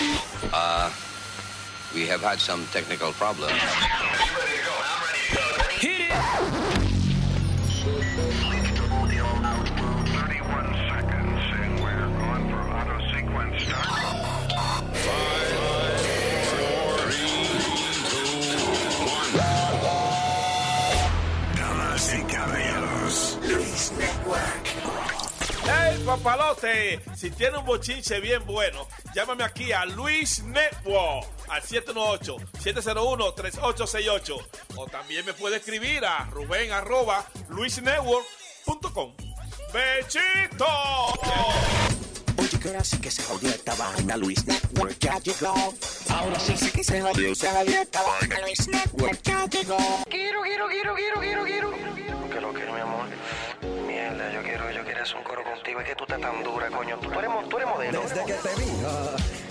Uh, we have had some technical problems. Hit it! Damas y caballeros, Luis Network. ¡Hey, papalote! Si tiene un bochinche bien bueno, llámame aquí a Luis Network al 718-701-3868. O también me puede escribir a Rubén arroba luisnetwork.com. ¡Bechito! Oye, que ahora sí que se jodió esta vaina, Luis Network ya llegó. Ahora sí sí que se jodió, se jodió esta vaina, Luis Network ya llegó. Quiero, quiero, quiero, quiero, quiero, quiero. Hacer un coro contigo. Es que tú estás tan dura, coño. Tú, eres modelo. Desde que te vi, ah,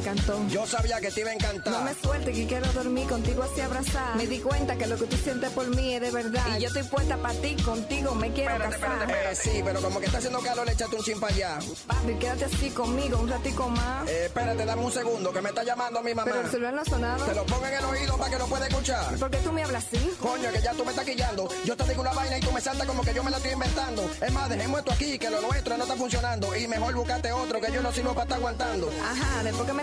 encantó. Yo sabía que te iba a No encantar. me suelte que quiero dormir contigo así abrazada. Me di cuenta que lo que tú sientes por mí es de verdad. Y yo estoy puesta para ti, contigo me quiero Espérate, casar. espérate, Eh, sí, pero como que está haciendo calor, échate un chin para allá. Papi, quédate así conmigo un ratico más. Eh, espérate, dame un segundo, que me está llamando mi mamá. Pero el celular no ha sonado. Te lo pongo en el oído para que lo pueda escuchar. ¿Por qué tú me hablas así? Coño, que ya tú me estás quillando. Yo te digo una vaina y tú me saltas como que yo me la estoy inventando. Es más, dejemos esto aquí, que lo nuestro no está funcionando. Y mejor buscate otro, que yo no sirvo para estar aguantando. Ajá, después que me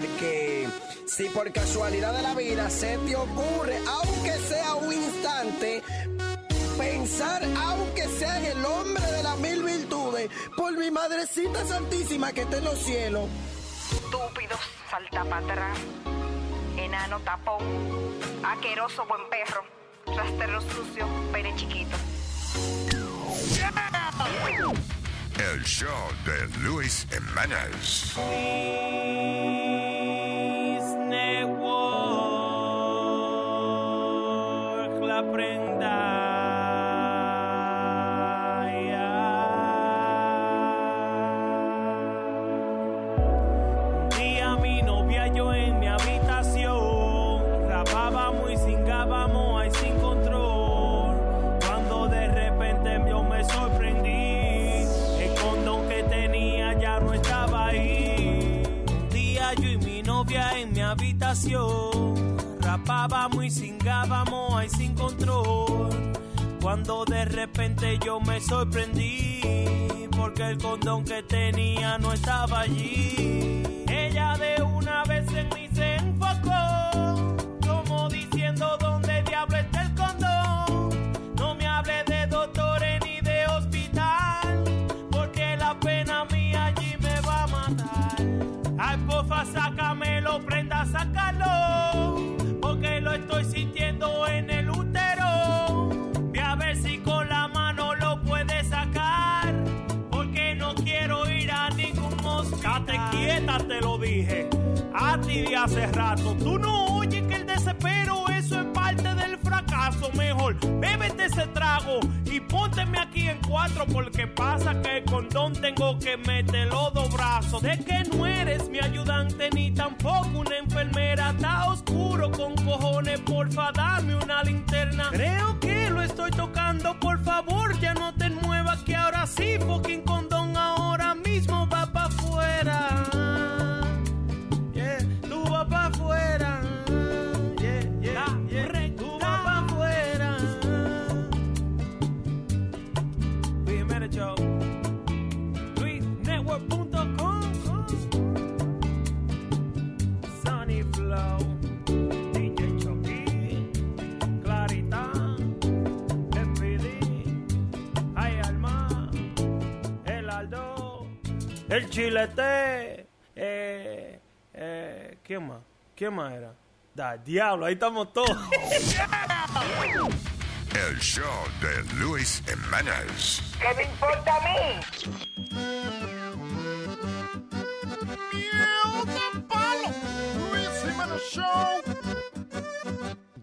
Porque si por casualidad de la vida se te ocurre, aunque sea un instante, pensar, aunque sea en el hombre de las mil virtudes, por mi madrecita santísima que está en los cielos. Estúpido, salta para atrás. Enano tapón. Aqueroso buen perro. Rastero sucio, pene chiquito. El show de Luis Jiménez. Network, la prenda. En mi habitación rapábamos y cingábamos ahí sin control. Cuando de repente yo me sorprendí, porque el condón que tenía no estaba allí. Ella de una vez en mí se enfocó, como diciendo dónde diablo está el condón. No me hable de doctores ni de hospital, porque la pena mía allí me va a matar. Ay, porfa, sácamelo, en el útero. Ve a ver si con la mano lo puedes sacar, porque no quiero ir a ningún mosca. quieta, te lo dije. A ti de hace rato. Tú no oyes que abrazo. Mejor bébete ese trago y pónteme aquí en cuatro porque pasa que el condón tengo que meterlo dos brazos. De que no eres mi ayudante ni tampoco una enfermera. Está oscuro con cojones, porfa, dame una linterna. Creo que lo estoy tocando, por favor, ya no te muevas que ahora sí, fucking condón El Chilete. Eh, eh, ¿Quién más? ¿Quién más era? Da, diablo, ahí estamos todos. El show de Luis Jiménez. ¿Qué me importa a mí?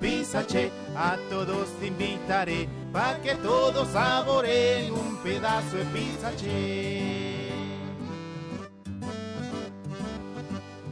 Pizza Che, a todos invitaré pa' que todos saboreen un pedazo de Pizza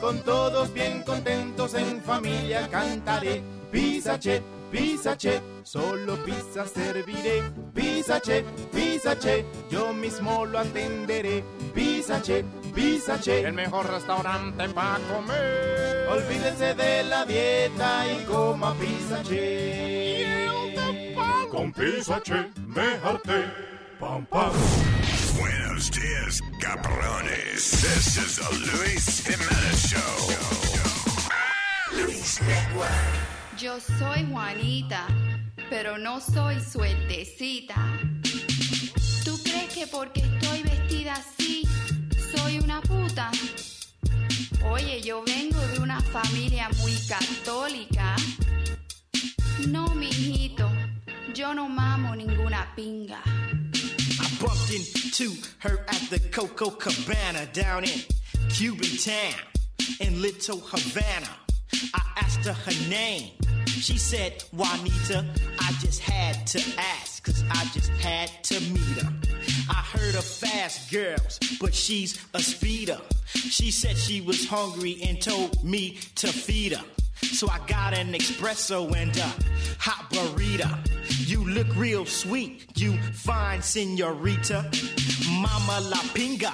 Con todos bien contentos en familia cantaré. Pizza che, pizza che. Solo pizza serviré. Pizza che, pizza che. Yo mismo lo atenderé. Pizza che, pizza che. El mejor restaurante para comer. Olvídense de la dieta y coma pizza che. Con Pizza Che, me harté. Pam, pam. Buenos dias, cabrones. This is the Luis Jiménez Show. Luis Network. Yo soy Juanita, pero no soy suertecita. ¿Tú crees que porque estoy vestida así, soy una puta? Oye, yo vengo de una familia muy católica. No, mijito, yo no mamo ninguna pinga. Bumped into her at the Coco Cabana down in Cuban town in Little Havana. I asked her her name. She said, Juanita, I just had to ask, cause I just had to meet her. I heard of fast girls, but she's a speeder. She said she was hungry and told me to feed her. So I got an espresso and a hot burrito. You look real sweet, you fine senorita. Mama la pinga,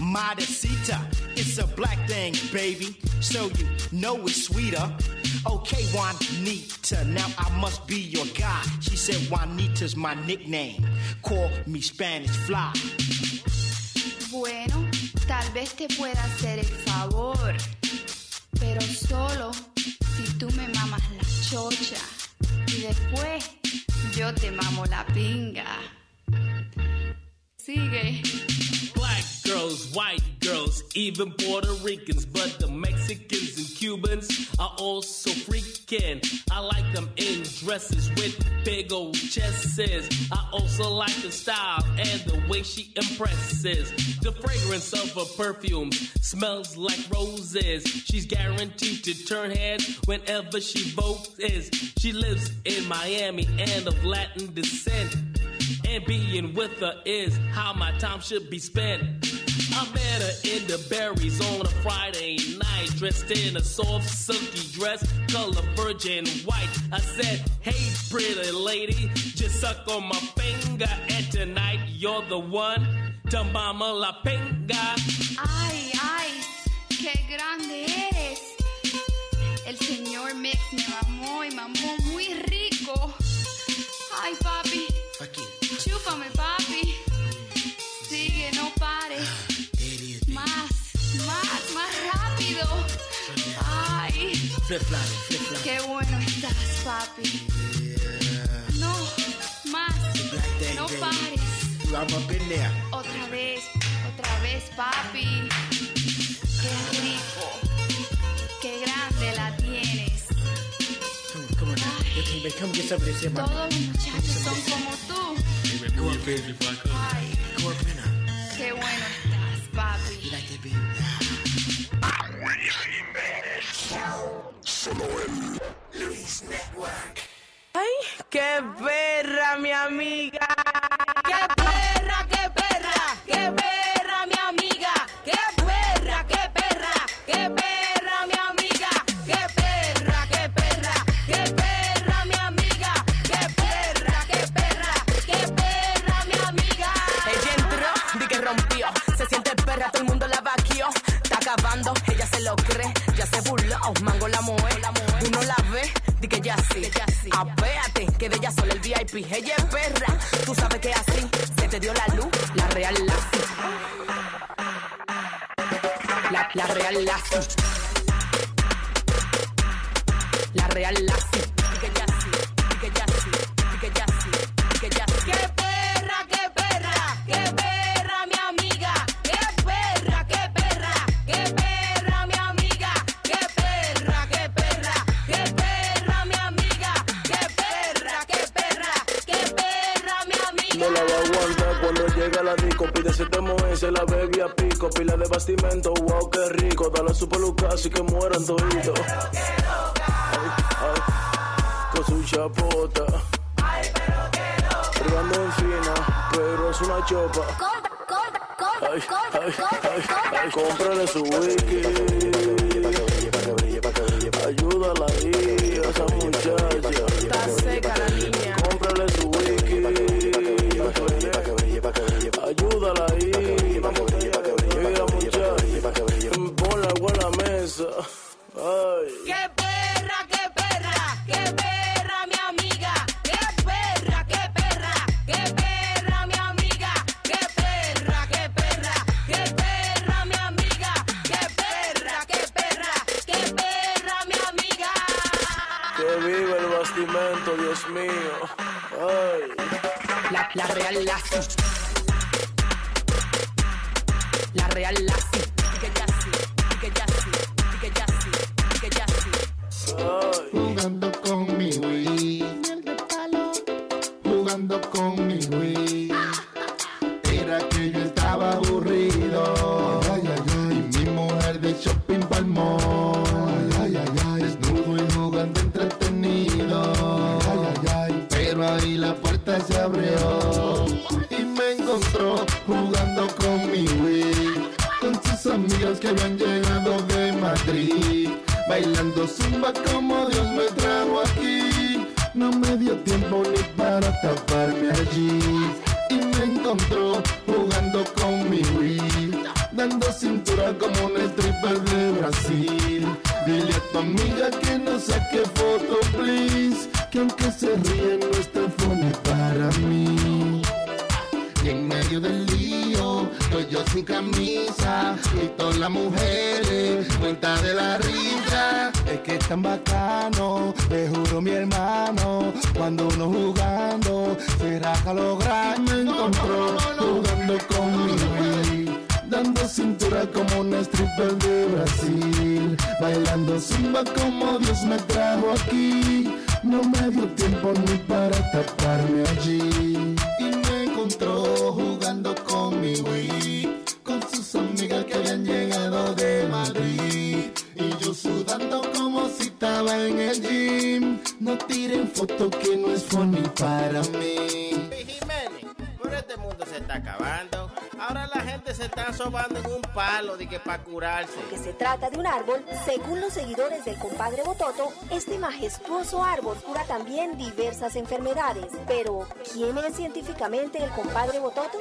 modesita. It's a black thing, baby, so you know it's sweeter. Okay, Juanita, now I must be your guy. She said Juanita's my nickname. Call me Spanish Fly. Bueno, tal vez te pueda hacer el favor, pero solo si tú me mamas la chocha y después yo te mamo la pinga. Sigue. Black girls, white girls, even Puerto Ricans, but the Mexicans Cubans are also freaking. I like them in dresses with big old chests. I also like the style and the way she impresses. The fragrance of her perfume smells like roses. She's guaranteed to turn heads whenever she votes. She lives in Miami and of Latin descent. And being with her is how my time should be spent. I met her in the berries on a Friday night, dressed in a soft, silky dress, color virgin white. I said, Hey, pretty lady, just suck on my finger, and tonight you're the one. Tambama la pinga. Ay, ay, qué grande eres. El señor Mex me mamó y mamó muy rico. Ay, papi. Aquí. Chúpame, papi. querido. Ay, qué bueno estás, papi. No más, no pares. Otra vez, otra vez, papi. Qué rico, qué grande la tienes. Ay, todos los muchachos son como tú. Ay, qué bueno estás, papi. ¡Ay, qué perra, mi amiga! ¡Qué perra, ya se burló, mango la mujer. Uno la ve, di que ya sí. Ah, Apéate, que de ella solo el VIP. Ella es perra, tú sabes que así se te dio la luz, la real la La, la real la La real la se la bebe a pico, pila de bastimento, wow, qué rico, dale a su pelucazo y que mueran toditos. Con su chapota, ay, pero que loca. en fina, pero es una chopa. Compra, compra, compra, ay, compra, ay, compra, ay, compra. Ay, cómprale su wiki. Ayúdala ahí, a esa muchacha. Árbol cura también diversas enfermedades. Pero, ¿quién es científicamente el compadre Bototo?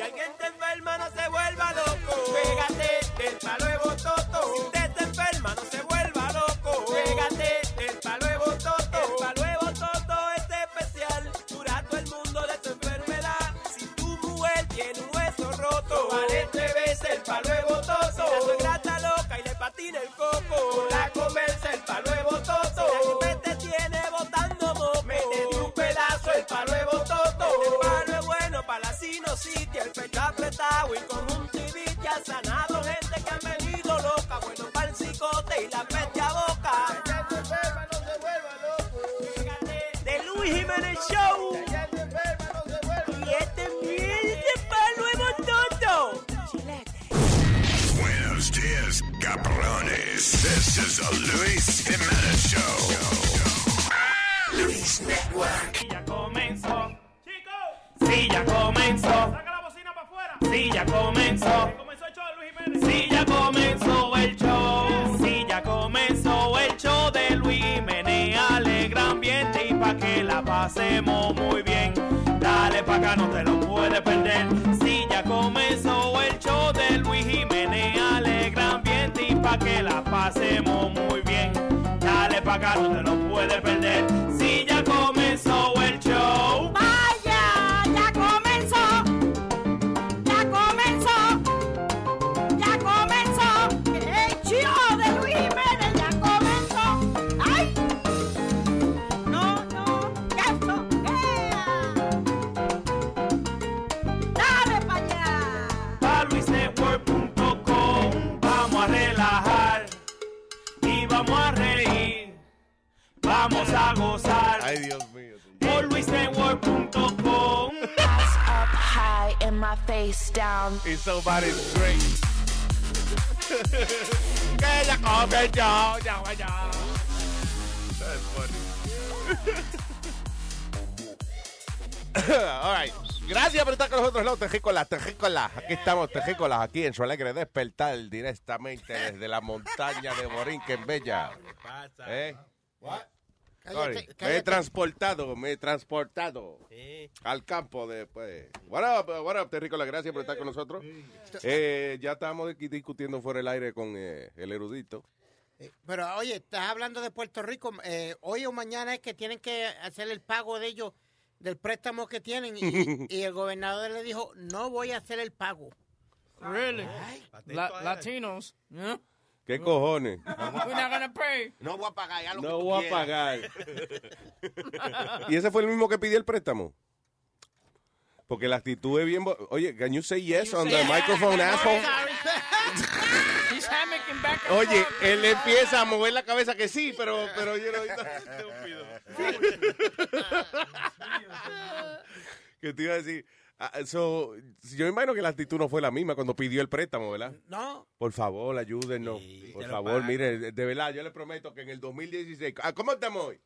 Aquí estamos, Tejícolas, aquí en su alegre despertar, directamente desde la montaña de Borinquen Bella. ¿Eh? Sorry. Cállate, Me he transportado, me he transportado al campo de, pues. What up, what up, gracias por estar con nosotros. Eh, ya estamos aquí discutiendo fuera del aire con eh, el erudito. Pero oye, estás hablando de Puerto Rico. eh, hoy o mañana es que tienen que hacer el pago de ellos del préstamo que tienen. Y, y el gobernador le dijo, no voy a hacer el pago. Really? La- Latinos. Yeah? ¿Qué cojones? We're not gonna pay. No voy a pagar ya lo que No tú voy a quieras. pagar. ¿Y ese fue el mismo que pidió el préstamo? Porque la actitud es bien... bo- Oye, can you say yes on the microphone, asshole? He's hammocking back and Oye, él empieza a mover la cabeza que sí, pero, pero yo no que te iba a decir. ah, so, yo me imagino que la actitud no fue la misma cuando pidió el préstamo, ¿verdad? No. Por favor, ayúdennos. Por favor, pago. mire, de verdad, yo le prometo que en el 2016. Ah, ¿Cómo estamos hoy?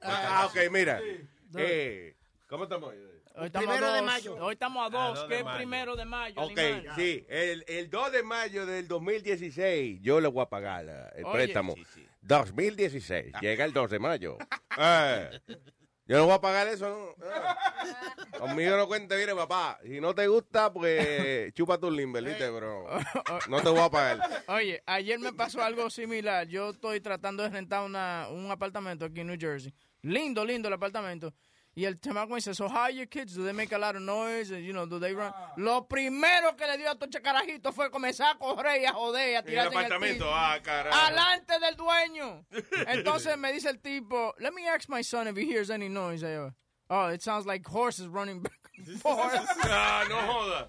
Ah, ok, mira. Eh, ¿Cómo estamos hoy? Hoy Primero de mayo. Hoy estamos a Ah, dos. ¿Qué de es primero de mayo? Ok, animal? sí, el, el 2 de mayo del 2016 yo le voy a pagar el Oye. préstamo. 2016, llega el 2 de mayo. Eh, yo no voy a pagar eso, ¿no? Eh. Conmigo no cuente, mire, papá. Si no te gusta, pues chupa tu limber, ¿viste? Pero no te voy a pagar. Oye, ayer me pasó algo similar. Yo estoy tratando de rentar una, un apartamento aquí en New Jersey. Lindo, lindo el apartamento. Y el chamaco me dice, so how are your kids? Do they make a lot of noise? And, you know, do they run? Lo primero que le dio a estos carajitos fue comenzar a correr y a joder y a En el tirarse en el apartamento, ah, carajo. Alante del dueño. Entonces me dice el tipo, let me ask my son if he hears any noise. Oh, it sounds like horses running back and forth. Ah, no joda.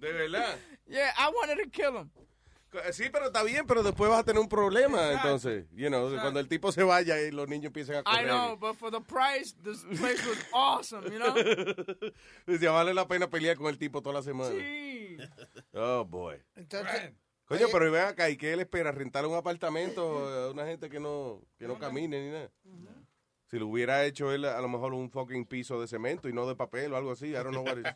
De verdad. Yeah, I wanted to kill him. Sí, pero está bien, pero después vas a tener un problema, entonces. You know, cuando el tipo se vaya y los niños empiecen a correr. I know, but for the price, this place was awesome, you know? Dice, vale la pena pelear con el tipo toda la semana. Sí. Oh, boy. Entonces, Coño, pero ven acá, ¿y qué él espera? ¿Rentar un apartamento a una gente que no, que no camine ni nada? Si lo hubiera hecho él, a lo mejor un fucking piso de cemento y no de papel o algo así. I don't know what it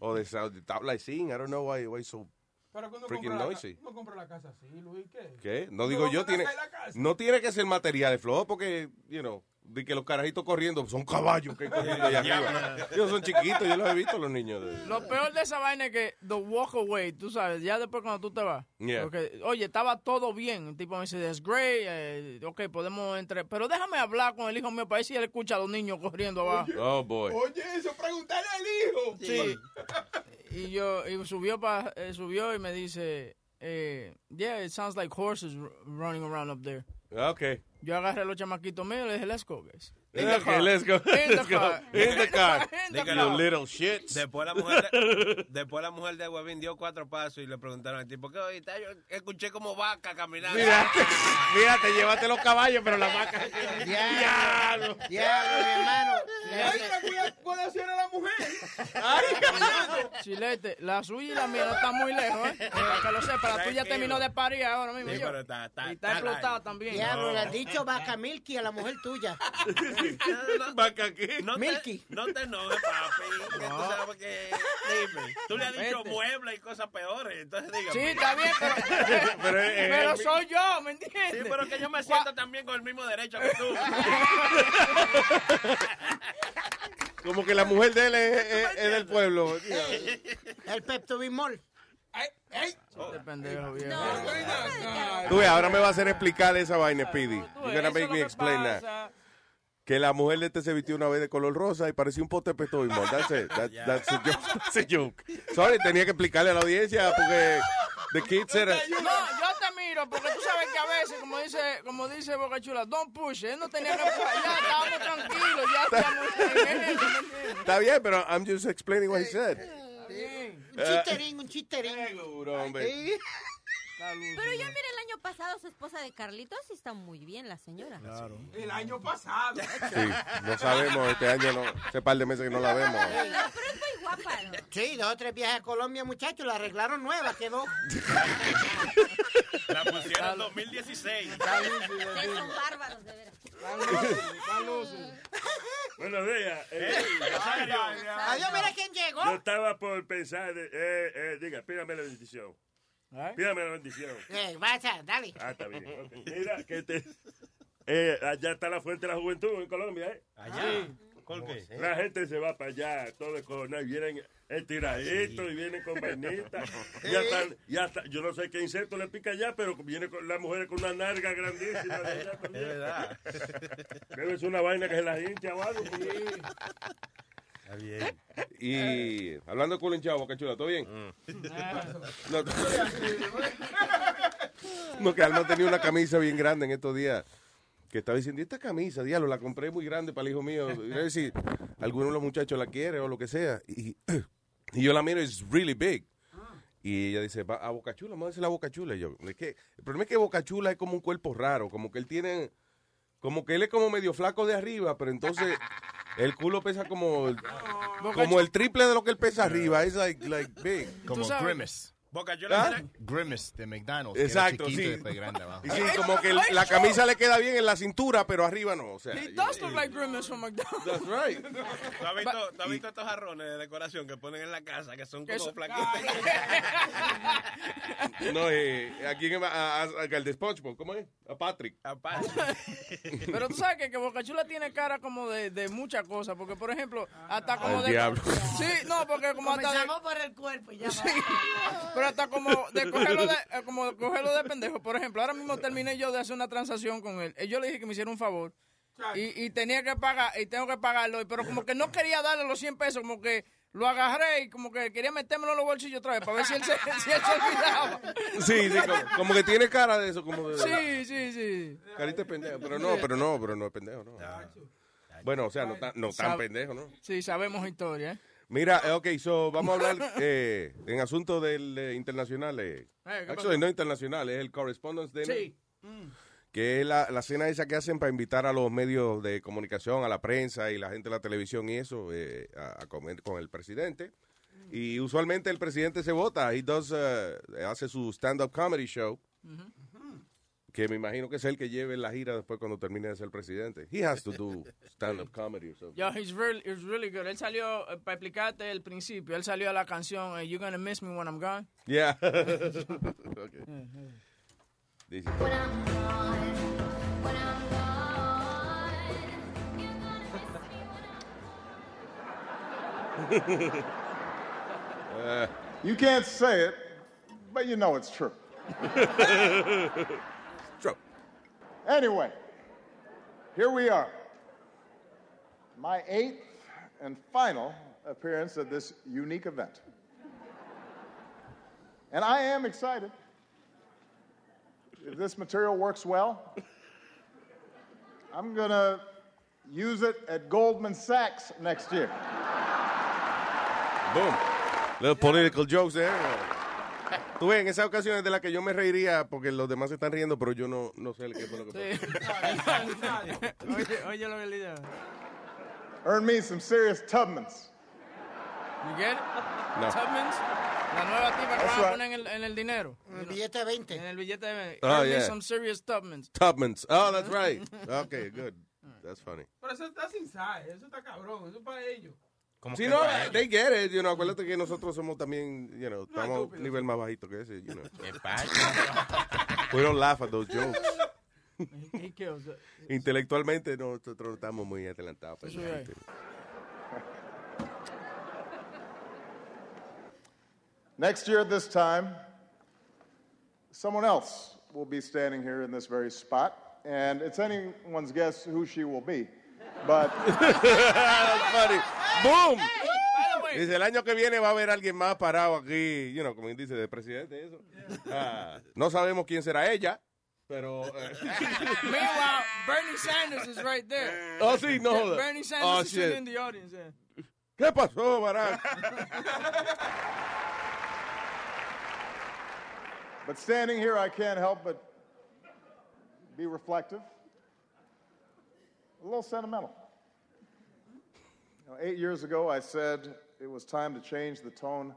O de, tabla de zinc. I don't know why, why so Pero cuando compra la, noisy. no compra la casa así, Luis, ¿qué? ¿Qué? No digo yo, tiene, no tiene que ser materiales flojos porque, you know, de que los carajitos corriendo son caballos que corren allá arriba. Ellos son chiquitos, yo los he visto los niños. De... Lo peor de esa vaina es que the walk away, tú sabes, ya después cuando tú te vas. Yeah. porque, oye, estaba todo bien. El tipo me dice, that's great, eh, ok, podemos entrar. Pero déjame hablar con el hijo mío para ver si él escucha a los niños corriendo abajo. Oh, boy. Oye, eso, preguntarle al hijo. Sí. y yo, y subió, pa, eh, subió y me dice, eh, yeah, it sounds like horses r- running around up there. Okay. Yo agarré los chamaquitos míos y le dije, let's go. Okay, let's go. In the Let's go. car. In the car. In the You car. little shits. Después la mujer de, después la mujer de Huevín dio cuatro pasos y le preguntaron al tipo, ¿qué oíste? Yo escuché como vaca caminando. Mira, mira, te llevaste los caballos, pero la vaca. Diablo. Diablo, mi hermano. puede hacer a la mujer. Chilete, la suya y la mía no están muy lejos, ¿eh? Para que lo sepa, la tuya terminó de parir ahora mismo. Sí, pero está- está- y está explotada también. Diablo, le has dicho vaca Milky a la mujer tuya. ¿Vaca qué? No Milky. te, no te enojes, papi. Que tú sabes que. Dime. Tú le has dicho muebles y cosas peores. Entonces dígame. Sí, está bien, pero, Pero soy yo, ¿me entiendes? Sí, pero que yo me siento también con el mismo derecho que tú. Como que la mujer de él es, es- es del pueblo. El Pepto Bismol. Este pendejo, viejo. Tú ahora me va a hacer explicar esa vaina, Speedy. You're gonna make me explain that. Que la mujer de este se vistió una vez de color rosa y parecía un pote bimbo. That's it. That- that's, a joke. That's a joke. Sorry, tenía que explicarle a la audiencia porque the kids era... No, yo te miro porque tú sabes que a veces, como dice, como dice Boca Chula, don't push, él no tenía que empujar, ya estábamos tranquilos, ya estamos. Está bien, pero I'm just explaining what he said. Un chisterín, un chisterín. Seguro, hombre. Sí. Pero yo mire el año pasado su esposa de Carlitos y está muy bien la señora. Claro. El año pasado. Sí, no sabemos, este año no, hace par de meses que no la vemos. No, pero es muy guapa. ¿no? Sí, dos o tres viajes a Colombia, muchachos, la arreglaron nueva, quedó. La pusieron en 2016. Ustedes son bárbaros, de veras. Buenos días. Eh, Adiós, mira quién llegó. Yo estaba por pensar, eh, eh, diga, pídame la Pídame la bendición. Eh, vaya, dale. Ah, está bien. ok. Mira, que te... Eh, allá está la fuente de la juventud en Colombia, ¿eh? Allá. ¿Por qué? La gente se va para allá, todo con y vienen estiraditos y vienen con vainitas. Y hasta, y hasta, yo no sé qué insecto le pica allá, pero viene con las mujeres con una narga grandísima. de allá también. Es verdad. Debe ser una vaina que se la hincha o algo. Está bien. Y hablando de culo hinchado, Boca Chula, ¿todo bien? No, no, que Alma tenía una camisa bien grande en estos días. Que estaba diciendo, ¿y esta camisa? Diablo, la compré muy grande para el hijo mío. Y a ver si alguno de los muchachos la quiere o lo que sea. Y, y yo la miro, es really big. Y ella dice, va a Boca Chula, vamos a decirle a Boca Chula. Y yo, es que, el problema es que Boca Chula es como un cuerpo raro, como que él tiene, como que él es como medio flaco de arriba, pero entonces el culo pesa como, como el triple de lo que él pesa arriba. Es like, like big. Como Grimace. Boca, yo ¿Ah? Grimace de McDonald's. que era Exacto, chiquito sí. y grande abajo. Y sí, como que el- la camisa le queda bien en la cintura, pero arriba no. O sea, He does look like Grimace from McDonald's. That's right. ¿Tú has visto, tú has visto estos jarrones de decoración que ponen en la casa que son como flaquitos? No, eh, aquí en, a, a- a- el de SpongeBob, ¿cómo es? A Patrick. Pero tú sabes que, que Boca Chula tiene cara como de, de muchas cosas, porque por ejemplo, hasta como Al de... diablo. Sí, no, porque como hasta de... Comenzamos por el cuerpo y ya Sí, pero hasta como de cogerlo de, eh, como de cogerlo de pendejo. Por ejemplo, ahora mismo terminé yo de hacer una transacción con él. Eh, Yo le dije que me hiciera un favor. Y, y tenía que pagar, y tengo que pagarlo. Pero como que no quería darle los 100 pesos, como que lo agarré y como que quería metérmelo en los bolsillos otra vez para ver si él se, si él se olvidaba. Sí, sí, como, como que tiene cara de eso, como de... Sí, sí, sí. Carita de pendejo, pero no, pero no, pero no es pendejo, no. Bueno, o sea, no tan, no tan pendejo, ¿no? Sí, sabemos historia, ¿eh? Mira, eh, ok, so vamos a hablar eh, en asuntos del eh, internacional. Eh. ¿qué Actually, no internacional, es el Correspondence Dinner. Sí. Que es la, la cena esa que hacen para invitar a los medios de comunicación, a la prensa y la gente de la televisión y eso, eh, a, a comer con el presidente. Y usualmente el presidente se vota, he does, uh, hace su stand-up comedy show. Que me imagino que es el que lleve la gira después cuando termine de ser presidente. He has to do stand-up comedy or something. Yo, he's really, he's really good. Él salió, eh, para explicarte el principio, él salió a la canción eh, You're Gonna Miss Me When I'm Gone. Yeah. okay. Dice, uh, You can't say it, but you know it's true. Anyway, here we are. My eighth and final appearance at this unique event. And I am excited. If this material works well, I'm going to use it at Goldman Sachs next year. Boom. Little political jokes there. Tú ves, en esas ocasiones de las que yo me reiría porque los demás se están riendo, pero yo no, no sé qué fue lo que pasó. oye, oye lo que le digo. Earn me some serious Tubmans. You get it? No. Tubmans, la nueva tipa que van a poner en el, en el dinero. En el billete de 20. En el billete de 20. Oh, Earn me yeah. some serious Tubmans. Tubmans. Oh, that's right. Okay, good. That's funny. Pero eso está sin sal, eso está cabrón, eso es para ellos. Si no, they get it, you know, acuérdate que nosotros somos también, you know, estamos a un nivel más bajito que ese, you know. ¿Qué pasa? We don't laugh at those jokes. Intelectualmente nosotros estamos muy adelantados. para sentido. Next year at this time, someone else will be standing here in this very spot, and it's anyone's guess who she will be. But That's funny. Boom. Dice, el año que viene va a haber alguien más parado aquí, you know, como dice, de presidente, eso. Ah, no sabemos quién será ella, pero... eh, Meanwhile, Bernie Sanders is right there. Oh, sí, no joda. Bernie Sanders Oh, is sitting shit. in the audience. yeah. ¿Qué pasó, Barack? But standing here, I can't help but be reflective, a little sentimental. You know, eight years ago, I said it was time to change the tone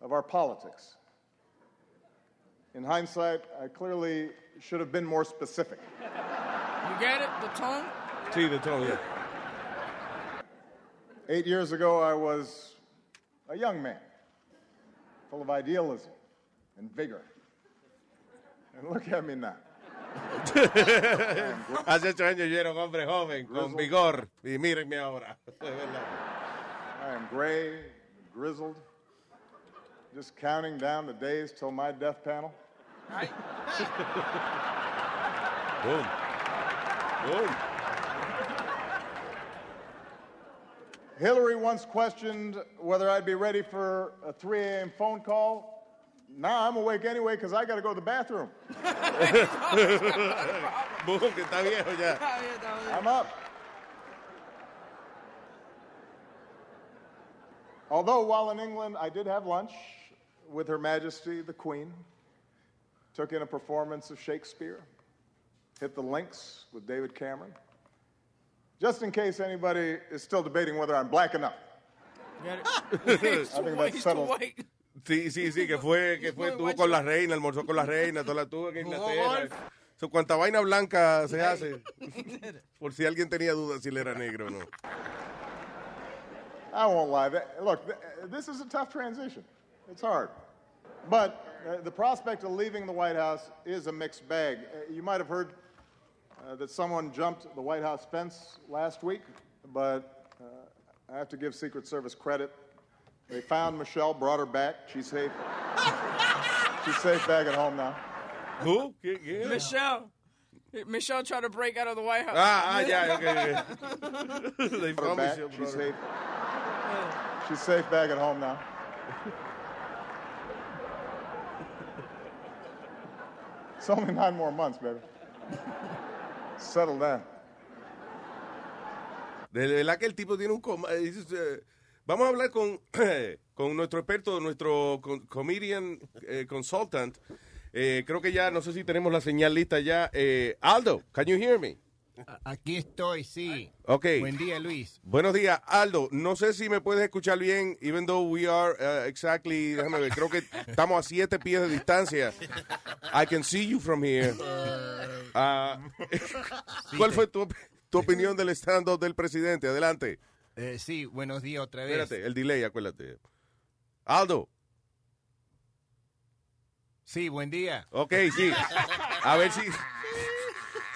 of our politics. In hindsight, I clearly should have been more specific. You get it? The tone? Sí, the todo, yeah. Eight years ago, I was a young man, full of idealism and vigor. And look at me now. Hace ocho años yo era un hombre joven, con vigor, y mírenme ahora. I am gray, grizzled, just counting down the days till my death panel. Boom. Boom. Hillary once questioned whether I'd be ready for a 3 a.m. phone call. Now I'm awake anyway because I got to go to the bathroom. Boom, que está viejo ya. I'm up. Although while in England, I did have lunch with Her Majesty the Queen, took in a performance of Shakespeare, hit the links with David Cameron. Just in case anybody is still debating whether I'm black enough. I think that's settled. Sí, sí, sí, que fue, que fue, estuvo con la reina, almorzó con la reina, toda la tuvo en Inglaterra. So, cuanta vaina blanca se hace, por si alguien tenía dudas si él era negro o no. I won't lie. That- Look, th- this is a tough transition. It's hard. But uh, the prospect of leaving the White House is a mixed bag. Uh, you might have heard uh, that someone jumped the White House fence last week, but uh, I have to give Secret Service credit. They found Michelle, brought her back. She's safe. She's safe back at home now. Who? ¿Qué, qué? Michelle. Michelle tried to break out of the White House. Ah, ah, ya, ok, ok. They Brought her found back. Michelle, She's brought her- safe. She's safe back at home now. It's only nine more months, baby. Settle down. De verdad que el tipo tiene un... coma- dices, eh, vamos a hablar con, con nuestro experto, nuestro comedian eh, consultant. Eh, creo que ya, no sé si tenemos la señal lista ya. Eh, Aldo, can you hear me? Aquí estoy, sí. Ok. Buen día, Luis. Buenos días, Aldo. No sé si me puedes escuchar bien, even though we are uh, exactly, déjame ver, creo que estamos a siete pies de distancia. I can see you from here. Ah, ¿Cuál fue tu, tu opinión del stand-up del presidente? Adelante. Eh, sí, buenos días otra vez. Espérate, el delay, acuérdate. Aldo. Sí, buen día. Ok, sí. A ver si...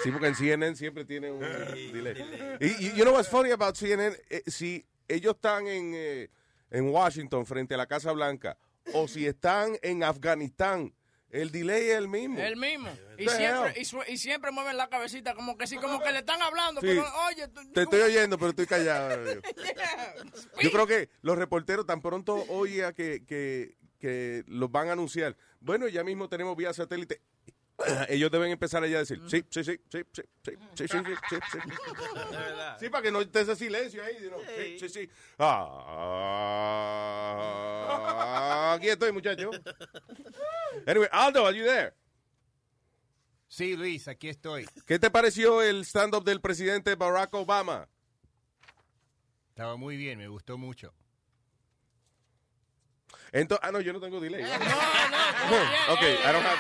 Sí, porque en CNN siempre tiene un delay. Y, y you know what's funny about CNN? Eh, si ellos están en, eh, en Washington frente a la Casa Blanca o si están en Afganistán, el delay es el mismo. El mismo. Y siempre, y, siempre mueven la cabecita como que sí, como que le están hablando. Sí. Pero, oye, tú- Te estoy oyendo, pero estoy callado. Yeah. Yo creo que los reporteros tan pronto oiga que, que, que los van a anunciar. Bueno, ya mismo tenemos vía satélite. Ellos deben empezar allá a decir, sí, sí, sí, sí, sí, sí, sí, sí, sí, sí, sí. Sí, para que no esté ese silencio ahí. Sí, sí, sí. Ah, aquí estoy, muchacho. Anyway, Aldo, are you there? Sí, Luis, aquí estoy. ¿Qué te pareció el stand-up del presidente Barack Obama? Estaba muy bien, me gustó mucho. Entonces, ah, no, yo no tengo delay. No, no, ok, I don't have...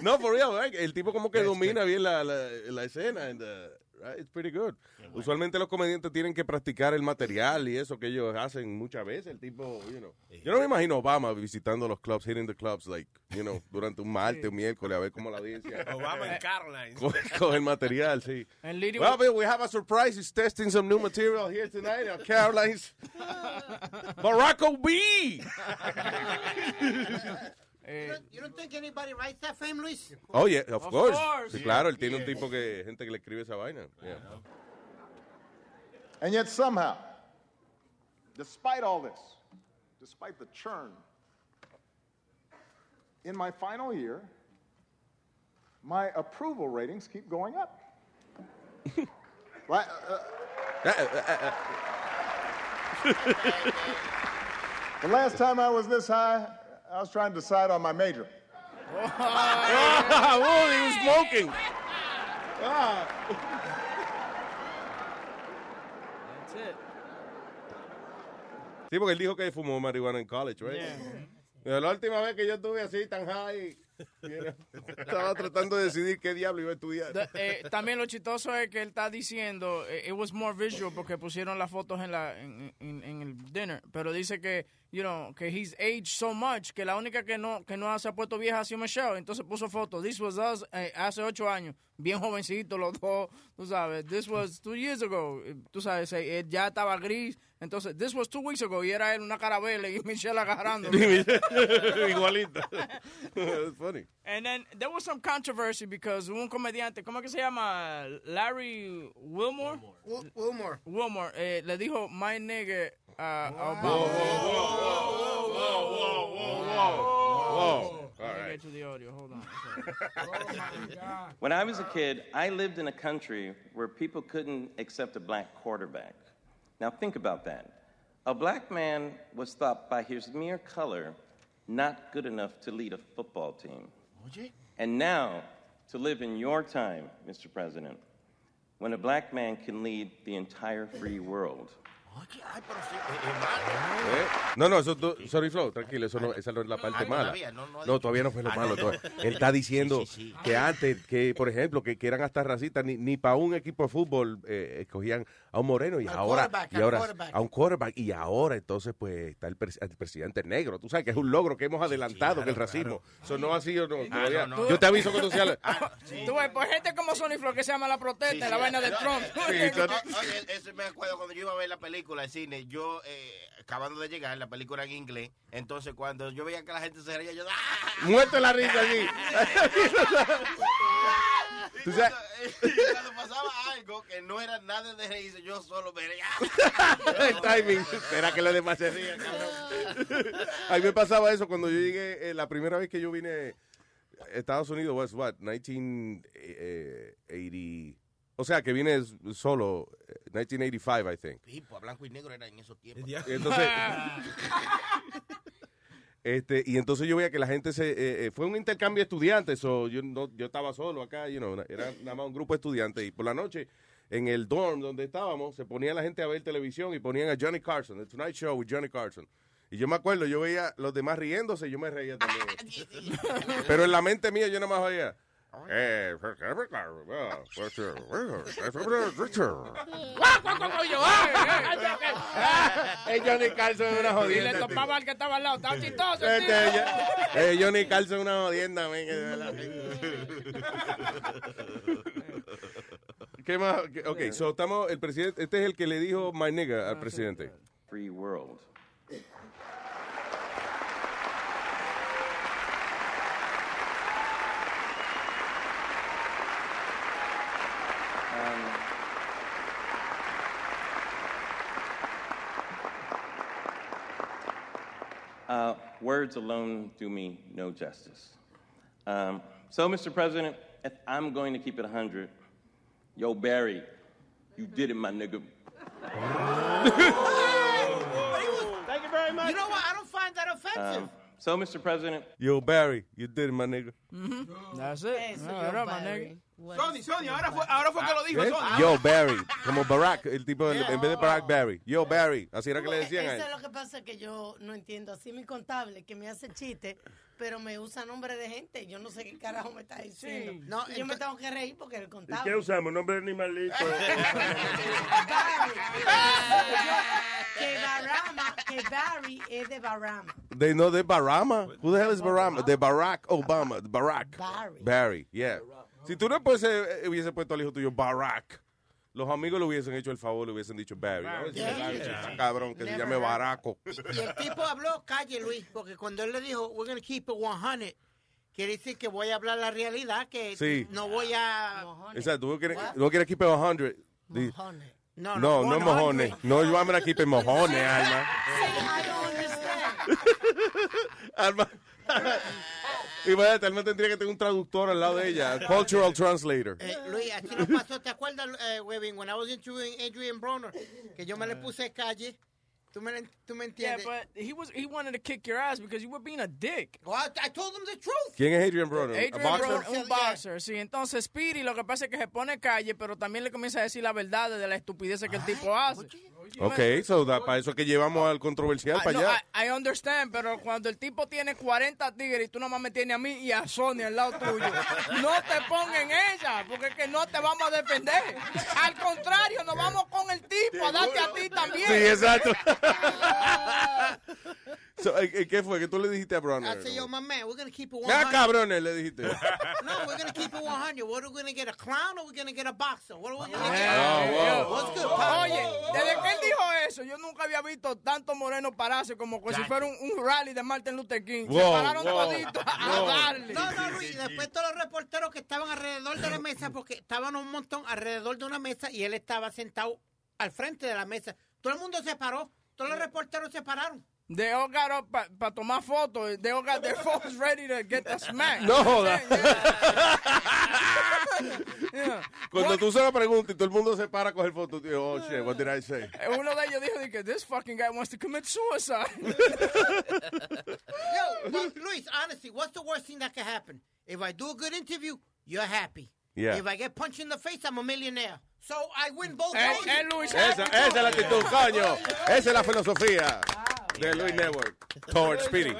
no, for real, right? el tipo como que domina bien la, la, la escena. And, uh, right? It's pretty good. Usualmente los comediantes tienen que practicar el material y eso que ellos hacen muchas veces. El tipo, you know. Yo no me imagino Obama visitando los clubs, hitting the clubs, like, you know, durante un martes, un miércoles, a ver cómo la audiencia. Obama en Caroline. Coge, coge el material, sí. And Well, we have a surprise. He's testing some new material here tonight at Caroline's. Barack OB. You don't, you don't eh, think anybody writes that for him, Luis? Oh, yeah, of, Of course. course. Sí, claro, él tiene un tipo que, gente que le escribe esa vaina. Yeah. And yet somehow, despite all this, despite the churn, in my final year, my approval ratings keep going up. Right, uh, uh eh, eh, the last time I was this high, I was trying to decide on my major. oh, he was smoking. Ah. That's it. Sí, porque él dijo que fumó marihuana en college, right? Pero La última vez que yo estuve así tan high, era- estaba tratando de decidir qué diablo iba a estudiar. The- eh, también lo chistoso es que él está diciendo, eh, it was more visual porque pusieron las fotos en, la, en, en- en el dinner, pero dice que, you know, que he's aged so much que la única que no, que no se ha puesto vieja ha sido Michelle, entonces puso fotos. This was us eh, hace ocho años, bien jovencito los dos, tú sabes. This was two years ago, eh, tú sabes, eh, él ya estaba gris, entonces, this was two weeks ago y era él una carabela y Michelle agarrando. Igualita. It's funny. And then there was some controversy because un comediante, ¿cómo que se llama? Larry Wilmore. Wilmore. Wilmore eh, le dijo my nigga a a Obama. Whoa. whoa, whoa, whoa, whoa, whoa, whoa, Let me get to the audio. Hold on. When I was a kid, I lived in a country where people couldn't accept a black quarterback. Now, think about that. A black man was thought by his mere color not good enough to lead a football team. And now, to live in your time, Mr. President, when a black man can lead the entire free world. ¿Eh? No, no, eso, tú- sorry, Flow, tranquilo, eso no, esa no es la parte Ah, mala. todavía, no, no ha No, dicho. todavía no fue lo Ah, malo. no. todavía. Él está diciendo que antes, que por ejemplo, que, que eran hasta racistas, ni, ni para un equipo de fútbol eh, escogían a un moreno y Al ahora, quarterback, y al ahora quarterback. a un quarterback y ahora entonces pues está el, pres- el presidente negro. Tú sabes que es un logro que hemos adelantado que el racismo. Eso no así o no. todavía. no, no. Yo te aviso cuando sea la- Tú ves, pues gente como Sony Flow que se llama La Protesta, la vaina de Trump. Oye, eso me acuerdo cuando yo iba a ver la película al cine, yo eh, acabando de llegar, la película en inglés, entonces cuando yo veía que la gente se reía, yo ¡ah! Muerto la risa aquí. Tú sabes- Y cuando pasaba algo que no era nada de reírse, yo solo me reía. el timing. Espera que los demás se cabrón. A mí me pasaba eso cuando yo llegué, eh, la primera vez que yo vine a Estados Unidos, was what, 1980. O sea, que vine solo, eh, 1985, I think. Sí, pues blanco y negro era en esos tiempos. Entonces, Este, y entonces yo veía que la gente se... eh, eh, fue un intercambio de estudiantes, so yo, no, yo estaba solo acá, you know, era nada más un grupo de estudiantes. Y por la noche, en el dorm donde estábamos, se ponía la gente a ver televisión y ponían a Johnny Carson, The Tonight Show with Johnny Carson. Y yo me acuerdo, yo veía los demás riéndose y yo me reía también. Pero en la mente mía yo nada más oía... Eh, Johnny Carson es una Y jodienda. le topaba al que estaba al lado. Estaba chistoso. Este, tío. ya- eh, Johnny Carson es una jodienda, men, que de verdad. ¿Qué más? ¿Qué- Ok, so estamos, el presidente, este es el que le dijo my nigga al presidente. Free world. Um, uh, words alone do me no justice. Um, so, Mr. President, if I'm going to keep it 100, yo, Barry, you did it, my nigga. Thank you very much. You know what? I don't find that offensive. Um, so, Mr. President, Yo, Barry, you did it, my nigga. Mm-hmm. That's it. Eso, No, yo, era, my nigga. Sony, Sony, ahora fue, ahora fue que lo dijo ¿Eh? Sony. Yo, Barry, como Barack, el tipo, del- en vez de Barack, Barry. Yo, Barry, así era que le decían a él. Eso es lo que pasa que yo no entiendo. Así mi contable que me hace chiste, pero me usa nombre de gente. Yo no sé qué carajo me está diciendo. Sí. No, Y yo me tengo que reír porque el ¿Y contable. qué usamos? Nombre de animalito. que Barama, que Barry es de Barama. They know de Barama. Who the hell is Barama? De Barack Obama. Barack. Barry. Barry, yeah. Si tú no pues, eh, hubiese puesto al hijo tuyo Barack, los amigos le hubiesen hecho el favor, le hubiesen dicho Barry. ¿no? Yeah. Está cabrón, que se Never llame heard. Baraco. Y el tipo habló calle, Luis, porque cuando él le dijo, we're going to keep it 100, quiere decir que voy a hablar la realidad, que Sí. no voy a... Exacto, tú no quieres, no quieres keep it 100. Di- No, No, no, mojones. No, yo voy a keep it mojones, Alma. Alma. Imagínate, Alma tendría que tener un traductor al lado de ella, cultural translator. Eh, Luis, aquí nos pasó, ¿te acuerdas, eh, Webin, when I was interviewing Adrian Broner, que yo me le puse calle? ¿Tú me, tú me Yeah, entiendes? but he was he wanted to kick your ass because you were being a dick. Well, I, I told him the truth. ¿Quién es Adrian Broner? Adrian ¿A boxer? Broner, un boxer, sí. Entonces Speedy lo que pasa es que se pone calle, pero también le comienza a decir la verdad de la estupidez que el tipo hace. Ok, so da- para eso es que llevamos al controversial I, para no, allá. I, I understand, pero cuando el tipo tiene 40 tigres y tú nomás me tienes a mí y a Sony al lado tuyo, no te pongas en ella, porque es que no te vamos a defender. Al contrario, nos vamos con el tipo a darte a ti también. Sí, exacto. So, eh, eh, ¿Qué fue? ¿Que tú le dijiste a I Broner? said, yo, my man, we're going to keep it 100. Ya, cabrones, le dijiste. No, we're going to keep it 100. What are we going to get, a clown or we're going to get a boxer? What are we going to Oh, get? wow. What's good, pal? Oye, desde que él dijo eso, yo nunca había visto tanto moreno pararse como si fuera un, un rally de Martin Luther King. Se pararon wow, toditos a, darle. No, no, Luis, y después todos los reporteros que estaban alrededor de la mesa, porque estaban un montón alrededor de una mesa y él estaba sentado al frente de la mesa. Todo el mundo se paró, todos los reporteros se pararon. They all got up para tomar fotos. They all got their phones ready to get the smack. No joda. Yeah. Cuando tú se lo preguntas y todo el mundo se para a coger fotos, tío, oh shit, what did I say? Uno de ellos dijo que this fucking guy wants to commit suicide. Yo, well, Luis, honestly, what's the worst thing that could happen? If I do a good interview, you're happy. Yeah. If I get punched in the face, I'm a millionaire. So I win both Eh, ways. eh, Luis, Esa, esa es la actitud, coño. Esa es la filosofía de Luis Network. Toward Speedy.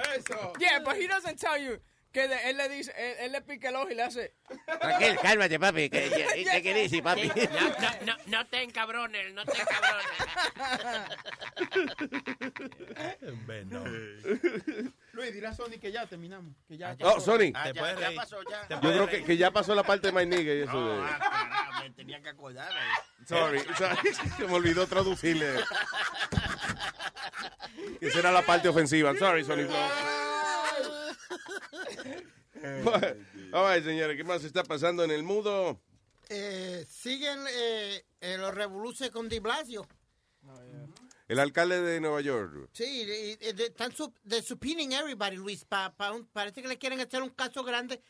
Yeah, but he doesn't tell you que de- él le dice, él, él le pica el ojo y le hace. Tranquilo, cálmate, papi. ¿Qué, qué, qué, qué dice, papi? No, no, no te encabrones, no te encabrones. Luis, dile a Sony que ya terminamos. Que ya, Oh, Sony. Ah, ya, ya pasó, ya. Yo creo que, que ya pasó la parte de My Nigga y eso No, de... ah, me tenía que acordar. eh. Sorry, sorry, se me olvidó traducirle. Esa era la parte ofensiva. I'm sorry, Sony All right, señores, ¿qué más está pasando en el mundo? Eh, siguen eh, eh, los revoluciones con Di Blasio. El alcalde de Nueva York. Sí, de- están de subpoenaing everybody, Luis. Pa, pa un- parece que le quieren hacer un caso grande.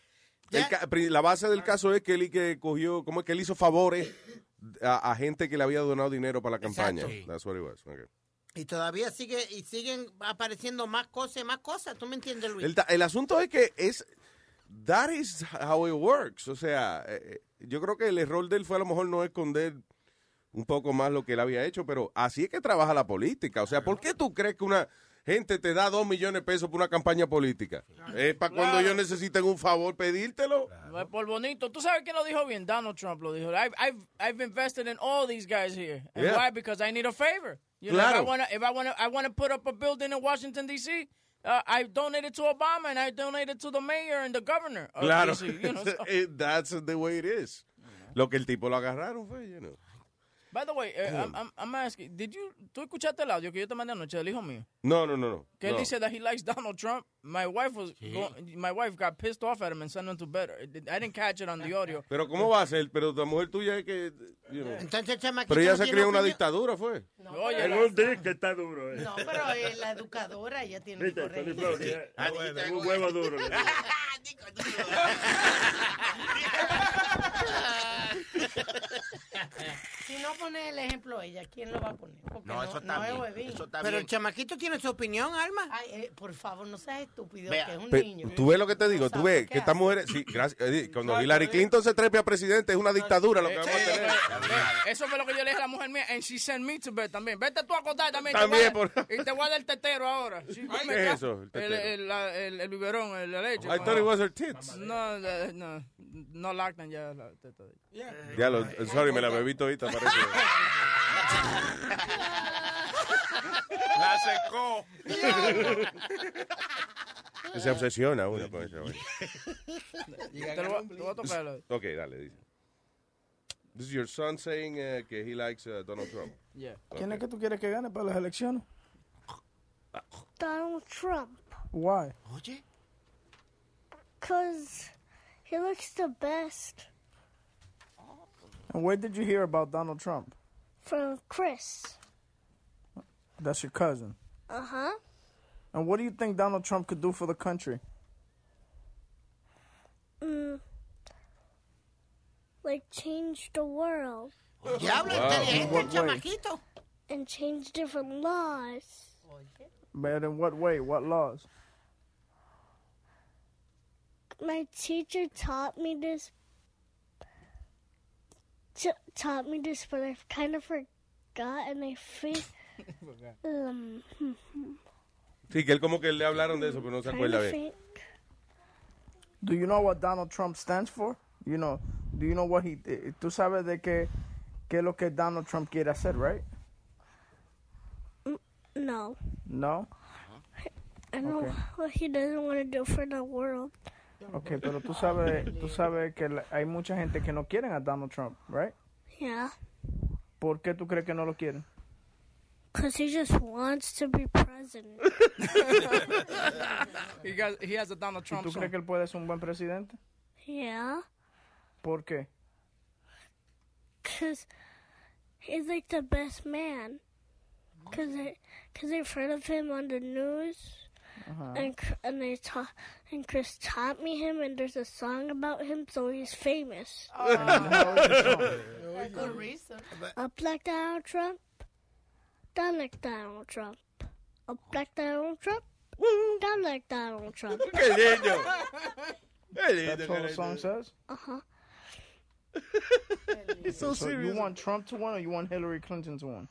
Ca- pri- la base del caso es que él que cogió, ¿cómo es que él hizo favores a, a gente que le había donado dinero para la campaña? Exacto. That's what it was. Okay. Y todavía sigue y siguen apareciendo más cosas y más cosas. ¿Tú me entiendes, Luis? El, asunto es que es. That is how it works. O sea, eh, eh, yo creo que el error de él fue a lo mejor no esconder un poco más lo que él había hecho, pero así es que trabaja la política. O sea, ¿por qué tú crees que una gente te da dos millones de pesos por una campaña política? Es para cuando Claro. ellos necesiten un favor pedírtelo. No es por bonito. ¿Tú sabes quién lo dijo bien? Donald Trump lo dijo. I've, I've, I've invested in all these guys here. And Yeah. why? Because I need a favor. You know, Claro. if I want to if I wanna, I wanna put up a building in Washington, D.C., uh, I donated to Obama and I donated to the mayor and the governor of Claro. D.C., you know, so- It- That's the way it is. Lo que el tipo lo agarraron fue, you know. By the way, eh, I'm, I'm, I'm asking, did you, ¿tú escuchaste el audio que yo te mandé anoche del hijo mío? No, no, no, no. Que él No. dice that he likes Donald Trump. My wife was, go- my wife got pissed off at him and sent him to bed. I didn't catch it on the audio. Pero ¿cómo va a ser? Pero la mujer tuya es que... you know. Entonces, chamaquito, Pero ella no se en una opinión. dictadura, ¿fue? Oye, En un disco está duro. Eh. No, pero eh, la educadora ella tiene que Viste. Tony Flow, que es un huevo duro. Si no pone el ejemplo ella, ¿quién lo va a poner? Porque No, eso está no es bien, huevín. eso está Pero el chamaquito tiene su opinión, Alma. Ay, eh, por favor, no seas estúpido, Vea. que es un Pe- niño. Tú ves lo que te digo, tú ves que estas mujeres, sí, gracias, eh, cuando Hillary Clinton se trepe a presidente es una dictadura lo que vamos a tener. Eso fue lo que yo le dije a la mujer mía. And she sent me to bed también. Vete tú a acostar también. También, Y te voy a dar el tetero ahora. Sí, ¿Qué es eso, el El, el, el- el biberón, el- la leche. I thought it was her tits. No, no, no lactan ya la teta. de ella. Ya lo, sorry, me la bebí todita, parece. La secó. Se obsesiona uno con eso. Te lo voy- te voy a tocar. Ok, dale, dice. This is your son saying uh, que he likes uh, Donald Trump. Yeah. ¿Quién es que tú quieres que gane para las elecciones? Donald Trump. Why? Oye. Because he looks the best And where did you hear about Donald Trump? from Chris. That's your cousin. Uh huh. And what do you think Donald Trump could do for the country? Mm, like change the world. Diablo, Wow. inteligente el What way? chamaquito. And change different laws. But in what way? What laws? My teacher taught me this. T- taught me this, but I kind of forgot, and I think. um, Sí, que él como que le hablaron de eso, pero no se acuerda to bien. think. Do you know what Donald Trump stands for? You know, do you know what he eh, tú sabes de qué qué es lo que Donald Trump quiere hacer, right? No, No. I know Okay. what he doesn't want to do for the world. Okay, pero tú sabes tú sabes que la- hay mucha gente que no quieren a Donald Trump, right? Yeah, ¿Por qué tú crees que no lo quieren? because he just wants to be president. He, got, he has a Donald ¿Y Trump tú crees que él puede ser un buen presidente? yeah, ¿Por qué? because he's like the best man. Because I, cause I've heard of him on the news. Uh-huh. And and they taught and Chris taught me him and there's a song about him so he's famous. Good reason. Up like Donald Trump, down like Donald Trump. Up like Donald Trump, down like Donald Trump. ¡Qué lindo! ¡Qué lindo! That's what the song says? Uh huh. it's so you want Trump to win or you want Hillary Clinton to win?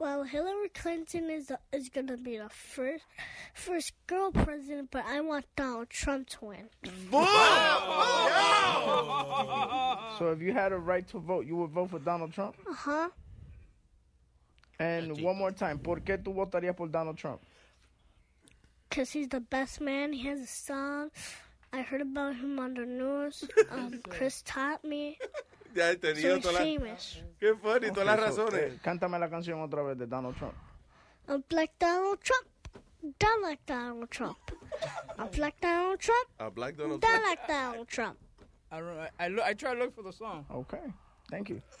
Well, Hillary Clinton is is gonna be the first first girl president, but I want Donald Trump to win. So if you had a right to vote, you would vote for Donald Trump? Uh huh. And one more time, ¿por qué tú votarías por Donald Trump? Cause he's the best man. He has a song. I heard about him on the news. Um, Chris taught me. Ya he So tenido todas las... Qué funny, todas las Okay, so, razones. eh, cántame la canción otra vez de Donald Trump. Up like Donald Trump, down like Donald Trump. Up like Donald Trump, A Black Donald Trump. like Donald Trump. I, I, look, I try to look for the song. Okay, thank you.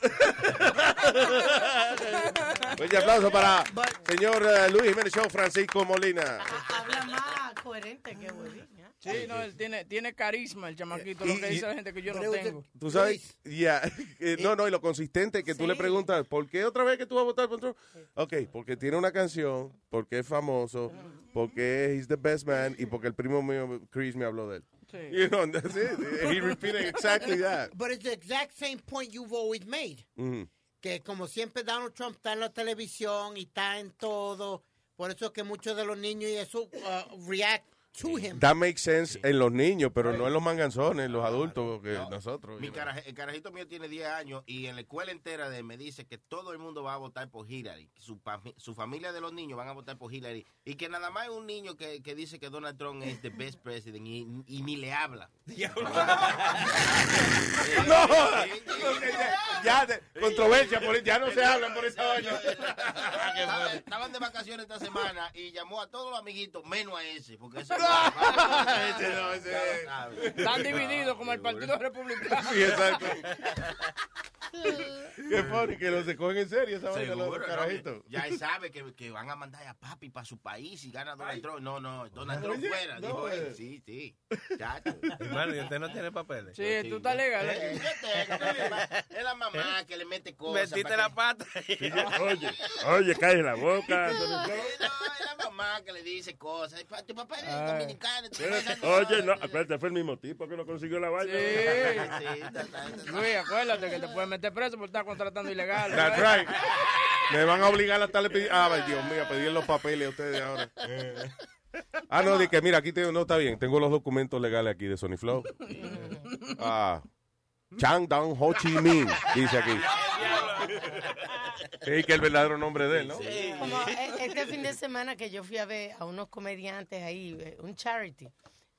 Fuerte aplauso para señor eh, Luis Jiménez Show, Francisco Molina. Habla más coherente que huevín. ¿Eh? Sí, no, él tiene, tiene carisma, el chamaquito, lo Y- que y- dice la gente que yo no tengo. Tú sabes, ya, eh, no, no, y lo consistente que tú le preguntas, ¿por qué otra vez que tú vas a votar por Trump? Ok, porque tiene una canción, porque es famoso, porque he's the best man y porque el primo mío, Chris, me habló de él. Sí. You know, that's it. He repeated exactly that. But it's the exact same point you've always made. Mhm. Que como siempre Donald Trump está en la televisión y está en todo. Por eso es que muchos de los niños y eso uh, react to him. That makes sense en los niños, pero no en los manganzones, en los adultos, que nosotros. Mi caraje- el carajito mío tiene 10 años y en la escuela entera de él me dice que todo el mundo va a votar por Hillary. Su, familia de los niños van a votar por Hillary. Y que nada más hay un niño que, que dice que Donald Trump es the best president y, y ni le habla. No, ya, de- controversia, por- ya no se hablan por esa vaina. Estaban- Estaban de vacaciones esta semana y llamó a todos los amiguitos, menos a ese. Porque ese Ese no, ese- Están divididos como el Partido Republicano. Sí, exacto. Qué funny que no se cogen en serio esa vaina los Seguro, ¿no? carajitos. Ya él sabe que, que van a mandar a papi para su país y gana Donald Trump. No, no, Donald Trump fuera. no, dijo él. eh. Sí, sí. Chacho. Hermano, ¿y usted no tiene papeles? Sí, tú estás legal. Eh, yo tengo, Es la mamá que le mete cosas. Metiste la que- pata. Oye, oye, cae la boca. No, es la mamá que le dice cosas. Tu papá es Ah. dominicano. Oye, no, espérate, fue el mismo tipo que no consiguió la vaina. Luis, acuérdate que te pueden meter preso por estar contratando ilegal. That's right. Me van a obligar a estarle pidiendo. Ah, ay, Dios mío, a pedir los papeles a ustedes ahora. Ah, no, de que mira, aquí tengo, no está bien, tengo los documentos legales aquí de Sony Flow. Ah, Chang Dong Ho Chi Minh, dice aquí. Sí, que el verdadero nombre de él, ¿no? Como e- este fin de semana que yo fui a ver a unos comediantes ahí, eh, un charity,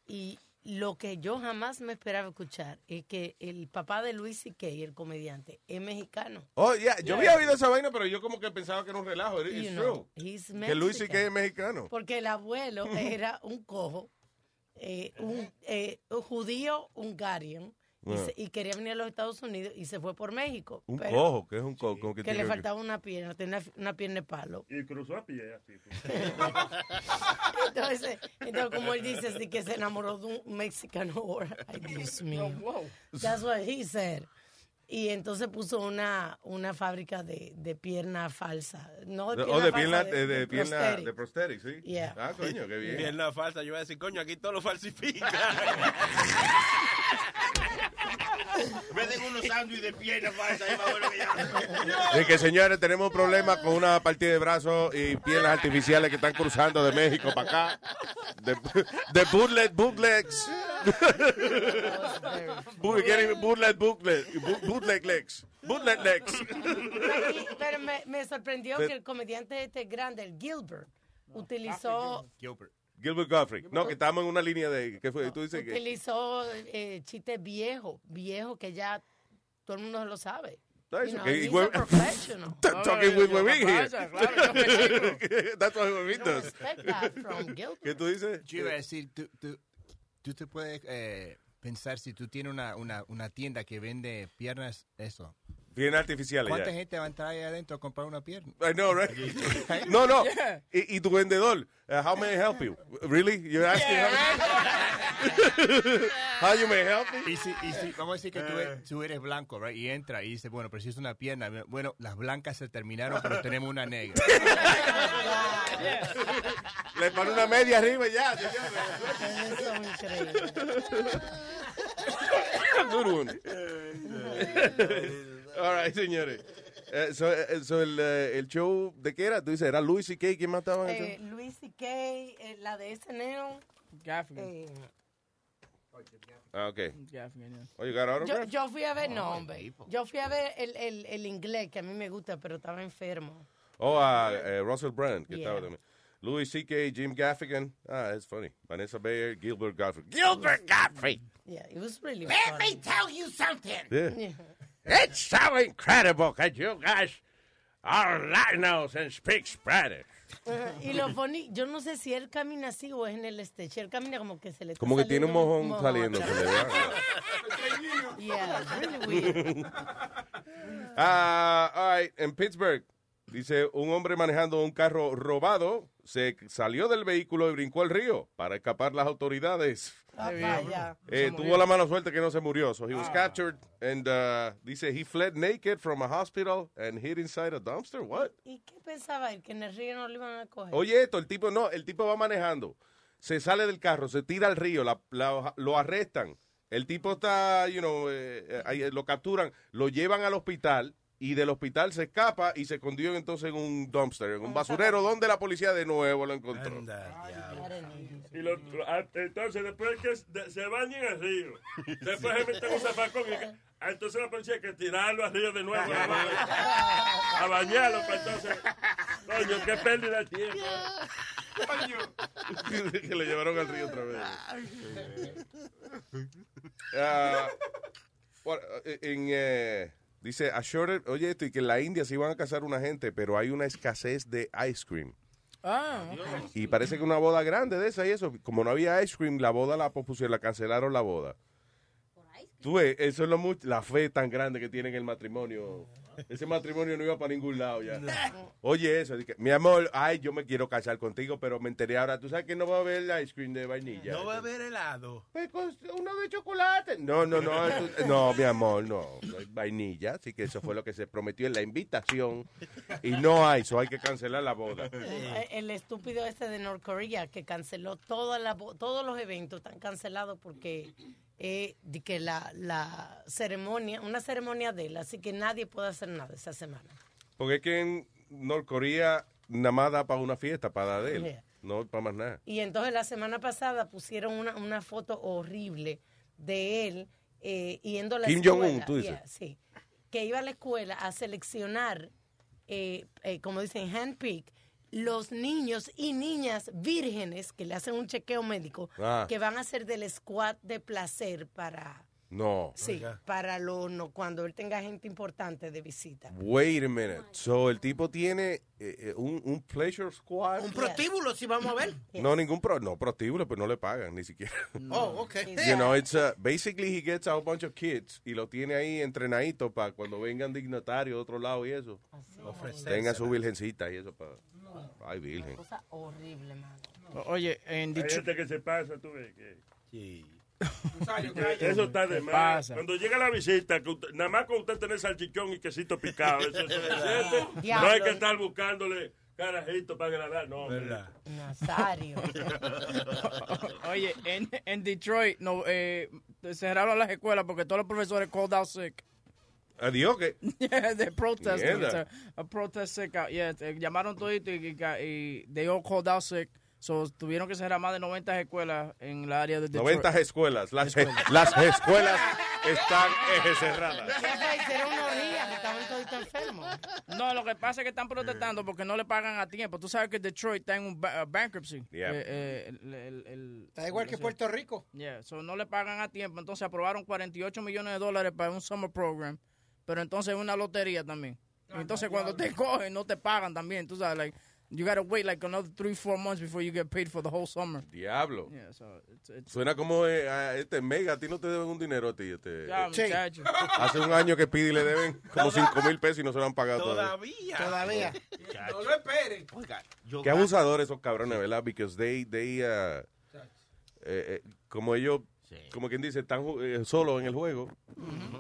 y lo que yo jamás me esperaba escuchar es que el papá de Luis C.K., el comediante, es mexicano. Oh, yeah, yo había oído esa vaina, pero yo como que pensaba que era un relajo. It's You true. know, Que Luis que es mexicano. Porque el abuelo era un cojo, eh, un, eh, un judío hungarian, y, Ah. se- y quería venir a los Estados Unidos y se fue por México. Un pero cojo, que es un cojo. como que Que le faltaba una pierna, tenía una, una pierna de palo. Y cruzó a pie así. Entonces, entonces, como él dice, así que se enamoró de un mexicano ahora. Ay, Dios mío. That's what he said. Y entonces puso una, una fábrica de, de pierna falsa. No de pierna oh, de falsa, pierna, de, de pierna, prosthetic. de prosthetic, sí. Yeah. Ah, coño, qué bien. Pierna falsa, yo voy a decir, coño, aquí todo lo falsifica. Venden unos sándwiches de pierna falsa. Es más bueno que ya. De que señores, tenemos un problema con una partida de brazos y piernas artificiales que están cruzando de México para acá. De, de bootleg bootlegs. Boot- getting bootleg bootleg. boot- Bootleg legs. Bootleg legs. Pero, me, me sorprendió que el comediante este grande, el Gilbert, utilizó Gilbert. Gilbert Godfrey. No, que estamos en una línea de. ¿Qué fue? Tú dices que. utilizó eh, chistes viejos, viejos que ya todo el mundo lo sabe. You eso, know, que he's a professional. Talking with Webin here. That's what Webin does. Respect that from Gilbert. ¿Qué tú dices? Yo iba a decir, tú, tú, tú te puedes eh, pensar si tú tienes una, una, una tienda que vende piernas, eso. Piernas artificiales. ¿Cuánta ya. gente va a entrar ahí adentro a comprar una pierna? I know, right? No, no. Y, y tu vendedor, uh, how may I help you? Really? You're asking how, how you may help me? Y si, y si, vamos a decir que tú, eres- tú eres blanco, right? Y entra y dice, bueno, pero si es una pierna, bueno, las blancas se terminaron, pero tenemos una negra. Le pone una media arriba y ya. Eso es increíble. Good one. All right, señores. Eh, so, eh, so el, eh, el show, ¿de qué era? Tú dices, ¿era Louis C.K. quién más estaba en el Eh? Luis C.K., eh, la de SNL. Eh, Ah, ok. Gaffigan, Oh, you got yo, yo fui a ver, no, hombre. Yo fui a ver el, el, el inglés, que a mí me gusta, pero estaba enfermo. Oh, a eh, Russell Brand, que Yeah. estaba también. Louis C.K., Jim Gaffigan. Ah, it's funny. Vanessa Bayer, Gilbert Godfrey. Gilbert Godfrey! Yeah, it was really Let fun. me tell you something. Yeah. It's so incredible that you guys are Latinos and speak Spanish. Ajá, Y lo funny, yo no sé si él camina así o es en el stage. Él camina como que se le Como que tiene un mojón saliendo. Yeah, really weird. Ah, all right, en Pittsburgh, dice un hombre manejando un carro robado se salió del vehículo y brincó al río para escapar las autoridades. Ah, vaya. Eh, tuvo la mala suerte que no se murió. So he was captured and uh, dice he fled naked from a hospital and hid inside a dumpster. What? ¿Y qué pensaba él? Que en el río no lo iban a coger. Oye, esto, el tipo no, el tipo va manejando, se sale del carro, se tira al río, la- la- lo arrestan. El tipo está, you know, eh, eh, ahí, eh, lo capturan, lo llevan al hospital y del hospital se escapa y se escondió entonces en un dumpster, en un basurero donde la policía de nuevo lo encontró. Y lo- lo- ah, entonces, después que se bañen en el río, después se meten un zafacón y ah, entonces la policía hay que tirarlo al río de nuevo a, ba- a bañarlo, pues entonces, coño, qué pérdida de tiempo. que lo llevaron al río otra vez. Ah, bueno, eh, en, eh, dice, assured, oye esto, y que en la India se iban a casar una gente, pero hay una escasez de ice cream. Ah, Y parece que una boda grande de esa y eso, como no había ice cream, la boda la pospusieron, la cancelaron la boda. Tú ves, eso es lo mucho, la fe tan grande que tiene en el matrimonio. Ese matrimonio no iba para ningún lado ya. Oye, eso, dije, mi amor, ay, yo me quiero casar contigo, pero me enteré ahora, tú sabes que no va a haber ice cream de vainilla. No va a haber helado. Pues uno de chocolate. No, no, no, eso- no, mi amor, no, no hay vainilla, así que eso fue lo que se prometió en la invitación y no hay, eso hay que cancelar la boda. Eh, El estúpido este de Norcorea que canceló toda la todos los eventos, están cancelados porque eh, de que la, la ceremonia, una ceremonia de él, así que nadie puede hacer nada esa semana. Porque es que en Norcorea nada más da para una fiesta, para de él, Yeah. no para más nada. Y entonces la semana pasada pusieron una, una foto horrible de él eh, yendo a la Kim escuela. Jong-un, tú dices. Yeah, sí. Que iba a la escuela a seleccionar, eh, eh, como dicen, handpick, los niños y niñas vírgenes que le hacen un chequeo médico Ah. que van a ser del squad de placer para... No. Sí, para lo, no, cuando él tenga gente importante de visita. Wait a minute. So, el tipo tiene eh, eh, un, un pleasure squad. Un prostíbulo, si vamos a ver. No, ningún pro, no, prostíbulo, pues no le pagan ni siquiera. Oh, ok. You know, it's uh, basically he gets a whole bunch of kids y lo tiene ahí entrenadito para cuando vengan dignatarios de otro lado y eso. Tengan su virgencita y eso para. Ay, virgen. Cosa horrible, mano. Oye, en Hay gente que se pasa, tú ves que... Sí. Eso está de ¿Qué más. Cuando llega la visita, que usted- nada más con usted tener salchichón y quesito picado, eso es suficiente. No Diablo. hay que estar buscándole carajito para agradar, no. hombre. Nazario. Oye, en, en Detroit no, eh, cerraron las escuelas porque todos los profesores called out sick. Adiós, protested. Mierda. It's a, a protest sick out. Yeah, llamaron todito y, y, y they all called out sick. So, tuvieron que cerrar más de 90 escuelas en la área de Detroit. 90 escuelas. Las, las escuelas están eh, cerradas. Hicieron una orgía que estaban todos enfermos. No, lo que pasa es que están protestando porque no le pagan a tiempo. Tú sabes que Detroit está en un ba- bankruptcy. Yeah. Eh, eh, el- el- el- Está igual que Puerto Rico. Yeah, so no le pagan a tiempo. Entonces aprobaron 48 millones de dólares para un summer program. Pero entonces es una lotería también. Entonces cuando te cogen no te pagan también. Tú sabes, like, you gotta wait like another three, four months before you get paid for the whole summer. Diablo. Yeah, so it's, it's, Suena como eh, a este Mega, a ti no te deben un dinero a ti. Este, Ya, eh. Hace un año que pide y le deben como 5 mil pesos y no se lo han pagado todavía. Todavía. No lo esperen. Qué abusadores esos cabrones, ¿verdad? Because they, they, uh, eh, eh, como ellos, como quien dice, están eh, solos en el juego,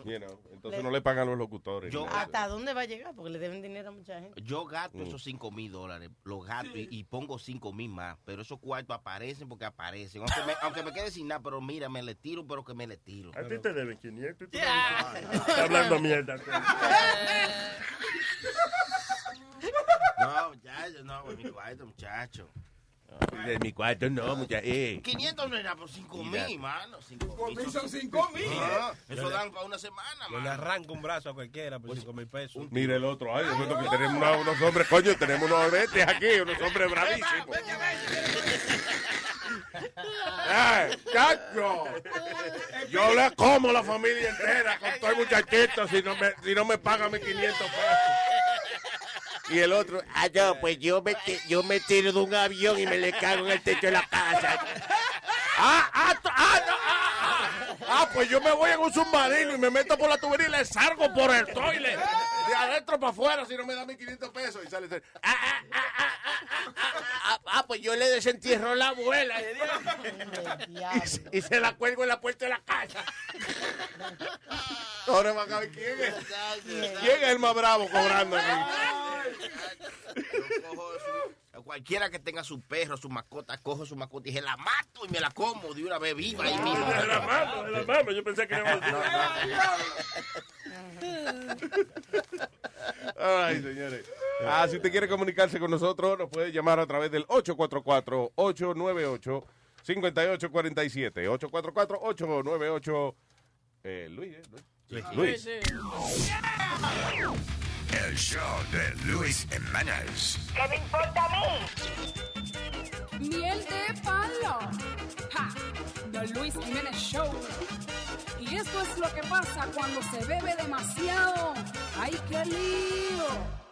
you know, entonces Le- no le pagan a los locutores. Yo-. ¿Hasta dónde va a llegar? Porque le deben dinero a mucha gente. Yo gasto Mm. esos 5 mil dólares, los gasto y, y pongo 5 mil más, pero esos cuartos aparecen porque aparecen. Aunque me, aunque me quede sin nada, pero mira, me le tiro, pero que me le tiro. A ti te deben 500. tú también. Está hablando mierda. No, muchacho, no, mi cuarto, muchacho. De mi cuarto no, mucha, eh. 500 no era por 5 Mira. mil, mano. 5 mil son 5 mil. Ah, Yo Eso le- dan para una semana, Yo le mano. arranco un brazo a cualquiera por 5 mil pesos. Mira el otro, ay, nosotros que tenemos una- unos hombres, coño, tenemos unos besties aquí, unos hombres bravísimos. ¡Ay, chacho! Yo le como la familia entera con todo el muchachito si no me, si no me pagan mis 500 pesos. Y el otro, Ah, no, pues yo me, yo me tiro de un avión y me le cago en el techo de la casa. ah, ah, ah, no, ah, ah, ah, pues yo me voy en un submarino y me meto por la tubería y le salgo por el toilet. De adentro para afuera si no me da mis 500 pesos. Y sale, sale, ah, ah, ah, ah, ah, ah, ah, pues yo le desentierro a la abuela. y, se- y se la cuelgo en la puerta de la casa. Ahora van a ver quién es. ¿Quién es el más bravo cobrando? Yo cojo cualquiera que tenga su perro, su mascota, cojo su mascota y se la mato y me la como de una vez viva ahí mismo. La mano, de la mano. Yo pensé que era Ay, señores. Ah, si usted quiere comunicarse con nosotros, nos puede llamar a través del 844-898-5847. 844-898... Eh, Luis, ¿eh? Luis. Luis. El show de Luis Jiménez. ¿Qué me importa a mí? Miel de palo. Ja, The Luis Jiménez Show. Y esto es lo que pasa cuando se bebe demasiado. ¡Ay, qué lío!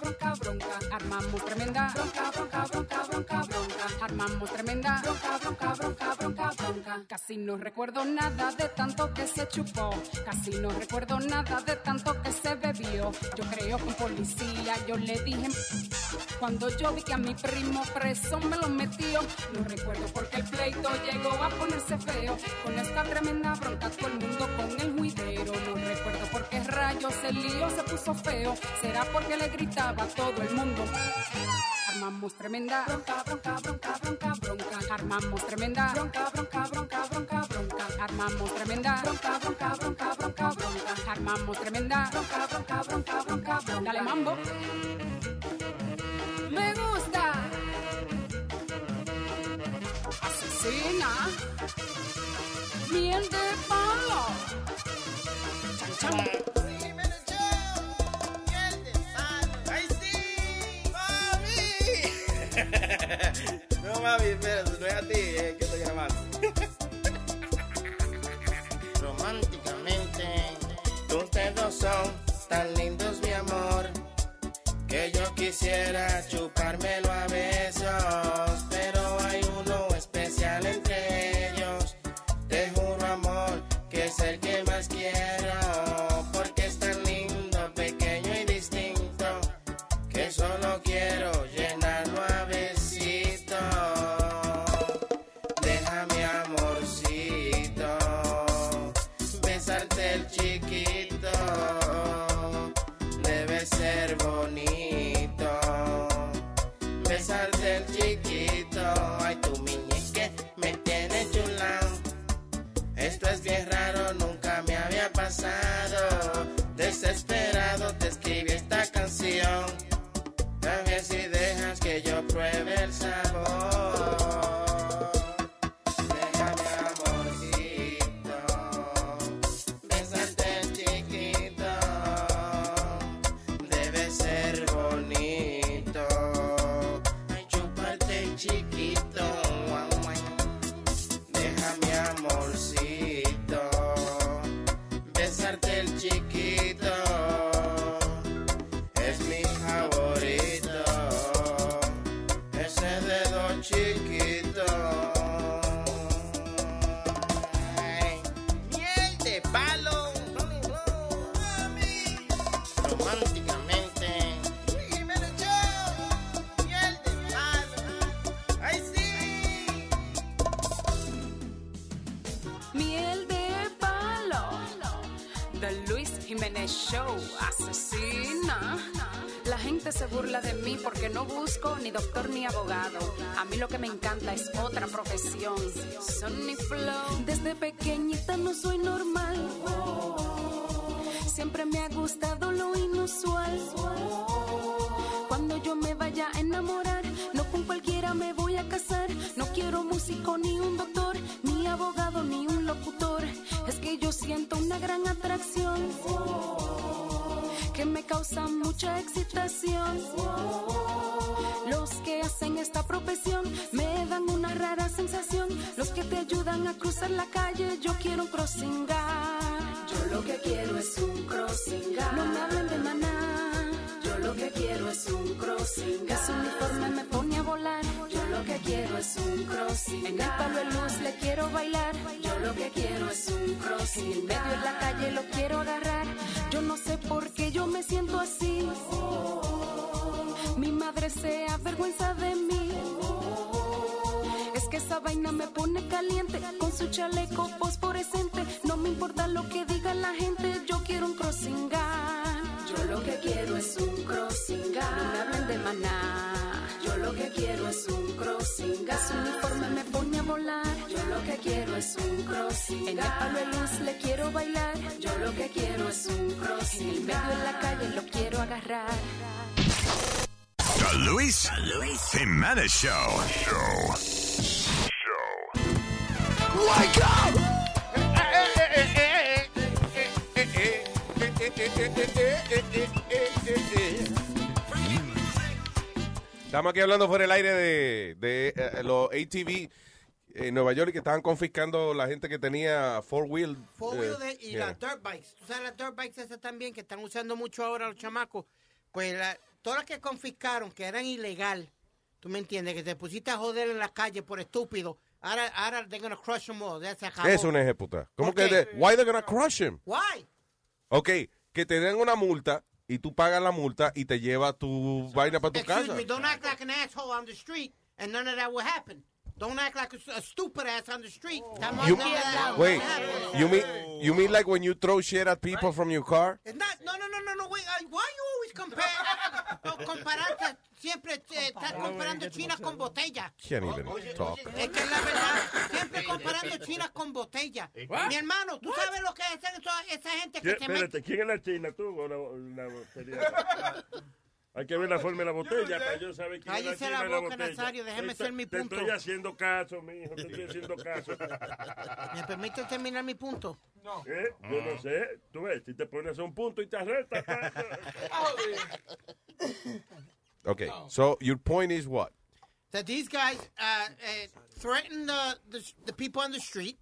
bronca, bronca. Armamos tremenda bronca, bronca, bronca, bronca, bronca. Armamos tremenda bronca, bronca, bronca, bronca, bronca. Casi no recuerdo nada de tanto que se chupó. Casi no recuerdo nada de tanto que se bebió. Yo creo que un policía yo le dije cuando yo vi que a mi primo preso me lo metió. No recuerdo por qué el pleito llegó a ponerse feo. Con esta tremenda bronca todo el mundo con el juidero. No recuerdo por qué rayos el lío se puso feo. Será porque le gritaba a todo el mundo. Armamos tremenda bronca, bronca, bronca, bronca, bronca. Armamos tremenda bronca, bronca, bronca, bronca, bronca. Armamos tremenda bronca, bronca, bronca, bronca, bronca. Armamos tremenda bronca, bronca, bronca, bronca, bronca. Dale mambo. Me gusta. Asesina. Miel de palo. Chan, chan. No, mami, espérate, no es a ti, eh, que estoy grabando. Románticamente, tus dedos son tan lindos, mi amor, que yo quisiera chupármelo a besos, The Luis Jiménez Show. Asesina. La gente se burla de mí porque no busco ni doctor ni abogado. A mí lo que me encanta es otra profesión. Sonny Flow. Desde pequeñita no soy normal. Siempre me ha gustado lo inusual. Cuando yo me vaya a enamorar, no con cualquiera me voy a casar. No quiero músico ni un doctor, ni abogado ni un locutor. Es que yo siento una gran atracción que me causa mucha excitación. Los que hacen esta profesión me dan una rara sensación. Los que te ayudan a cruzar la calle, yo quiero un crossing guard. Yo lo que quiero es un crossing guard. No me hablen de maná. Yo lo que quiero es un crossing guard. Ese uniforme me pone a volar. Yo lo que quiero es un crossing En el palo de luz le quiero bailar. Yo lo que quiero es un crossing En medio de la calle lo quiero agarrar. Yo no sé por qué yo me siento así. Mi madre se avergüenza de mí. Es que esa vaina me pone caliente con su chaleco fosforescente. No me importa lo que diga la gente, yo quiero un crossing guard. Yo lo que quiero es un crossing guard. No me hablen de maná. Que quiero es un crossing guard. Su uniforme me pone a volar. Yo lo que quiero es un crossing En el palo de luz le quiero bailar. Yo lo que quiero es un crossing En medio de la calle lo quiero agarrar. The Luis, Jimenez Show. Show. Wake up! Estamos aquí hablando fuera del aire de, de eh, los ATV en Nueva York que estaban confiscando la gente que tenía four wheel. Four eh, wheel de- y yeah. las dirt bikes. ¿Tú sabes las dirt bikes esas también que están usando mucho ahora los chamacos? Pues la- todas las que confiscaron, que eran ilegal, tú me entiendes, que te pusiste a joder en la calle por estúpido, ahora, ahora they're gonna crush them all. Ya se acabó. Es una ejecuta. ¿Cómo ¿Por que? de- why they gonna crush him? Why? Ok, que te den una multa y tú pagas la multa y te lleva tu vaina para tu Excuse casa. me, don't act like an asshole on the street and none of that will happen. Don't act like a, a stupid ass on the street. That You, wait, you mean you mean like when you throw shit at people from your car? It's not, no, no, no, no, no, wait. uh, Why you always compare, oh, siempre eh, estás comparando chinas con botella? Can't even talk. Es que es la verdad, siempre comparando chinas con botella. Mi hermano, ¿tú sabes lo que hacen esa, gente que ¿Quién- se mete? Espérate, ¿quién es la china, tú o la, la botella? Hay que ver la forma de la botella para yo saber quién Cállese es la la china de la boca, botella. Nazario, déjeme Te- hacer mi te punto. estoy haciendo caso, mi hijo, te estoy haciendo caso. ¿Me permite terminar mi punto? No. ¿Eh? Yo no sé. Tú ves, si te pones a un punto y te arrestas. Okay, so your point is what? That these guys uh, uh, threaten the, the, the people on the street,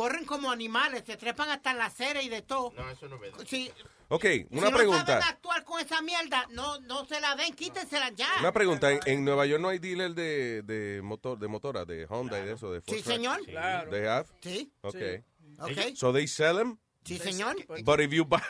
corren como animales, se trepan hasta en la acera y de todo. No, eso no es verdad. Si, Ok, si una no saben pregunta. actuar con esa mierda, no, no se la den, quítensela ya. Una pregunta. En, en Nueva York no hay dealer de, de motor, de motora, de Honda y de eso, de Sí, Volkswagen? señor. Claro. They have? Sí. Okay. Okay. So they sell them? Sí, señor. But if you buy...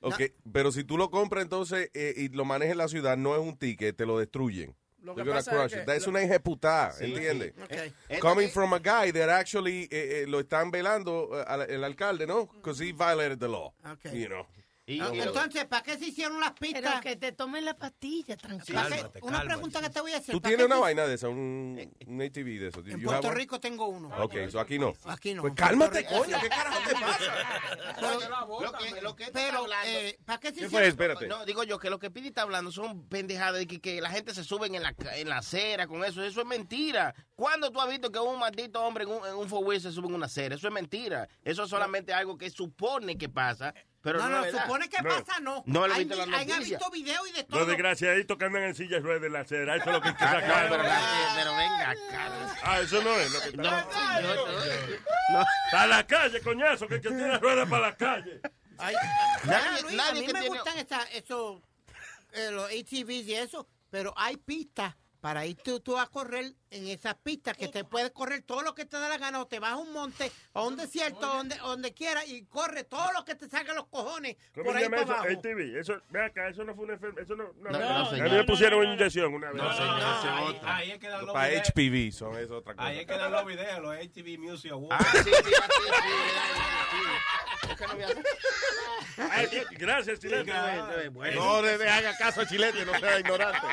Okay, pero si tú lo compras entonces eh, y lo manejas en la ciudad, no es un ticket, te lo destruyen. Lo They're que pasa es crush que lo- una ejecutada, Sí, ¿entiendes? sí. Okay. Eh, Coming from a guy that actually eh, eh, lo están velando eh, al- el alcalde, ¿no? Because he violated the law. Okay. You know. Ah, Entonces, ¿para qué se hicieron las pistas? Pero que te tomen la pastilla, tranquilo. Una pregunta que te voy a hacer. Tú ¿para tienes una vaina de esa, un, un ATV de eso. En Puerto one? Rico tengo uno. Ok, so aquí no. Aquí no. Pues cálmate, coño, ¿qué carajo te pasa? Pero, Lo que, lo que pero, eh, ¿para qué se ¿Qué hicieron? fue? Espérate. No, digo yo que lo que Pidi está hablando son pendejadas de que, que la gente se suben en la, en la acera con eso. Eso es mentira. ¿Cuándo tú has visto que un maldito hombre en un, en un se sube en una acera? Eso es mentira. Eso es solamente algo que supone que pasa, pero no, no, no, supone que No. pasa, no. No lo en la hay- Han noticia. visto video y de todo. Los desgraciaditos que andan en sillas ruedas de la acera, eso es lo que hay que Ah, sacar. pero, la- pero venga acá. Ah, eso no es lo que está. No, no, no. Para la calle, coñazo, que, que tiene ruedas para la calle. Ay, Nadie- ah, Luis, nadie a mí que me tiene- gustan esa- esos, eh, los ATVs y eso, pero hay pistas para ir tú, tú a correr en esas pistas que te puedes correr todo lo que te da la gana o te vas a un monte o a un desierto donde, donde quieras y corre todo lo que te salga los cojones ¿Cómo por se ahí llama para eso? abajo. ATV. Eso, ve acá, eso no fue una enfermedad. Eso no, no, No, no. no, a mí me pusieron No, una inyección una vez. No, señor, ese es ahí, otro. ahí es que dan los Para videos. HPV, son es otra cosa. Ahí es que dan los videos, los ATV Music Awards. Ah, gracias, Chilete. No le haga caso a Chilete, no sea ignorante.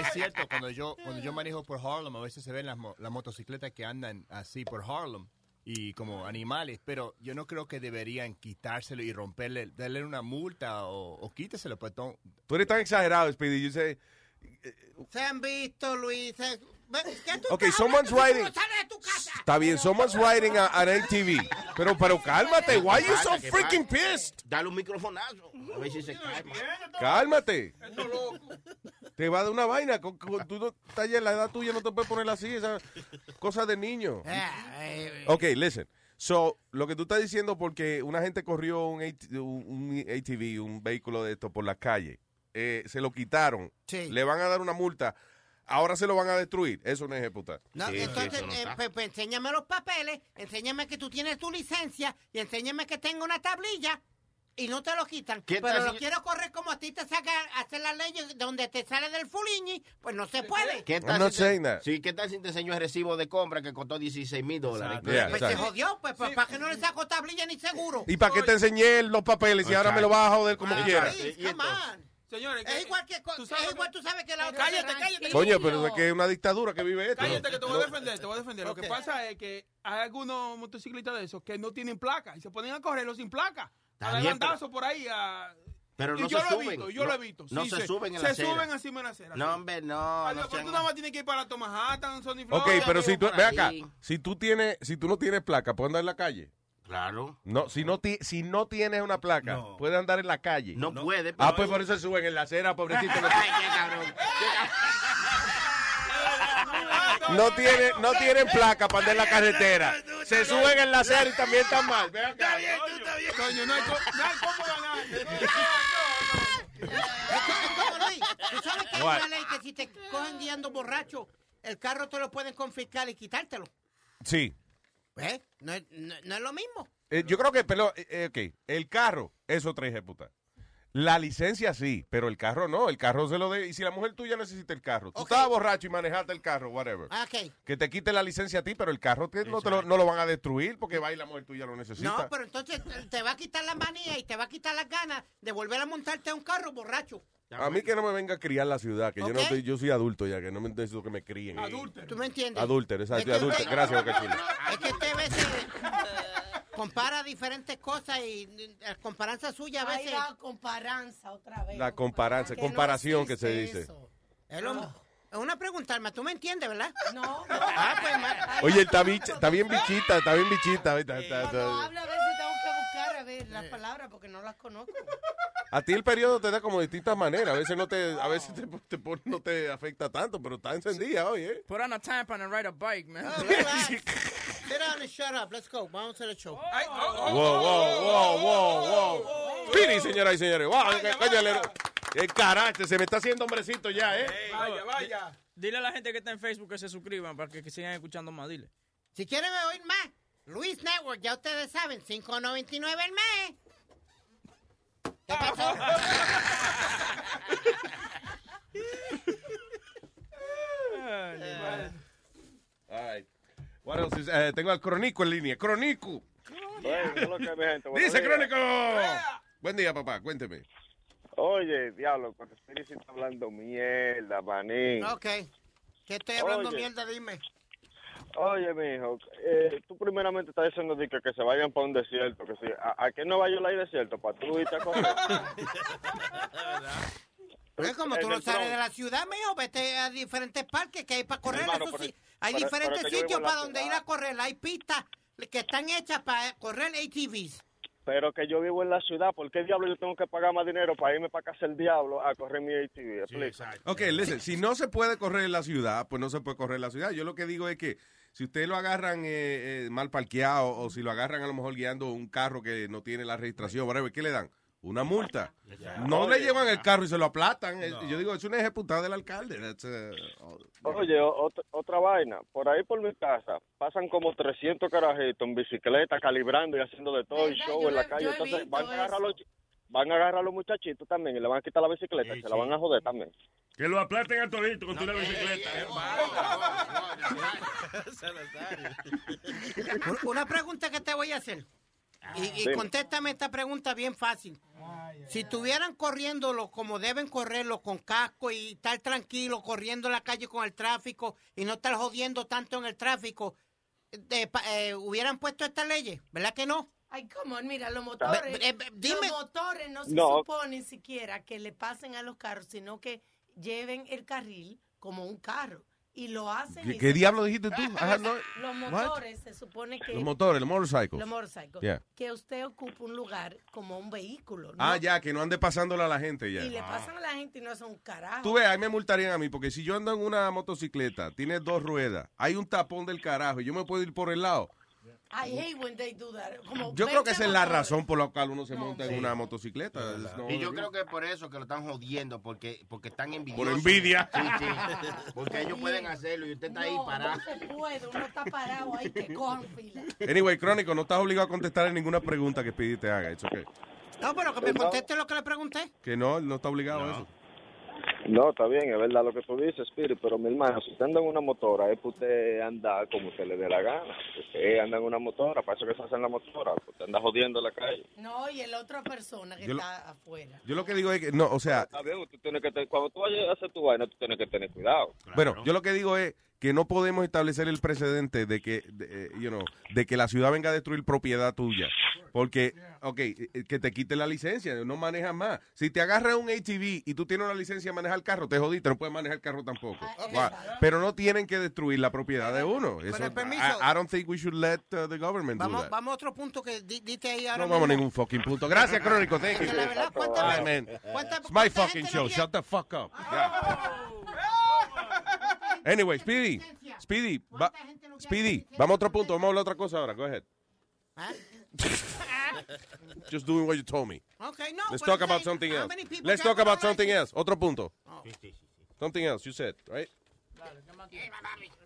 Es cierto, cuando yo, cuando yo manejo por Harlem, a veces se ven las, mo- las motocicletas que andan así por Harlem y como animales, pero yo no creo que deberían quitárselo y romperle, darle una multa o, o quíteselo, pues Tú eres tan exagerado, Speedy. You say, Se han visto, Luis. Se- ¿Qué tú Okay, estás someone's casa? está bien, someone's riding a- an ATV. Pero, pero cálmate, why you so freaking pissed? Dale un microfonazo. A ver si se cae. Cálmate. te va de una vaina. Con, con- tú no, estás ya en la edad tuya, no te puedes poner así, esa cosa de niño. Eh, Ok, listen. So, lo que tú estás diciendo, porque una gente corrió un, AT un- un ATV, un vehículo de esto por la calle, eh, se lo quitaron, Sí. le van a dar una multa, ahora se lo van a destruir. Eso no es ejecutar. No, entonces, eh, pues, pues, enséñame los papeles, enséñame que tú tienes tu licencia y enséñame que tengo una tablilla y no te lo quitan. ¿Qué Pero tal lo quiero correr como a ti te saca hacer las leyes donde te sale del fuliñi, pues no se puede. ¿Qué not si te-. Sí, ¿qué tal si te enseñó el recibo de compra que costó 16 mil dólares? Yeah, Pues se jodió, pues, pues ¿para qué no le saco tablilla ni seguro? ¿Y para qué te enseñé los papeles y ahora me lo vas a joder como Ah, quieras? please, come on. Señores, Es igual que, co- es igual tú sabes que la otra Cállate, cállate. Coño, pero es que es una dictadura que vive esto. Cállate que te voy a defender, te voy a defender. Lo que pasa es que hay algunos motociclistas de esos que no tienen placa y se ponen a correrlo sin placa. A bandazos por ahí. A... Pero y no yo se lo suben. he visto, yo No- lo he visto. no Sí, se suben en Se la acera. suben encima de la acera. No, hombre, no. Adiós, no pero tú nada más tienes que ir para Tomahatan, Sony Ok, Florida, pero si tú, ve acá, si tú tienes, si tú no tienes placa, ¿puedes andar en la calle? Claro. No, si no, ti- si no tienes una placa, puedes andar en la calle. No, puede. Ah, pero- pues por eso se suben en la acera, pobrecito. Ay, qué cabrón. No tienen, no tienen placa para andar en la carretera. Se suben en la acera y también están mal. Ve acá. Coño, no hay, co- no hay cómo ganar. ¿Tú sabes que hay una ley que si te cogen guiando borracho, el carro te lo pueden confiscar y quitártelo? Sí. ¿Ves? No, es- no- no es lo mismo. Eh, yo creo que, pero, eh, eh, ok, el carro es otra ejecuta. La licencia sí, pero el carro no. El carro se lo de. Y si la mujer tuya necesita el carro, tú estabas borracho y manejaste el carro, whatever. Ah, Ok. Que te quite la licencia a ti, pero el carro te- no, te lo, no lo van a destruir porque va y la mujer tuya lo necesita. No, pero entonces te va a quitar la manía y te va a quitar las ganas de volver a montarte a un carro borracho. A mí que no me venga a criar la ciudad, que yo no estoy, yo soy adulto ya, que no me necesito que me críen. ¿Tú me entiendes? Adúltero, exacto, Es que adúltero. usted- Gracias, Boca Chula. Es que usted a veces compara diferentes cosas y eh, la comparanza suya a Ahí veces... va comparanza otra vez. La comparanza, Que no comparación que se dice. eso. Es, lo- es una pregunta, Alma, tú me entiendes, ¿verdad? No. Ah, pues, Oye, está, bicha- está bien bichita, está bien bichita. Está- está- está- habla a veces tengo que buscar a ver las palabras porque no las conozco. A ti el periodo te da como de distintas maneras. A veces no te, a veces te, te pone- no te afecta tanto, pero está encendida hoy, ¿eh? Put on a tampon and ride a bike, man. Oh, relax. Sit down and shut up. Let's go. Vamos a hacer el show. Wow, wow, wow, wow, wow. Piri, señoras y señores. Wow, coño, el carácter, se me está haciendo hombrecito ya, ¿eh? Vaya, vaya. Dile a la gente que está en Facebook que se suscriban para que, que sigan escuchando más. Dile. Si quieren oír más, Luis Network, ya ustedes saben, 5.99 el mes. ¿Qué pasó? All right. What else is- eh, tengo al Cronico en línea. Cronico. Bueno, ¿qué Dice. Crónico. Buen día, papá. Cuénteme. Oye, diablo, cuando Spirit está hablando mierda, manín. ok. Que estoy hablando Oye. mierda, dime. Oye, mijo, eh, tú primeramente estás diciendo que, que se vayan para un desierto, que si, ¿a, a qué Nueva York hay desierto? Para tú irte a correr. Pero es como tú no sales de la ciudad, mijo, vete a diferentes parques que hay para correr. Hermano, eso pero- sí. Hay pero- diferentes pero sitios para donde ir a correr. Hay pistas que están hechas para correr ATVs. Pero que yo vivo en la ciudad, ¿por qué diablo yo tengo que pagar más dinero para irme para casa el diablo a correr mi ATV? Explica. Ok, listen, si no se puede correr en la ciudad, pues no se puede correr en la ciudad. Yo lo que digo es que si usted lo agarran eh, eh, mal parqueado o si lo agarran a lo mejor guiando un carro que no tiene la registración, whatever, ¿qué le dan? Una multa. No le Oye. llevan el carro y se lo aplatan. Eh, Yo digo, es una ejecutada del alcalde. Uh, Oye, o- otra, otra vaina. Por ahí por mi casa pasan como 300 carajitos en bicicleta, calibrando y haciendo de todo el show Yo en la he- calle. Entonces van a, agarrar los, van a agarrar a los muchachitos también y le van a quitar la bicicleta y se la van a joder también. Que lo aplaten a todito con tu bicicleta. Un- Una pregunta que te voy a hacer. Y, y contéstame esta pregunta bien fácil. Si estuvieran corriéndolo como deben correrlo, con casco y estar tranquilo, corriendo en la calle con el tráfico y no estar jodiendo tanto en el tráfico, pa- eh, hubieran puesto estas leyes, ¿verdad que no? Ay, come mira, los motores, los motores no se no. supone siquiera que le pasen a los carros, sino que lleven el carril como un carro. Y lo hacen. ¿Qué, diablo dijiste tú? Los motores, se supone que. Los motores, los motorcycles. Los motorcycles. Que usted ocupa un lugar como un vehículo. Ah, ya, que no ande pasándole a la gente ya. Y le pasan a la gente y no hacen un carajo. Tú ves, ahí me multarían a mí, porque si yo ando en una motocicleta, tiene dos ruedas, hay un tapón del carajo y yo me puedo ir por el lado I hate when they do that. Yo creo que esa es la razón por la cual uno se monta en una motocicleta. Y yo creo que por eso que lo están jodiendo, porque, porque están envidiosos. Por envidia. Sí, sí. Porque ellos pueden hacerlo y usted está ahí parado. No se puede, uno está parado ahí que cojan fila. Anyway, Crónico, no estás obligado a contestar en ninguna pregunta que Speedy te haga. It's okay. No, pero que me conteste lo que le pregunté. Que no, no está obligado a eso. No, está bien, es verdad lo que tú dices, Spirit, pero mi hermano, si usted anda en una motora, es que usted anda como usted le dé la gana. Usted anda en una motora, para eso que se hace en la motora, usted anda jodiendo la calle. No, y el otra persona que está afuera. Yo lo que digo es que, no, o sea... Está usted cuando tú vayas a hacer tu vaina, tú tienes que tener cuidado. Claro. Bueno, yo lo que digo es que no podemos establecer el precedente de que, de, eh, you know, de que la ciudad venga a destruir propiedad tuya. Porque, ok, eh, eh, que te quite la licencia, no manejas más. Si te agarra un ATV y tú tienes una licencia de manejar el carro, te jodiste, no puedes manejar el carro tampoco. Ah, Pero no tienen que destruir la propiedad de uno. Eso, permiso, I, don't think we should let uh, the government vamos, do that. Vamos a otro punto que diste ahí. No vamos a ningún fucking punto. Gracias, Crónico. Thank you. La verdad, cuánta, It's my fucking show. Shut the fuck up. Anyway, Speedy. Speedy. Speedy. Vamos a otro punto. Vamos a hablar otra cosa ahora. Go ahead. ¿Ah? Just doing what you told me. Okay, no. Let's pues talk about something else. Let's talk about something else. Otro punto. Oh. Something else you said, right?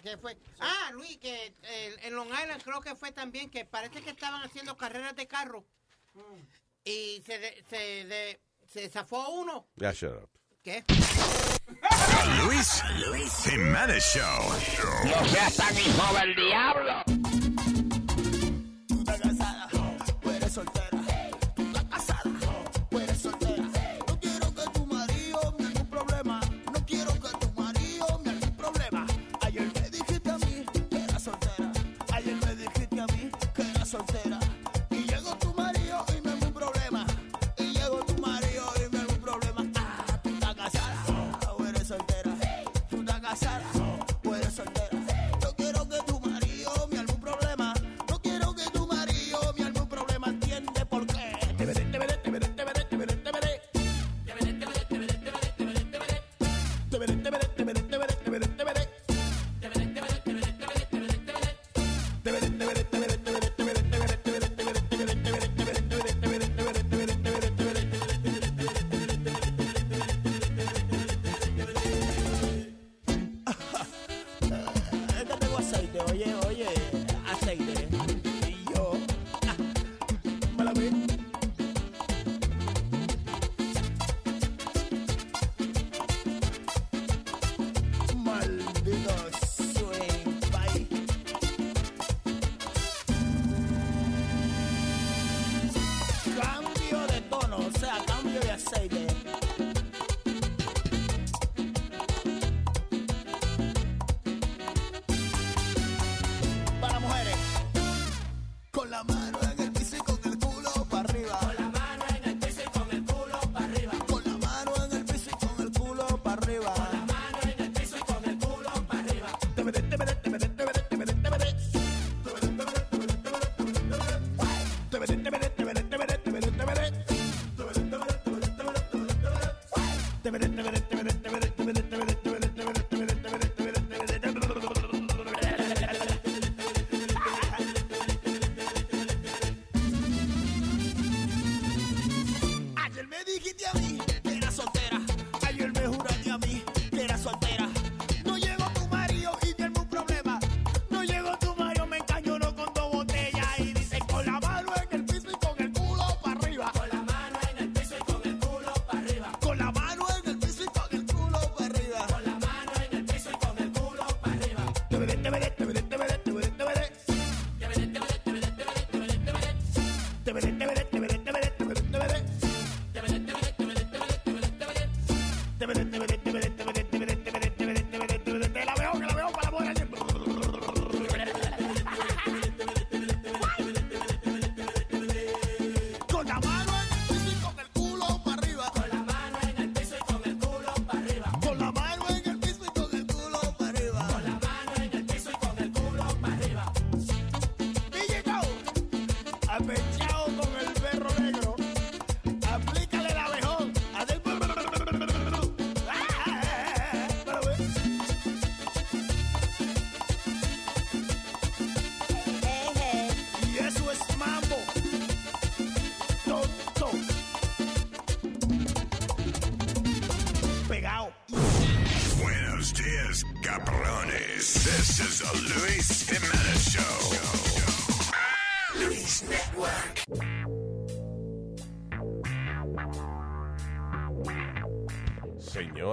¿Qué fue? Ah, Luis, que eh, en Long Island creo que fue también que parece que estaban haciendo carreras de carro y se de, se se zafó uno. Yeah, shut up. ¿Qué? Luis, Luis Jiménez Show. No hijo del diablo.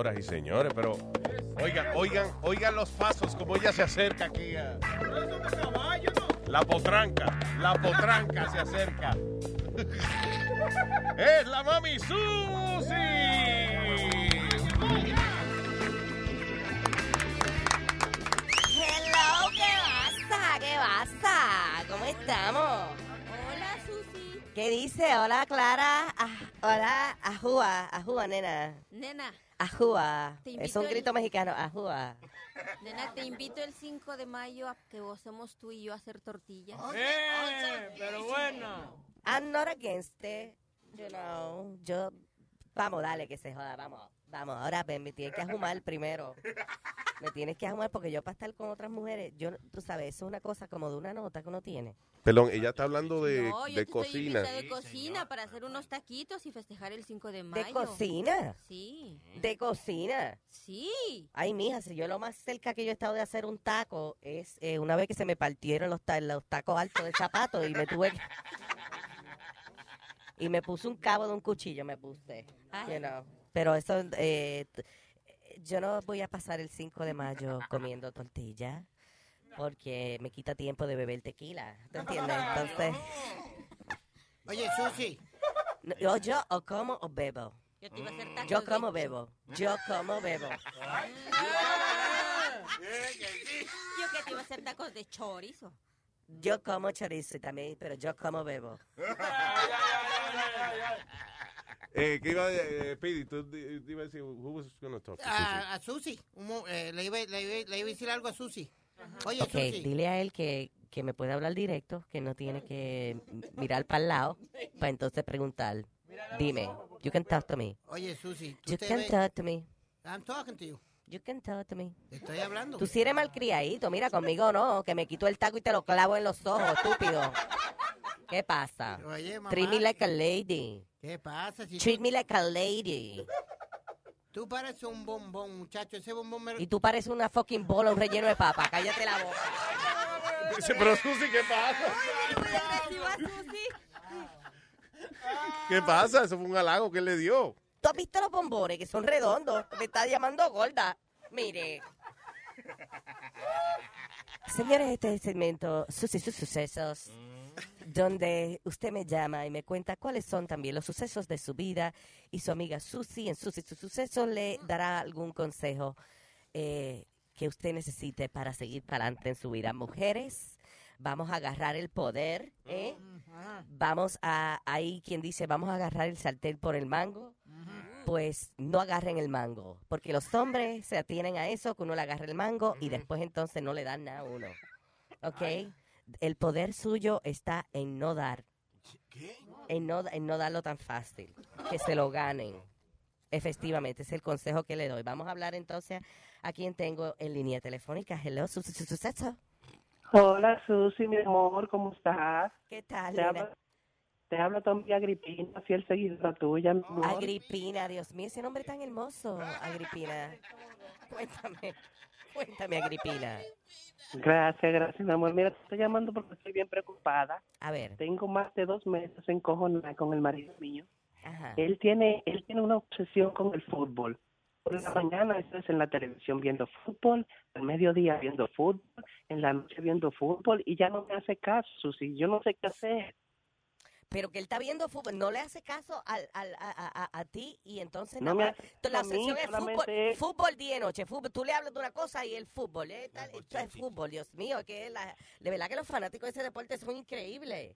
Señoras y señores, pero oigan, oigan, oigan los pasos como ella se acerca aquí a la potranca, la potranca se acerca. es la mami Susi. Hello, ¿qué pasa? ¿Qué pasa? ¿Cómo estamos? Hola, Susi. ¿Qué dice? Hola, Clara. Ah, hola, ajúa, ajúa, nena. Nena, Ajúa. Es un el- grito mexicano, ajúa. nena, te invito el 5 de mayo a que gocemos tú y yo a hacer tortillas. Eh, pero bueno. I'm not against it, you know. Yo, vamos, dale, que se joda, vamos. Vamos, ahora ven, me tienes que ajumar primero. Me tienes que ajumar porque yo para estar con otras mujeres, yo, tú sabes, eso es una cosa como de una nota que uno tiene. Perdón, ella está hablando de, no, yo de te cocina. estoy de cocina para hacer unos taquitos y festejar el 5 de mayo. ¿De cocina? Sí. ¿De cocina? Sí. Ay, mija, si yo lo más cerca que yo he estado de hacer un taco es eh, una vez que se me partieron los, ta- los tacos altos de zapato y me tuve que... Y me puse un cabo de un cuchillo, me puse. you know. Pero eso, eh, t- yo no voy a pasar el 5 de mayo comiendo tortilla porque me quita tiempo de beber tequila. ¿Te entiendes? Entonces, Oye, Susi. no, yo, yo o como o bebo. Yo te iba a hacer tacos Yo de- como bebo. Yo como bebo. Yo que te iba a hacer tacos de chorizo. Yo como chorizo también, pero yo como bebo. Eh, ¿Qué iba a eh, Pidi? Tú iba a decir, who was talk to Susie? A, a Susi. Un eh, le, iba, le, iba, le iba a decir algo a Susi. Oye, ok, Susi. dile a él que, que me puede hablar directo, que no tiene que mirar para el lado, para entonces preguntar. Dime, you can talk to me. Oye, Susi. tú You te can ves- talk to me. I'm talking to you. You can talk to me. Estoy hablando. Tú si eres malcriadito, mira, conmigo no, que me quito el taco y te lo clavo en los ojos, estúpido. ¿Qué pasa? Oye, mamá. Treat me like a lady. ¿Qué pasa? Si Treat tú, me like a lady. tú pareces un bombón, muchacho. Ese bombón me... Y tú pareces una fucking bola, un relleno de papa. Cállate la boca. Dice, pero Susi, ¿qué pasa? ¿Qué pasa? Eso fue un halago que él le dio. ¿Tú has visto los bombones que son redondos? Me está llamando gorda. Mire. Señores, este es el segmento Susi sus sucesos, donde usted me llama y me cuenta cuáles son también los sucesos de su vida y su amiga Susi en Susi sus sucesos le dará algún consejo eh, que usted necesite para seguir para adelante en su vida. Mujeres, vamos a agarrar el poder, ¿eh? Vamos a, hay quien dice, vamos a agarrar el sartén por el mango. Pues no agarren el mango, porque los hombres se atienen a eso, que uno le agarre el mango y después entonces no le dan nada a uno. ¿Ok? El poder suyo está en no dar. En no, en no darlo tan fácil. Que se lo ganen. Efectivamente, es el consejo que le doy. Vamos a hablar entonces a quien tengo en línea telefónica. Hello, su, su- su- suceso. Hola Susi, mi amor, ¿cómo estás? ¿Qué tal, Te habla, te habla amiga Agripina, fiel seguidora tuya, mi amor. Agripina, Dios mío, ese nombre tan hermoso, Agripina. Cuéntame, cuéntame, Agripina. Gracias, gracias, mi amor. Mira, te estoy llamando porque estoy bien preocupada. A ver. Tengo más de dos meses encojonada con el marido mío. Ajá. Él tiene, él tiene una obsesión con el fútbol. Por la mañana estás en la televisión viendo fútbol, al mediodía viendo fútbol, en la noche viendo fútbol y ya no me hace caso, Susi. Yo no sé qué hacer. Pero que él está viendo fútbol, no le hace caso al, al- a, a- a- a ti y entonces No nada me la obsesión es fútbol, fútbol día y noche, fútbol. Tú le hablas de una cosa y el fútbol, ¿eh? Tal- esto es fútbol, Dios mío, que la, de verdad que los fanáticos de ese deporte son increíbles.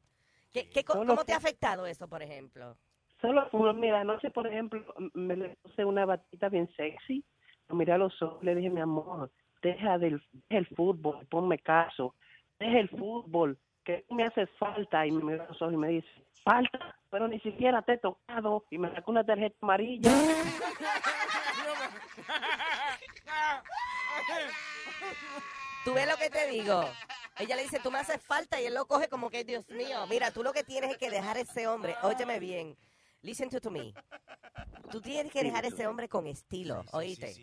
¿Qué, qué co- Solo ¿Cómo te ha afectado eso, por ejemplo? Solo fútbol, mira, anoche, por ejemplo, me le puse una batita bien sexy, lo miré a los ojos, le dije, mi amor, deja, del, deja el fútbol, ponme caso, deja el fútbol, que me hace falta, y me miró a los ojos y me dice, falta, pero ni siquiera te he tocado, y me sacó una tarjeta amarilla. ¿Tú ves lo que te digo? Ella le dice, tú me haces falta y él lo coge como que, Dios mío, mira, tú lo que tienes es que dejar a ese hombre. Óyeme bien. Listen to, to me. Tú tienes que dejar a ese hombre con estilo, ¿oíste?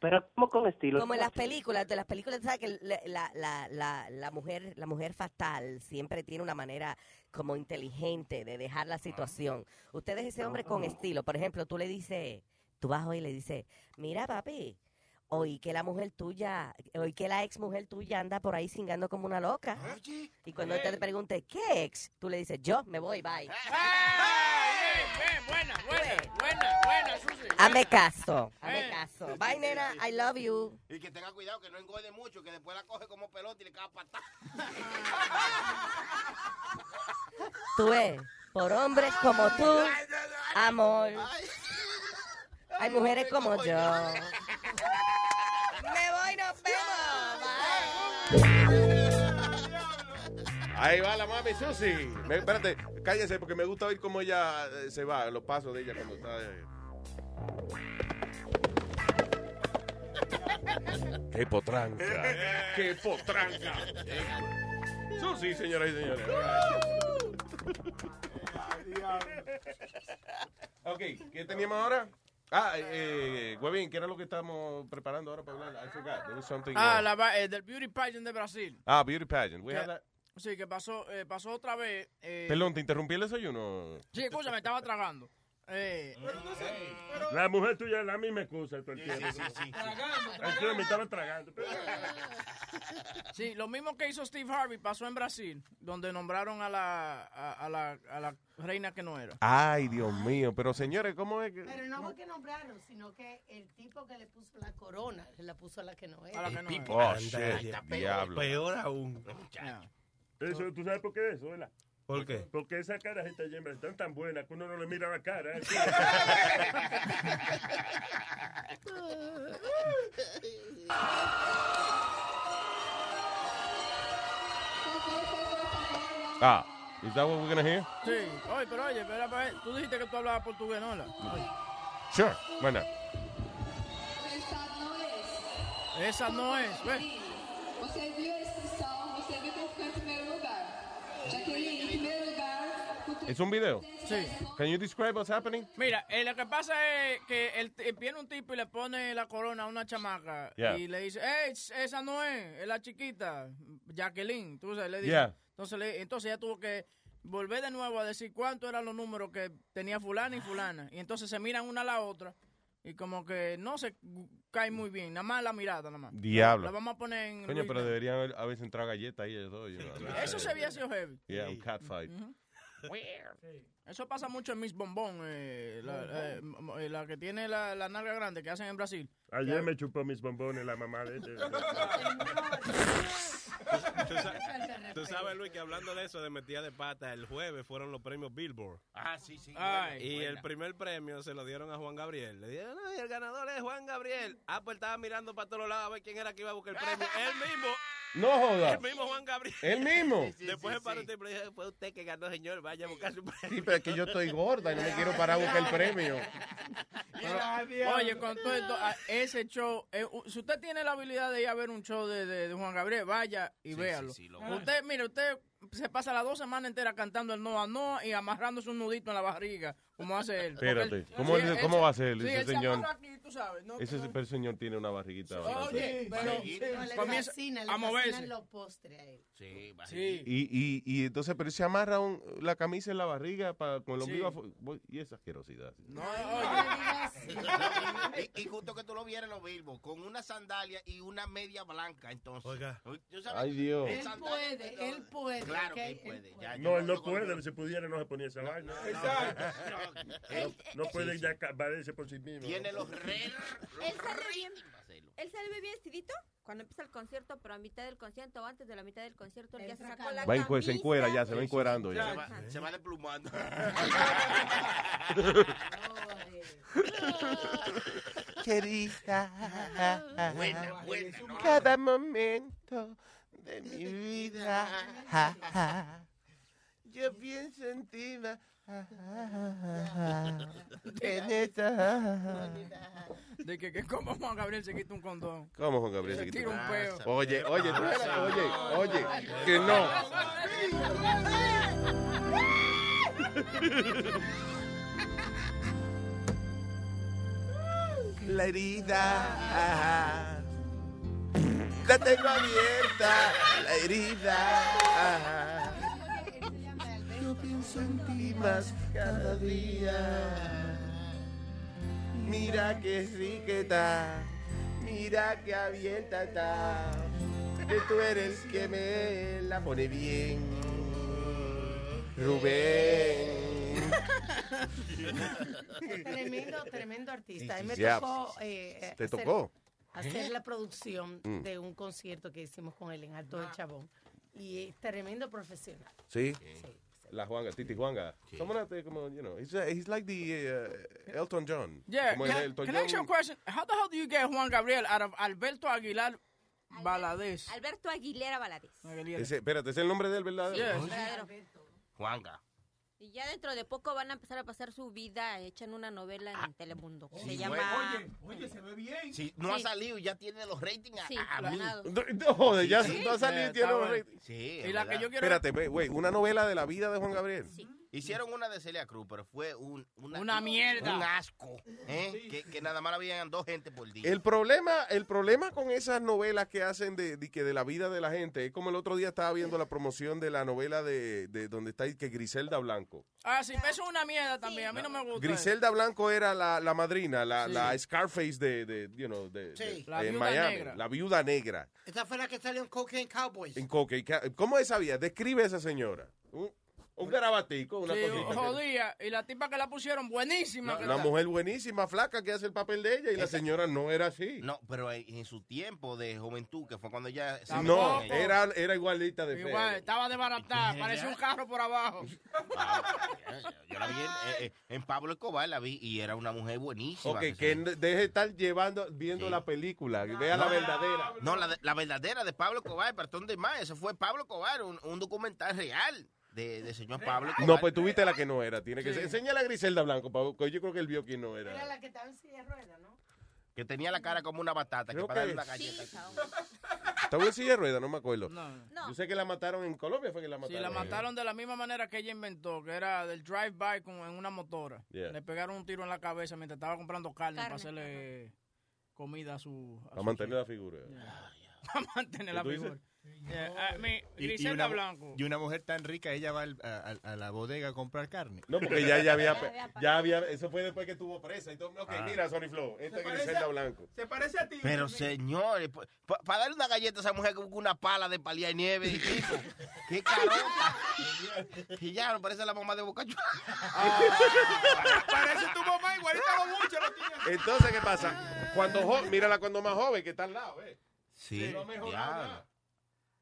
Pero como con estilo. Como en las películas, de las películas, ¿sabes que la, la, la, la, la mujer la mujer fatal siempre tiene una manera como inteligente de dejar la situación? Usted deja ese hombre con estilo. Por ejemplo, tú le dices, tú vas hoy y le dices, mira papi, oí que la mujer tuya, oí que la ex mujer tuya anda por ahí cingando como una loca. Y cuando él te pregunte, ¿qué ex? Tú le dices, yo me voy, bye. Buena, buena, Susi. Hazme caso, hazme Eh. caso. Bye, nena, I love you. Y que tenga cuidado, que no engorde mucho, que después la coge como pelota y le cae patada. Tú ves, por hombres como tú, amor. Hay mujeres como yo. Me voy, nos Ahí va la mami Susi. Me- espérate, cállese porque me gusta oír cómo ella eh, se va, los pasos de ella cuando está. eh. ¡Qué potranca! ¡Qué potranca! Susi, señoras y señores. Ok, ¿qué teníamos ahora? Ah, eh, Huevín, ¿qué era lo que estamos preparando ahora para hablar? I forgot. There was something, Ah, uh, la, va- eh, del Beauty Pageant de Brasil. ah, beauty pageant. We had that. Sí, que pasó, eh, pasó otra vez. eh, Perdón, ¿te interrumpí el desayuno? Sí, escúchame, estaba tragando. Eh, La mujer tuya es la misma excusa todo el tiempo. Sí, sí, sí. Es que me estaba tragando. Sí, lo mismo que hizo Steve Harvey pasó en Brasil, donde nombraron a la, a, a la, a la reina que no era. Ay, Dios mío. Pero señores, ¿cómo es que.? Pero no fue que nombraron, sino que el tipo que le puso la corona, le la puso a la que no era. A la que no era. Oh, shit, diablo. Peor aún. Eso, ¿tú sabes por qué eso, verdad? ¿Por qué? Porque esa cara de esta hembra están tan buena que uno no le mira la cara. ¿eh? Ah, is that what we're gonna hear? Sí, oye, pero oye, espera, espera, tú dijiste que tú hablabas portugués, ¿no? la? Sure, bueno. Esa no es, ¿ves? Viu a em primeiro lugar. Jaqueline, em primeiro lugar. ¿Es un video? Sí. Can you describe what's happening? Mira, eh, lo que pasa es que él, eh, viene un tipo y le pone la corona a una chamaca Yeah. y le dice, hey, esa no es, es la chiquita, Jacqueline, tú sabes, le dice. Yeah. Entonces, le- entonces ella tuvo que volver de nuevo a decir cuántos eran los números que tenía fulana y fulana. Y entonces se miran una a la otra y como que no se cae muy bien, nada más la mirada, nada más. Diablo. La vamos a poner en... Coño, pero deberían haber, haberse entrado galletas ahí. Eso, you know. Eso se había sido heavy. Yeah, un catfight. Eso pasa mucho en Miss Bombón, eh, la, eh, eh, la que tiene la, la nalga grande que hacen en Brasil. Ayer me chupó mis bombones la mamá de este. ¿Tú, sa- tú sabes, Luis, que hablando de eso de metida de pata, el jueves fueron los premios Billboard. Ah, sí, sí. Ay, y buena. el primer premio se lo dieron a Juan Gabriel. Le dijeron, no, y el ganador es Juan Gabriel. Ah, pues estaba mirando para todos lados a ver quién era que iba a buscar el premio. Él mismo. No joda. El mismo Juan Gabriel. ¿El mismo? Sí, sí, Después el dije, fue usted que ganó, señor. Vaya a buscar su premio. Sí, pero es que yo estoy gorda y no me quiero parar a buscar el premio. Pero, oye, con todo esto, ese show, eh, si usted tiene la habilidad de ir a ver un show de, de- de Juan Gabriel, vaya y Sí, véalo. sí, sí, lo usted, mire, usted se pasa las dos semanas enteras cantando el Noa Noa y amarrándose un nudito en la barriga, como hace él. Espérate, él- ¿cómo, sí, él- cómo va a ser sí, ese señor? aquí, tú sabes, ¿no? Ese pero señor tiene una barriguita. Oye, pero No, le comienza a moverse. los postres a él. Sí, Sí. Y, y, y entonces, pero se amarra un- la camisa en la barriga para, con el ombligo y esa asquerosidad. No, y, y justo que tú lo vieras en los Bilbo, con una sandalia y una media blanca, entonces. Oiga. ¿Tú sabes? Ay, Dios. Él puede, él puede. Claro que él puede. Ya, No, él no puede. Si pudiera, no se ponía esa vaina. Exacto. No, no puede ya valerse por sí mismo. Tiene los re... Él sale bien, él sale bien vestidito cuando empieza el concierto, pero a mitad del concierto o antes de la mitad del concierto él ya se sacó la Va en cue- se camisa. encuera ya, se va encuerando Se ya. va, se va desplumando. Querida, Buena, buena, cada momento de mi vida, yo pienso en ti, ma- en esa. De que, que como Juan Gabriel se quita un condón. ¿Cómo, Juan Gabriel? Se tira un quita? peo. Oye, oye, espérate, oye, oye, que no. la herida. La tengo abierta, la herida. ajá. Yo pienso en ti más cada día. Mira que rica está, mira que abierta está. Que tú eres que me la pone bien. Rubén. Tremendo, tremendo artista. Mí me Yeah. tocó. eh, ¿Te hacer- tocó? Hacer la producción Mm. de un concierto que hicimos con él en Alto del Chabón. Y es tremendo profesional. Sí. La Juanga, Titi Juanga. Someone out there, como, you know, he's, uh, he's like the uh, Elton John. Yeah, Como can, Elton can I ask you a John. question? How the hell do you get Juan Gabriel out of Alberto Aguilar Valadez? Alberto Aguilera Valadez. Ese, espérate, ¿es el nombre del verdadero? Verdadero. Juanga. Y ya dentro de poco van a empezar a pasar su vida hecha en una novela en Telemundo. que se sí, llama... bueno. Oye, se ve bien. Sí, no ha Sí. salido y ya tiene los ratings a, Sí, a ganado. No, no, joder, ya Sí, no ha salido y tiene los ratings. Sí, Y la que yo quiero- Espérate, ve, güey, una novela de la vida de Juan Gabriel. Hicieron una de Celia Cruz, pero fue un, una, Una mierda. Un asco. ¿eh? Que, que nada más la veían dos gente por día. El problema, el problema con esas novelas que hacen de, de que de la vida de la gente es como el otro día estaba viendo la promoción de la novela de, de donde está que Griselda Blanco. Ah, sí, eso es una mierda también. A mí no me gusta. Griselda Blanco era la, la madrina, la, Sí. la Scarface de, de, you know, de, Sí. de- La en viuda Miami, negra. la viuda negra Esa fue la que salió en Cocaine Cowboys. en Coque. ¿Cómo esa vía? Describe a esa señora. Un, un garabatico, una Sí, cosita. que-. Y la tipa que la pusieron, buenísima. que Una está. mujer buenísima, flaca, que hace el papel de ella y la señora no era así. No, pero en, su tiempo de juventud, que fue cuando ella... se No, era, era igualita de Igual, fea. estaba desbaratada. Parecía un carro por abajo. Yo la vi en, eh, eh, en Pablo Escobar, la vi y era una mujer buenísima. Ok, que que deje de estar llevando, viendo la película, que vea la No, verdadera. No, la, de- la verdadera de Pablo Escobar, perdón de más. Ese fue Pablo Escobar, un, un documental real de, de señor Pablo. No, pues tuviste la que no era. Tiene que Sí. ser. A Griselda Blanco, Pablo, que yo creo que él vio quién no Era era. la que estaba en silla de ruedas, ¿no? Que tenía la cara como una batata, Creo que para darle que- una galleta. Estaba en silla de ruedas, no me acuerdo. No. Yo sé que la mataron en Colombia, fue que la Sí, mataron. la mataron de la misma manera que ella inventó, que era del drive-by como en una motora. Yeah. Le pegaron un tiro en la cabeza mientras estaba comprando carne, Carne, para hacerle comida a su... Para mantener la figura. Para mantener la ¿Tú dices? Yeah, I mean, Y, y Griselda una, Blanco. y una mujer tan rica, ella va al- a, la bodega a comprar carne. No, porque ya, ya había, ya había, eso fue después que tuvo presa. Y todo, ok, Ah. mira, Sony Flow, esta es Griselda Blanco. Se parece a ti. Pero señores, para darle una galleta a esa mujer con una pala de palía y nieve y tipo, qué carota. que ya no parece la mamá de Boca Chula. Parece tu mamá igualita a los muchos. Entonces, ¿qué pasa? Cuando mírala cuando más joven, que está al lado, ¿ves? Sí, No.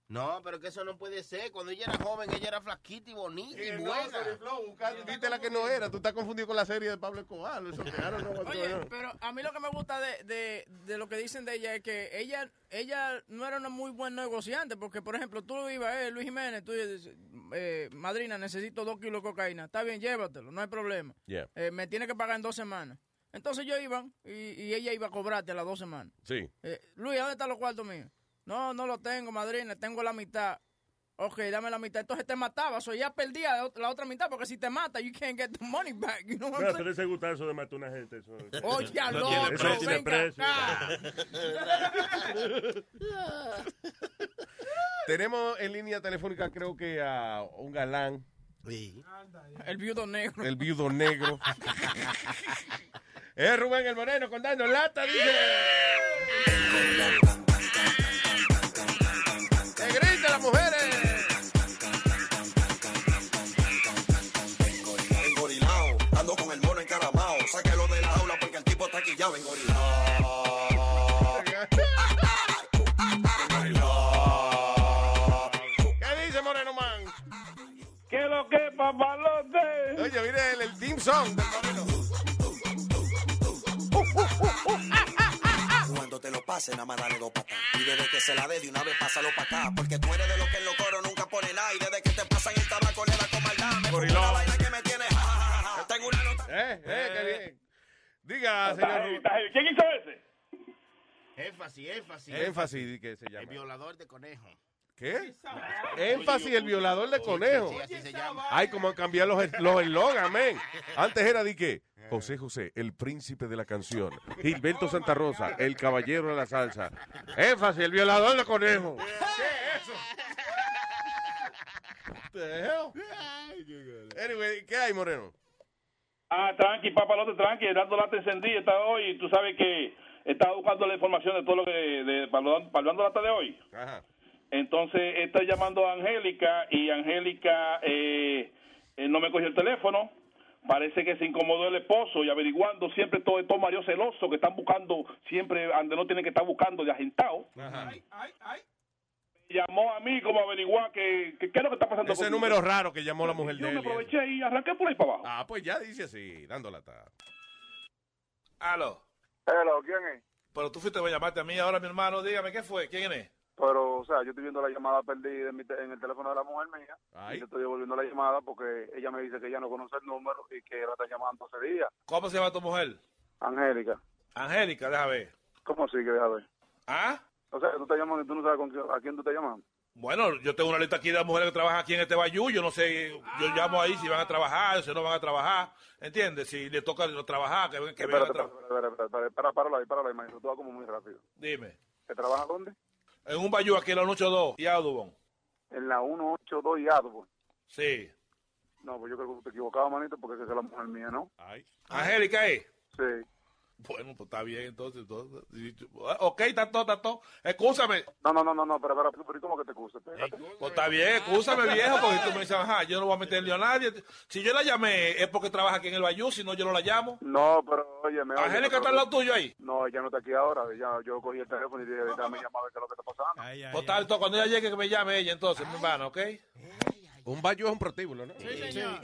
No, pero que eso no puede ser. Cuando ella era joven, ella era flaquita y bonita y Que no, buena. Flow, viste la que no era. Tú estás confundido con la serie de Pablo Escobar. Eso know what's Oye, on. pero a mí lo que me gusta de, de, de lo que dicen de ella es que ella ella no era una muy buen negociante, porque, por ejemplo, tú ibas, eh, Luis Jiménez, tú dices, eh, madrina, necesito dos kilos de cocaína. Está bien, llévatelo, no hay problema. Yeah. Eh, me tiene que pagar en dos semanas. Entonces yo iba y, y ella iba a cobrarte a las dos semanas. Sí. Eh, Luis, ¿dónde están los cuartos míos? No, no los tengo, madrina, tengo la mitad. Ok, dame la mitad. Entonces te mataba, o ya perdía la ot- la otra mitad, porque si te mata, you can't get the money back. You know saying? pero ese gusta eso de matar a una gente. Eso, Oye, no loco, tiene precio, tiene venga precio. Tenemos en línea telefónica, creo que a un galán, El viudo negro. el viudo negro. es Rubén el Moreno contando lata, dice. El, el. Cuando te lo pase, nada más dale dos patas. Y desde que se la dé de una vez, pásalo para acá. Porque tú eres de los que en los coros nunca pone nada. Y desde que te pasan el tabaco, le da con maldad. Me Gorilao. una vaina que me tiene. ja, ja, ja, ja. Tengo una nota. Eh, eh, qué bien. Diga, señor. ¿Quién hizo ese? Énfasis, énfasis. Énfasis, ¿qué se El llama? violador de conejo. ¿Qué? Énfasis, el violador de conejo. Sí, así se llama. Ay, como cambiar los los eslogan, men. Antes era de qué? José José, el príncipe de la canción. Gilberto Santa Rosa, el caballero de la salsa. Énfasis, el violador de conejo. Anyway, ¿qué hay, Moreno? Ah, tranqui, papalote, tranqui, dando lata encendida está hoy. Tú sabes que estaba buscando la información de todo lo que, de, para lata de hoy. Ajá. Entonces, estoy llamando a Angélica y Angélica eh, eh, no me cogió el teléfono. Parece que se incomodó el esposo y averiguando siempre todo estos maridos celosos que están buscando siempre donde no tienen que estar buscando de agentado. Llamó a mí como a averiguar que, que- qué es lo que está pasando. Ese número raro que llamó la mujer Yo de me él. aproveché y arranqué por ahí para abajo. Ah, pues ya dice así, dando lata. Aló. Hello, ¿quién es? Pero tú fuiste a llamarte a mí ahora, mi hermano. Dígame, ¿qué fue? ¿Quién es? Pero, o sea, yo estoy viendo la llamada perdida en, mi te- en el teléfono de la mujer mía. Y yo estoy devolviendo la llamada porque ella me dice que ella no conoce el número y que la está llamando hace días. ¿Cómo se llama tu mujer? Angélica. Angélica, déjame ver. ¿Cómo así que deja ver? ¿Ah? O sea, tú estás llamando y tú no sabes con quién- a quién tú estás llamando. Bueno, yo tengo una lista aquí de mujeres que trabajan aquí en este bayú. Yo no sé, yo llamo ahí si van a trabajar, si no van a trabajar. ¿Entiendes? Si le toca trabajar, que, ven- que vengan a trabajar. páralo ahí, páralo ahí, maestro. Tú vas como muy rápido. Dime. ¿Que trabaja dónde? En un bayú aquí en la 182 y Audubon. En la 182 y Adobo. Sí. No, pues yo creo que te equivocabas, manito, porque esa es la mujer mía, ¿no? Angélica, ¿eh? Sí. Bueno, pues está bien, entonces. entonces ok, está todo, está todo. Escúchame. No, no, no, no, no, pero, pero, pero ¿cómo que te excuses? Espérate. Pues está bien, escúchame, viejo, porque tú me dices, ajá, yo no voy a meterle a nadie. Si yo la llamé es porque trabaja aquí en el Bayú, si no, yo no la llamo. No, pero óyeme. óyeme, Angélica está al lado tuyo ahí. No, ella no está aquí ahora. Ya, yo cogí el teléfono y dije, dame llamar a ver qué es lo que está pasando. Pues tal, todo, cuando ella llegue, que me llame ella, entonces, mi hermano, ¿ok? Un bayú es un prostíbulo, ¿no? Sí, señor.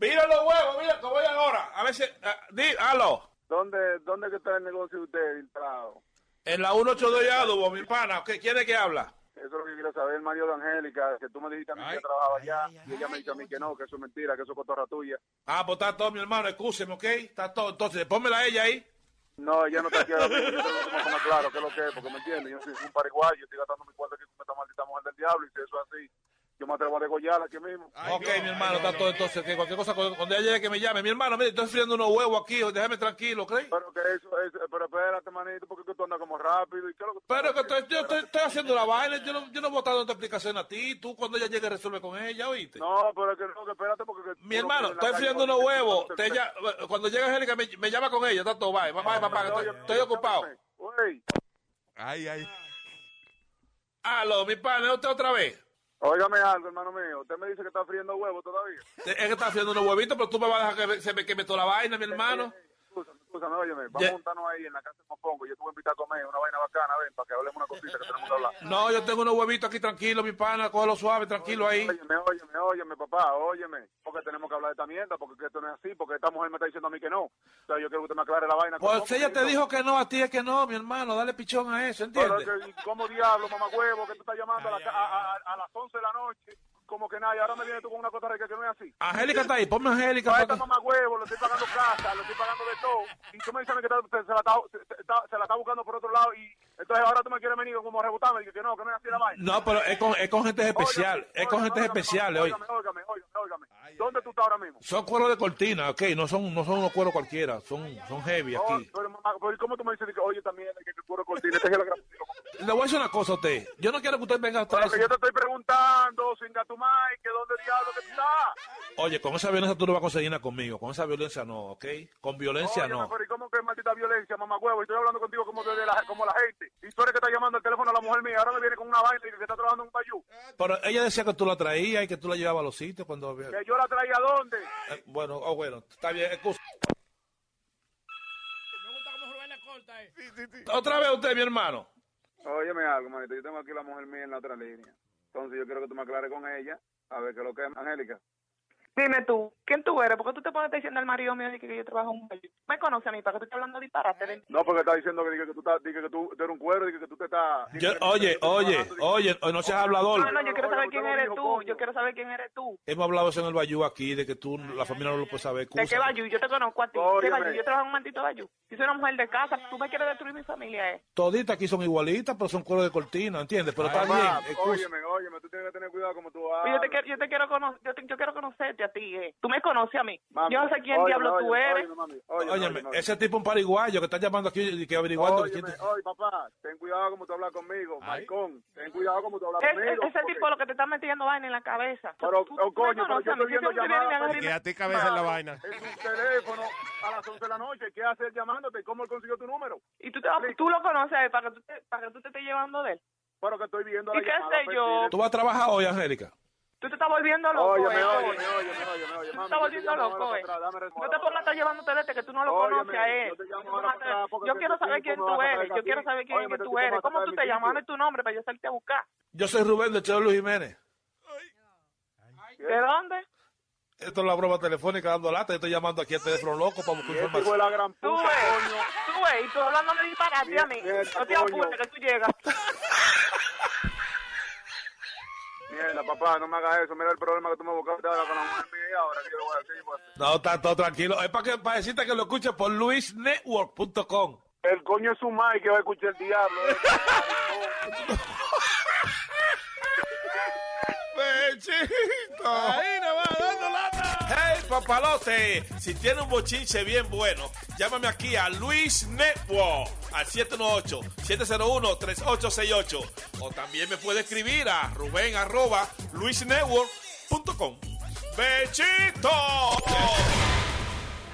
Mira los huevos, mira, que voy ahora. A ver si. ah, di, aló. ¿Dónde, ¿Dónde que está el negocio de usted instalado? En la 182 de Adobo, mi pana. ¿Qué quiere que habla? Eso es lo que quiero saber, el marido de Angélica, que tú me dijiste a mí que trabajaba allá, y ella me dice a mí que no, que eso es mentira, que eso es cotorra tuya. Ah, pues está todo, mi hermano, escúcheme, ¿ok? Está todo. Entonces, pónmela a ella ahí. No, ella no está aquí ahora mismo, yo tengo que claro qué es lo que es, porque me entiendes, yo soy un pariguayo, yo estoy gastando mi cuarto aquí con esta maldita mujer del diablo, y si eso es así, yo me atrevo a degollarla aquí mismo. ok, mi hermano, está todo. Entonces, que cualquier cosa, cuando cuando ella llegue, que me llame. Mi hermano, mire, estoy friendo unos huevos aquí, déjame tranquilo, ¿ok? Pero que eso, eso pero espérate, manito, porque tú andas como rápido, y qué es lo que tú Pero que estoy- yo estoy, estoy haciendo la vaina, yo no, yo no voy a estar dando explicación a ti. Tú, cuando ella llegue, resuelve con ella, ¿oíste? No, pero es que no, que espérate, porque... que Mi hermano, estoy friendo unos huevos. Te ya- cuando llegue Angélica, me, me llama con ella, está todo, bye, bye, bye, papá, que estoy, estoy ocupado. Uy. Ay, ay. Aló, mi pana, ¿es usted otra vez? Óigame algo, hermano mío, usted me dice que está friendo huevos todavía. Es que está haciendo unos huevitos, pero tú me vas a dejar que se me queme toda la vaina, mi hermano. Escúchame, óyeme, vamos a juntarnos ahí en la casa de Mopongo, yo te voy a invitar a comer una vaina bacana, ven, para que hablemos una cosita que tenemos que hablar. No, yo tengo unos huevitos aquí tranquilo, mi pana, cógelo suave, tranquilo ahí. Óyeme, óyeme, óyeme, papá, óyeme, porque tenemos que hablar de esta mierda, porque esto no es así, porque esta mujer me está diciendo a mí que no. O sea, yo quiero que usted me aclare la vaina. Pues ¿Cómo si ella te no? dijo que no, a ti es que no, mi hermano, dale pichón a eso, Pero ¿entiendes? es que, ¿cómo diablo, mamá huevo, que tú estás llamando a, la- a- a- a las 11 de la noche? Como que nada, y ahora me viene tú con una cosa rica que no es así. Angélica está ahí, ponme Angélica. Para esta que- mamá huevo, le estoy pagando casa, le estoy pagando de todo. Y tú me dices que se, la está, se, se- se la está buscando por otro lado. Y entonces ahora tú me quieres venir como a rebotarme. Y que no, que no es así la vaina. No, pero es con, es con gente especial, es con gente especial, oye. Óigame, óigame, óigame, óigame. ¿Dónde tú estás ahora mismo? Son cueros de cortina, ok, no son, no son unos cueros cualquiera, son, son heavy Oh, aquí. pero, mamá, pero ¿y ¿cómo tú me dices que, oye, también, que que puro cortina? Este es el gran- Le voy a decir una cosa a usted, yo no quiero que usted venga a Pero traer... que yo te estoy preguntando, sin gatumay, que dónde diablo que tú estás. Oye, con esa violencia tú no vas a conseguir nada conmigo, con esa violencia no, ok, con violencia Óyeme, no. pero ¿y cómo que es maldita violencia, mamá huevo? Estoy hablando contigo como, de la, como la gente. Y tú eres que está llamando al teléfono a la mujer mía. Ahora me viene con una vaina y que está trabajando en un bayú. Pero ella decía que tú la traías y que tú la llevabas a los sitios cuando... Que yo la traía a dónde. Eh, bueno, oh, bueno, está bien, excusa. Otra vez usted, mi hermano. Óyeme algo, manito. Yo tengo aquí la mujer mía en la otra línea. Entonces yo quiero que tú me aclares con ella. A ver qué es lo que es, Angélica. Dime tú, ¿quién tú eres? Porque tú te pones diciendo al marido mío de que yo trabajo en un. Me conoce a mí, ¿para que tú estás hablando disparate de mí? No, porque está diciendo que, que tú estás, diga que tú, tú eres un cuero, diga que tú te estás... Yo- oye, oye, oye, no seas hablador. No, no, yo quiero saber quién eres tú. Yo quiero saber quién eres tú. Hemos hablado eso en el Bayou aquí, de que tú, la familia no lo puede saber. ¿De qué bayú? Yo te conozco a ti. ¿Qué bayú? Yo trabajo en un maldito bayú. Yo soy una mujer de casa. Tú me quieres destruir mi familia, ¿eh? Toditas aquí son igualitas, pero son cueros de cortina, ¿entiendes? Pero está Mamá, bien. Óyeme, óyeme, tú tienes que tener cuidado como tú Yo te quiero, yo te quiero conocer, yo, te- yo quiero conocerte a ti. eh. Tú me conoces a mí. Mami, Yo no sé quién óyeme, diablo tú óyeme, eres. óyeme. ese tipo un pariguayo que está llamando aquí y que averiguando. Oye, papá, ten cuidado como tú hablas conmigo, maricón. Ten cuidado como tú hablas Es- conmigo. ese porque- tipo lo que te está metiendo vaina en la cabeza. Pero, Tú- oh, tú coño, pero yo estoy viendo y llamadas. y Que a ti cabeza en la vaina. Es un teléfono a las 11 de la noche. ¿Qué hace él llamándote? ¿Cómo él consiguió tu número? Y tú, te, tú lo conoces a él para que tú te, para que tú te estés llevando de él. Pero que estoy viendo ¿Y la qué llamada, sé yo? ¿Tú vas a trabajar hoy, Angélica? Tú te estás volviendo loco. Óyeme, eh, óyeme, oye. óyeme, óyeme, óyeme, Tú te estás volviendo loco, eh. No te pongas a estar llevándote de este que tú no lo conoces a él. yo Tú este quiero saber quién me tú eres. Yo quiero saber quién este tú me eres. ¿Cómo tú de te llamas? tu nombre para yo salirte a buscar. Yo soy Rubén de Cheo Luis Jiménez. ¿De dónde? Esto es la broma telefónica dando lata. Yo estoy llamando aquí a teléfono loco para buscar Este hijo de la gran Tú puta, ves, tú ves, y tú hablándome disparate a mí. Mierda, No te apures que tú llegas. Mierda, papá, no me hagas eso. Mira el problema que tú me buscaste ahora con la mujer mía y ahora que yo voy a hacer. pues. No, está todo tranquilo. Es para, que, para decirte que lo escuches por luisnetwork.com. El coño es su madre que va a escuchar el diablo. eh. ¡Bechito! Ahí nos va papalote. Si tiene un bochinche bien bueno, llámame aquí a Luis Network al 718-701-3868. O también me puede escribir a Rubén arroba luisnetwork.com. ¡Bechito!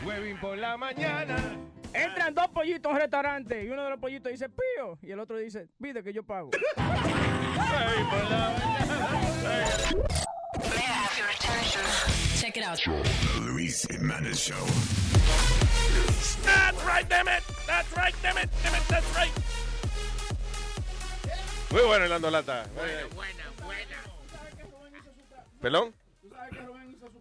Huevín por la mañana. Entran dos pollitos a un restaurante y uno de los pollitos dice pío y el otro dice pide que yo pago. Check it out. The Luis Jimenez Show. That's right, damn it. That's right, damn it. Damn it, that's right. Muy bueno el dando lata. Muy bien. ¿Perdón?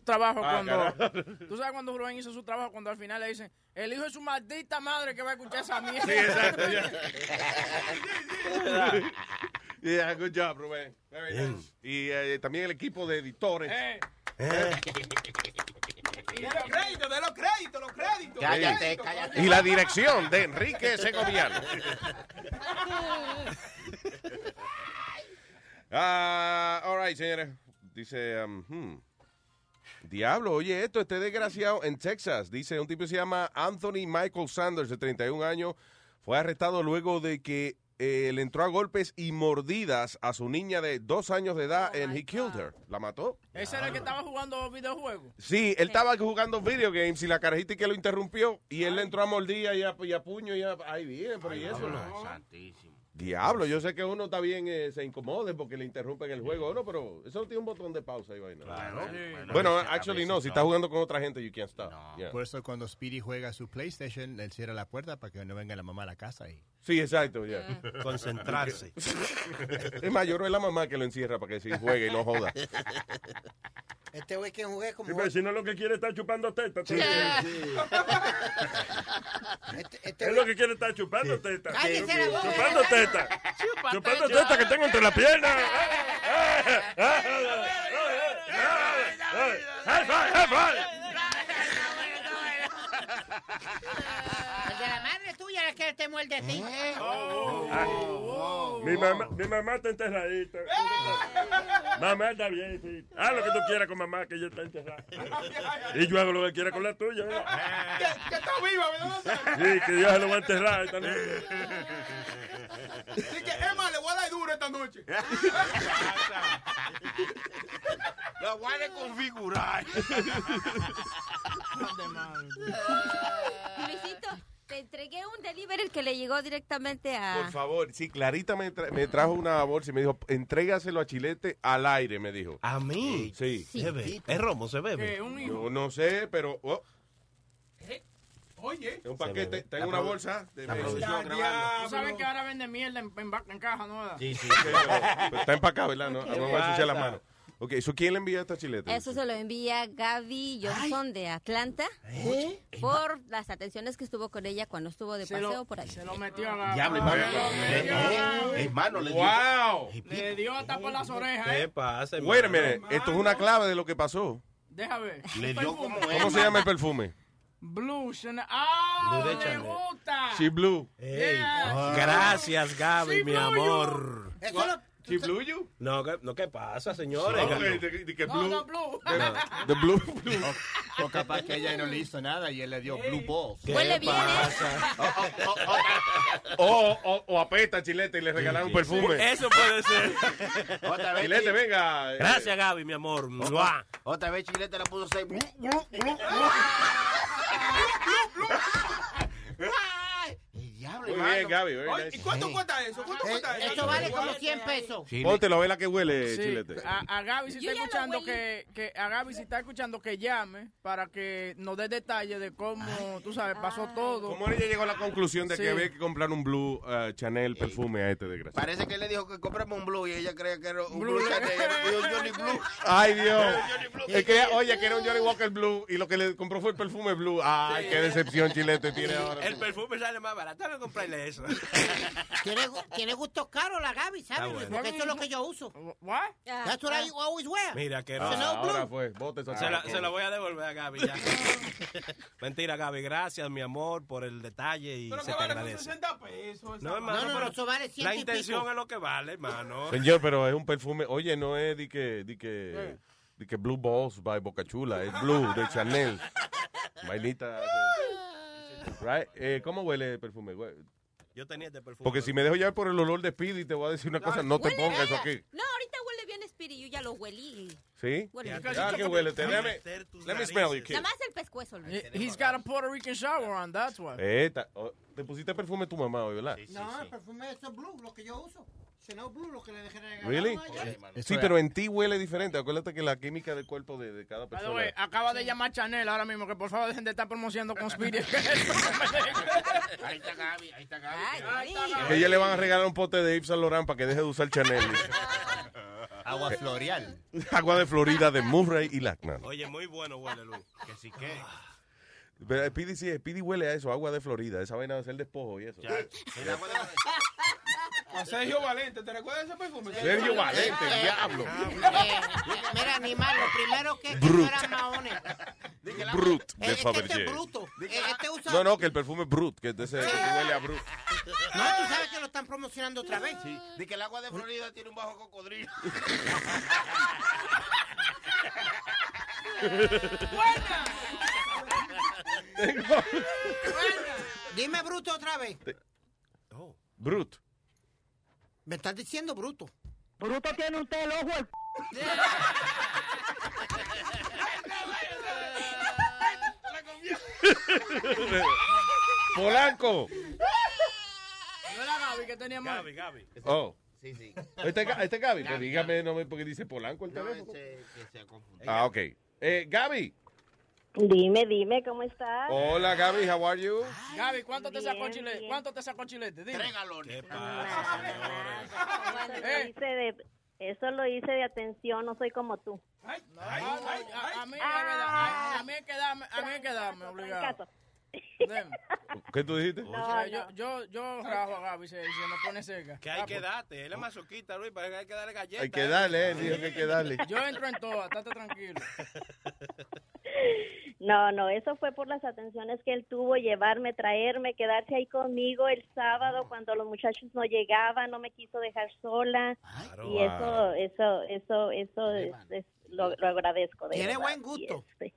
trabajo Ah, cuando. carajo. Tú sabes cuando Rubén hizo su trabajo cuando al final le dicen, el hijo de su maldita madre que va a escuchar esa mierda. Sí, exacto, Yeah, good job, Rubén. Very nice. Y eh, también el equipo de editores. Eh. Los créditos, de los créditos, los créditos. Cállate, cállate. Y la dirección de Enrique Segoviano. Ah, all right, señores. Dice, um, hmm. Diablo, oye esto, este desgraciado en Texas. Dice, un tipo que se llama Anthony Michael Sanders, de 31 años, fue arrestado luego de que eh, le entró a golpes y mordidas a su niña de dos años de edad and he killed her. ¿La mató? Ese era el que estaba jugando videojuegos. Sí, él estaba jugando video games y la carajita que lo interrumpió y él le entró a mordida y a, y a puño y a... Ahí bien, pero ¿y eso? Diablo, yo sé que uno está bien, eh, se incomode porque le interrumpen el juego, ¿no? Pero eso no tiene un botón de pausa y vaina. Bueno, actually no, si está jugando con otra gente, you can't stop. Yeah. Por eso cuando Speedy juega su PlayStation, él cierra la puerta para que no venga la mamá a la casa y Sí, exacto, ya. Concentrarse. es mayor es la mamá que lo encierra para que si juegue y no joda. Este güey que jugué como... Sí, pero si no lo que quiere está chupando teta. Sí, sí. Este, es lo que quiere estar chupando teta. Cállese la boca. Chupando teta. Chupando teta que tengo entre las piernas. High five, high five. La que te muerde a ti. Mi mamá, mi mamá está enterradita. Mamá está bien, sí. Haz lo que tú quieras con mamá, que ella está enterrada. Y yo hago lo que quiera con la tuya. ¿verdad? Que, que está viva, ¿verdad? Sí, que yo se lo voy a enterrar esta noche. Así que, más, le voy a dar duro esta noche. Lo voy a reconfigurar. Luisito, te entregué un delivery que le llegó directamente a... Por favor, sí, Clarita me, tra- me trajo una bolsa y me dijo, entrégaselo a Chilete al aire, me dijo. ¿A mí? Sí. Se bebe. Es romo, se bebe. Yo no sé, pero... oh, Oye. es un paquete, La una bolsa. De la producción grabando. Tú sabes que ahora venden mierda en, en, en caja, ¿no? Sí, sí. Pero está empacado, ¿verdad? No, ¿Qué no me voy a ensuciar las manos. Ok, ¿eso quién le envía esta chileta? Eso se lo envía Gaby Johnson de Atlanta por las atenciones que estuvo con ella cuando estuvo de Se paseo lo- por ahí. Se lo metió a la... Diablo, hermano. Le- eh, Hermano, le dio- ¡Wow! Le dio hasta por las orejas, ¿Qué ¿eh? pasa, hermano? minute, esto es una clave de lo que pasó. Deja ver. Le dio como ¿Cómo se llama el perfume? Blue Chanel. ¡Ah! De me gusta! She Blue. Ey, Yeah. Gracias, Gaby, Sí, mi Blue, amor. Eso ¿She blew you? No, ¿qué, no, ¿qué pasa, señores? No, de- de- de que blue. no, Blue. The blue, blue. O, o capaz que ella no le hizo nada y él le dio blue balls. ¿Qué Huele bien, pasa? O, o, o apesta Chilete y le regalaron un perfume. Eso puede ser. Otra vez. Chilete, venga. eh, Gracias, Gaby, mi amor. Mua. Otra vez Chilete la puso seis. Bien, Gaby. very Oye, nice. ¿Y cuánto cuesta eso? ¿Cuánto cuesta eso? Eso vale como 100 pesos. Ver la que huele, Sí, Chilete. a, a Gaby si Yo está ya lo escuchando que, que a Gaby si está escuchando que llame para que nos dé detalles de cómo, tú sabes, pasó todo. ¿Cómo ella llegó a la conclusión de Sí. que había que comprar un blue uh, Chanel perfume a este desgraciado? Parece que él le dijo que compramos un blue y ella creía que era un Blue. blue, Chanel, y un Johnny Blue. Ay, Dios. Es que, oye, que era un Johnny Walker Blue y lo que le compró fue el perfume Blue. Ay, qué decepción Chilete tiene ahora. El perfume sale más barato, no eso. Tiene, tiene gustos caros la Gaby, ¿sabes? bueno. Porque eso es lo que yo uso. What? That's what I always wear. Mira, que Ah, ahora fue. Bote esa Se la, se la voy a devolver a Gaby ya. Mentira, Gaby. Gracias, mi amor, por el detalle y Pero se que te vale como agradece. 60 pesos. No, hermano, No, no, pero eso vale 100 la intención pico. es lo que vale, hermano. Señor, pero es un perfume. Oye, no es de que, de que, de que Blue Balls by Boca Chula. Es Blue de Chanel. Vainita. Right? Eh, ¿Cómo huele el perfume? Yo tenía este perfume. Porque si me dejo llevar por el olor de Speedy, te voy a decir una cosa. No te pongas eso aquí. No, ahorita huele bien Spirit, yo ya lo huelí. ¿Sí? Huele Ya, bien. Ya que huele. Te- Let me, Meter tus let me smell you, kid. Nada más el pescuezo. He's got a Puerto Rican shower on, that's why. Eh, oh, te pusiste perfume tu mamá hoy, ¿verdad? No, el perfume es blue, lo que yo uso. Chanel Blue, lo que le dejé regalar. Really? Sí, pero en ti huele diferente. Acuérdate que la química del cuerpo de, de cada persona. way, acaba de llamar Chanel ahora mismo que por favor dejen de estar promocionando con Spirit. Ahí está Gaby, ahí está Gaby. Ay, Que ella le van a regalar un pote de Yves Saint Laurent para que deje de usar Chanel. Agua floreal. Agua de Florida de Murray y Lackman. Oye, muy bueno huele, Luis. Que sí que. Pero Speedy sí, Speedy huele a eso, agua de Florida. Esa vaina de ser despojo y eso. Ya, el agua de- A Sergio Valente, ¿te recuerdas ese perfume? Sergio Valente, diablo. eh, mira, animal, lo primero que es que no era maones. Brut de Fabergé. este es bruto. Eh, Este usa... No, no, que el perfume es Brut, que ese que huele a Brut. No, tú sabes que lo están promocionando otra vez. Sí, de que el agua de Florida tiene un bajo cocodrilo. Dime bruto otra vez. Brut. Me estás diciendo bruto. Bruto tiene usted el ojo. el- Polanco. No era Gaby que tenía más. Gaby, Gaby. Oh. Sí, sí. Este, este Gaby, pues dígame, no me, porque dice Polanco el No, teléfono. ese que se ha confundido. Ah, ok. Eh, Gaby. Dime, dime, ¿cómo estás? Hola, Gaby, how are you? Gaby, ¿cuánto te sacó chilete? bien. ¿Cuánto te sacó chilete? Dime. Tres galones. ¿Qué pasa, señores? Eso lo, Eh. hice de, eso lo hice de atención, no soy como tú. No, no, a, a mí, verdad, a, a mí hay que darme, a mí hay que darme, obligado. ¿Qué tú dijiste? O sea, yo, yo, yo rajo a Gaby si se me pone cerca. Que hay que darte. Él es masoquista, Luis, parece que hay que darle galletas. Hay que darle, él dijo que hay que darle. Yo entro en todas, estate tranquilo. No, no, eso fue por las atenciones que él tuvo, llevarme, traerme, quedarse ahí conmigo el sábado cuando los muchachos no llegaban, no me quiso dejar sola. y eso, eso, eso, eso es- es- lo, lo agradezco. De Tiene verdad, buen gusto. este,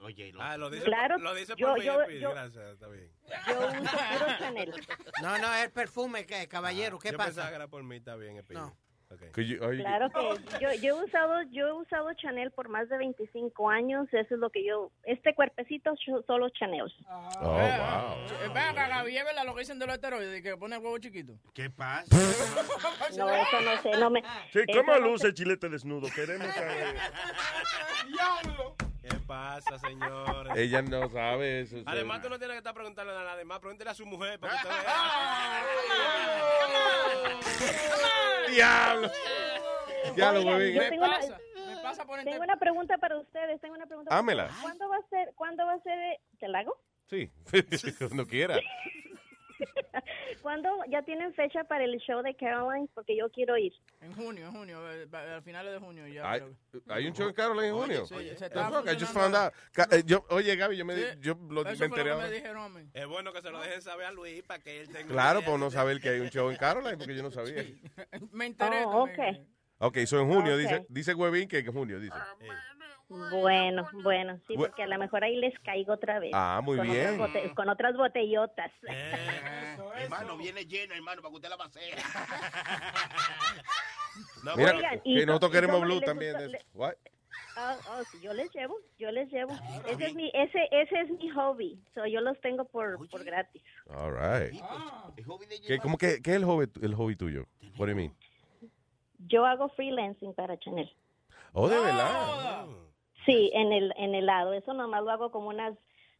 oye, lo- Ah, lo dice, Claro, por, lo dice por mí, yo- Speedy, yo- gracias, está bien. yo uso puro Chanel. No, no, es el perfume, que caballero, ¿qué Yo pensaba pasa? que era por mí, está bien. No. Ok. Que yo- oye, Claro que yo, yo he usado yo he usado Chanel por más de 25 años, eso es lo que yo este cuerpecito yo- solo Chanel. Oh, Vea, wow. eh, Ven acá, Gaby, verdad lo que dicen de los esteroides, que pone huevo chiquito. ¿Qué pasa? No, eso no sé, no me Sí, ¿cómo no luce el chilete desnudo? Queremos saber. ¡Diablo! ¿Qué pasa, señores? Ella no sabe eso. Además, tú no tienes que estar preguntándole a nadie más. Pregúntale a su mujer para que usted ¡Diablo! Ya lo Oigan, huevín. yo Me tengo una- pasa, me pasa por Tengo una pregunta para ustedes, tengo una pregunta. para Hámela. ¿Cuándo va a ser cuándo va a ser eh, te la hago? Sí, cuando quiera. ¿Cuándo ya tienen fecha para el show de Caroline? Porque yo quiero ir. En junio, en junio, eh, va- a finales de junio ya. Hay, un show en Caroline en junio. Sí, se está fuck, I just funcionando. found out. Ca- eh, yo, oye, Gaby, yo me, Sí. yo lo, Eso me enteré lo que ahora. me dijeron. Es bueno que se lo dejen saber a Luis para que él tenga Claro, idea. por no saber que hay un show en Caroline, porque yo no sabía. Me enteré. Oh, ok. Ok, so en junio, dice, dice Huevín que en junio, dice. Bueno, bueno, sí, Bu- porque a lo mejor ahí les caigo otra vez. Ah, muy con bien. Otras con otras botellotas. Hermano, viene lleno, hermano, para que usted la pasee. Mira, Oigan, que y nosotros y queremos blue también. de eso. Ah, oh, sí, yo les llevo, yo les llevo. Ese es mi, ese, ese es mi hobby. So, yo los tengo por, por gratis. All right. Hobby de ¿Qué, cómo que, ¿Qué es el hobby, el hobby tuyo? What do you mean? Yo hago freelancing para Chanel. Oh, de verdad. Sí, en el, en el lado. Eso nomás lo hago como unas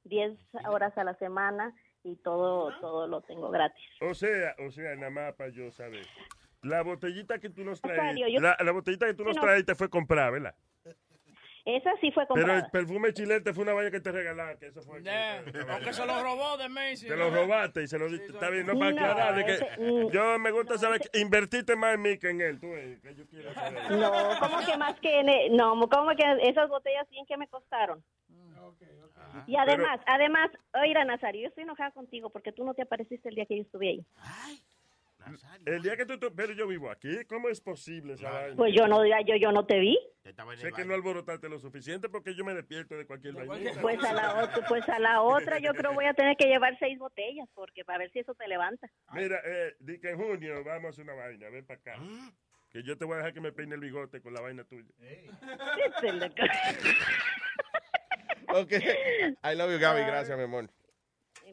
10 horas a la semana y todo, todo lo tengo gratis. O sea, o sea, nada más para yo saber. La botellita que tú nos traes, yo- la, la botellita que tú nos no. traes te fue comprada, ¿verdad? Esa sí fue Pero comprada. el perfume chilete fue una valla que te regalaron, que eso fue. Yeah, Aunque se lo robó de Macy. Te lo robaste y se lo diste. Está bien, no para No, aclarar. de que mm, yo me gusta saber que invertiste más en mí que en él. Tú, ves, que yo quiero saber. No, ¿cómo que más que en el- no, ¿cómo que esas botellas bien que me costaron? Y además, además, oiga Nazario, yo estoy enojada contigo porque tú no te apareciste el día que yo estuve ahí. El día que tú, tú- pero yo vivo aquí, ¿cómo es posible esa vaina? Pues yo no, yo, yo no te vi. Sé que no alborotaste lo suficiente porque yo me despierto de cualquier vainita. Pues a la otra, pues a la otra yo creo voy a tener que llevar seis botellas porque para ver si eso te levanta. Mira, eh, di que en junio vamos a hacer una vaina, ven para acá. Que yo te voy a dejar que me peine el bigote con la vaina tuya. Loco. Ok. I love you, Gaby. Gracias, mi amor.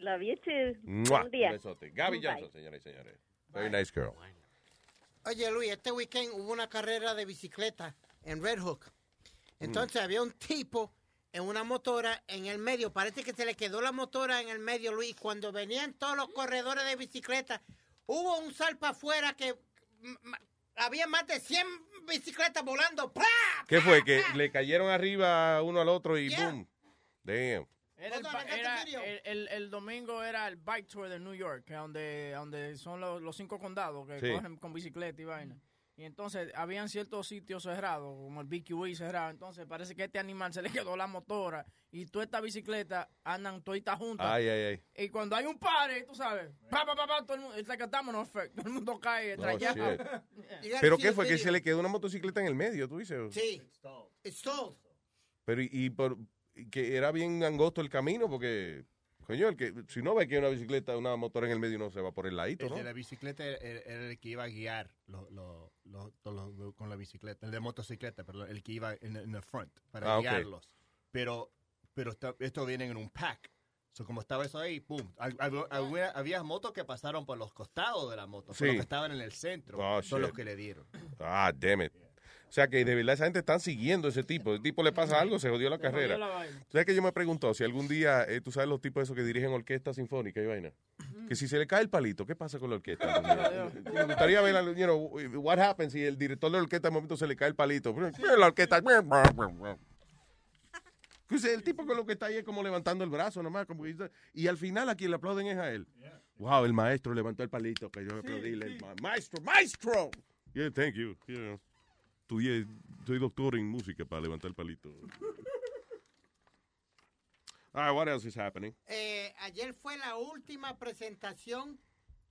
Love you too. Mua. Día. Un besote. Gaby. Johnson, señoras y señores. Very nice girl. Oye, Luis, este weekend hubo una carrera de bicicleta en Red Hook. Entonces había un tipo en una motora en el medio. Parece que se le quedó la motora en el medio, Luis. Cuando venían todos los corredores de bicicleta, hubo un salpa afuera que mm, mm, había más de 100 bicicletas volando. ¿Qué fue? Que le cayeron arriba uno al otro y Yeah. boom. Damn. Era el, era el, el- el domingo era el bike tour de New York, que donde, donde son los, los cinco condados que Sí. cogen con bicicleta y vaina. Y entonces habían ciertos sitios cerrados, como el BQE cerrado. Entonces parece que a este animal se le quedó la motora y toda esta bicicleta andan toditas juntas. Ay, ay, ay. Y cuando hay un pare, tú sabes, pa, pa, pa, pa, todo el mundo, it's like effect, todo el mundo cae Oh, estrellado. shit. ¿Pero qué fue? ¿Que se le quedó una motocicleta en el medio, tú dices? Sí. Stalled. Pero y, y por que era bien angosto el camino porque coño, el que si no ve que hay una bicicleta, una motora en el medio no se va por el ladito, El ¿no? de la bicicleta era, era el que iba a guiar lo- lo- lo- con la bicicleta. El de motocicleta, pero el que iba en el front para Ah, guiarlos. Pero, pero esta- esto viene en un pack. So, como estaba eso ahí, pum. Hab- hab- Había, había motos que pasaron por los costados de la moto. Sí. pero los que estaban en el centro Oh, son los shit. que le dieron. Ah, damn it. O sea que de verdad esa gente está siguiendo ese tipo. El tipo le pasa algo, se jodió la carrera. vaina. ¿Sabes que yo me he preguntado si algún día, eh, tú sabes los tipos esos que dirigen orquesta sinfónica y vaina? Que si se le cae el palito, ¿qué pasa con la orquesta? me gustaría ver, you know, what happens si el director de la orquesta de momento se le cae el palito. La orquesta. El tipo con lo que está ahí es como levantando el brazo nomás. Como y al final a quien le aplauden es a él. Wow, el maestro levantó el palito. Que yo ma- Maestro, maestro. Yeah, thank you. Yeah. Estudié- soy doctor en música para levantar el palito. All right, what else is happening? Eh, ayer fue la última presentación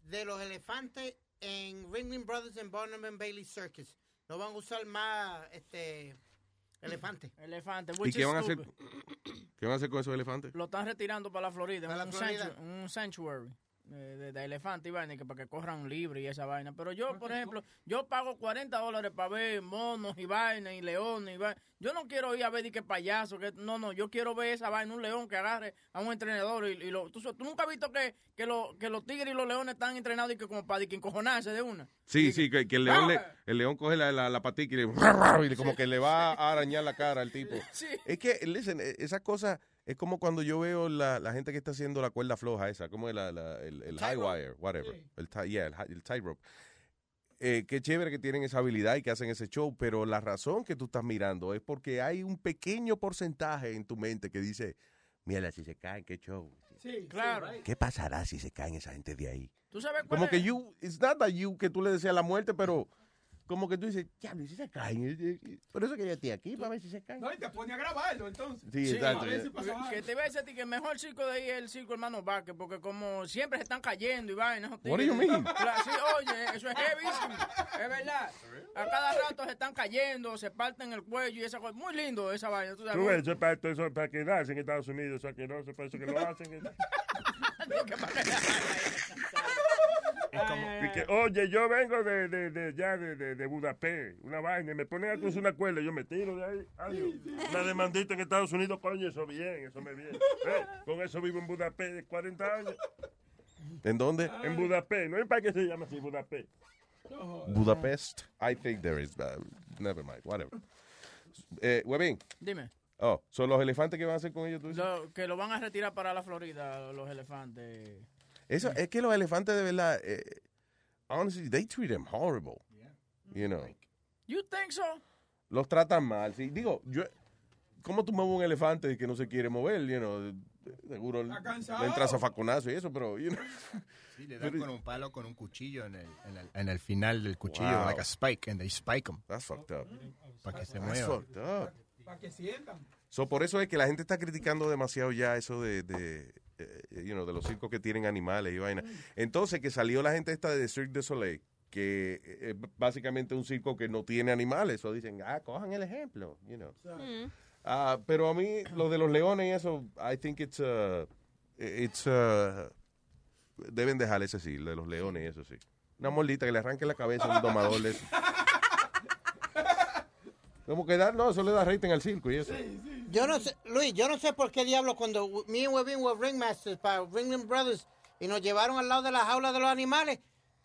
de los elefantes en Ringling Brothers and Barnum and Bailey Circus. No van a usar más este elefantes. Elefante, ¿Y qué van a hacer? ¿Qué van a hacer con esos elefantes? Lo están retirando para la Florida, Para un, la Florida. sanctuary, un sanctuary de, de elefante y vaina, que para que corran libre y esa vaina. Pero yo, por ejemplo, yo pago 40 dólares para ver monos y vaina y leones y vaina. Yo no quiero ir a ver de qué payaso, que no, no, yo quiero ver esa vaina, un león que agarre a un entrenador y, y lo... ¿tú, tú nunca has visto que, que, lo- que los tigres y los leones están entrenados y que como para de que encojonarse de una? Sí, sí, que, que el, león le- el león coge la, la, la patica y, le, y como que le va a arañar la cara al tipo. Es que, listen, eh, esa cosa es como cuando yo veo la, la gente que está haciendo la cuerda floja esa, como la, la- el, el high wire, whatever. El, ti- yeah, el, el tightrope. Eh, qué chévere que tienen esa habilidad y que hacen ese show, pero la razón que tú estás mirando es porque hay un pequeño porcentaje en tu mente que dice, Mira, si se caen, qué show. Sí, Claro. ¿Qué pasará si se caen esa gente de ahí? ¿Tú sabes cuál Como es? que you, it's not that you, que tú le deseas la muerte, pero como que tú dices, ya, si se caen. eh, eh, Por eso que yo estoy aquí, para ver si se caen. No, y te pone a grabarlo entonces. Sí, exacto. A ver si. Que te voy a decir a ti que el mejor circo de ahí es el circo hermano Vázquez, porque como siempre se están cayendo y vainas. What do you mean? Sí, oye, eso es heavísimo. Es verdad. A cada rato se están cayendo, se parten el cuello y esa cosa. Muy lindo esa vaina. ¿tú sabes? Tú ves, eso es para, eso es para quedarse en Estados Unidos, eso que no, eso es para eso que lo hacen. Y que, oye, yo vengo de, de, de ya de, de, de Budapest, una vaina, y me ponen a cruzar una cuerda, yo me tiro de ahí. Adiós. Una demandita en Estados Unidos, coño, eso bien, eso me viene. Eh, Con eso vivo en Budapest de 40 años. ¿En dónde? En Budapest, no hay para qué se llama así Budapest. Budapest. I think there is. uh, never mind, whatever. Eh, Webin. Dime. Oh, son los elefantes que van a hacer con ellos, tú dices? Lo- que lo van a retirar para la Florida, los elefantes. Eso, es que los elefantes de verdad, eh, honestly, they treat them horrible. You know. You think so? Los tratan mal. Sí. Digo, yo, ¿cómo tú mueves un elefante que no se quiere mover? You know, seguro le entras a faconazo y eso, pero, you know. Sí, le dan con un palo, con un cuchillo en el, en el, en el final del cuchillo, Wow. like a spike, and they spike them. That's fucked up. Para que se That's muevan. fucked up. Para que sientan. So, por eso es que la gente está criticando demasiado ya eso de, de, you know, de los circos que tienen animales y vaina. Entonces, que salió la gente esta de Cirque du Soleil, que es básicamente un circo que no tiene animales. O dicen, ah, cojan el ejemplo, you know. Ah, pero a mí, lo de los leones y eso, I think it's, uh, it's, uh, deben dejar ese sí, lo de los leones y eso sí. Una mordita que le arranque la cabeza a un domador. Como que da, no, eso le da rating al circo y eso. Yo no sé, Luis, yo no sé por qué diablo cuando me y Webin were ringmasters para Ringling Brothers y nos llevaron al lado de la jaula de los animales,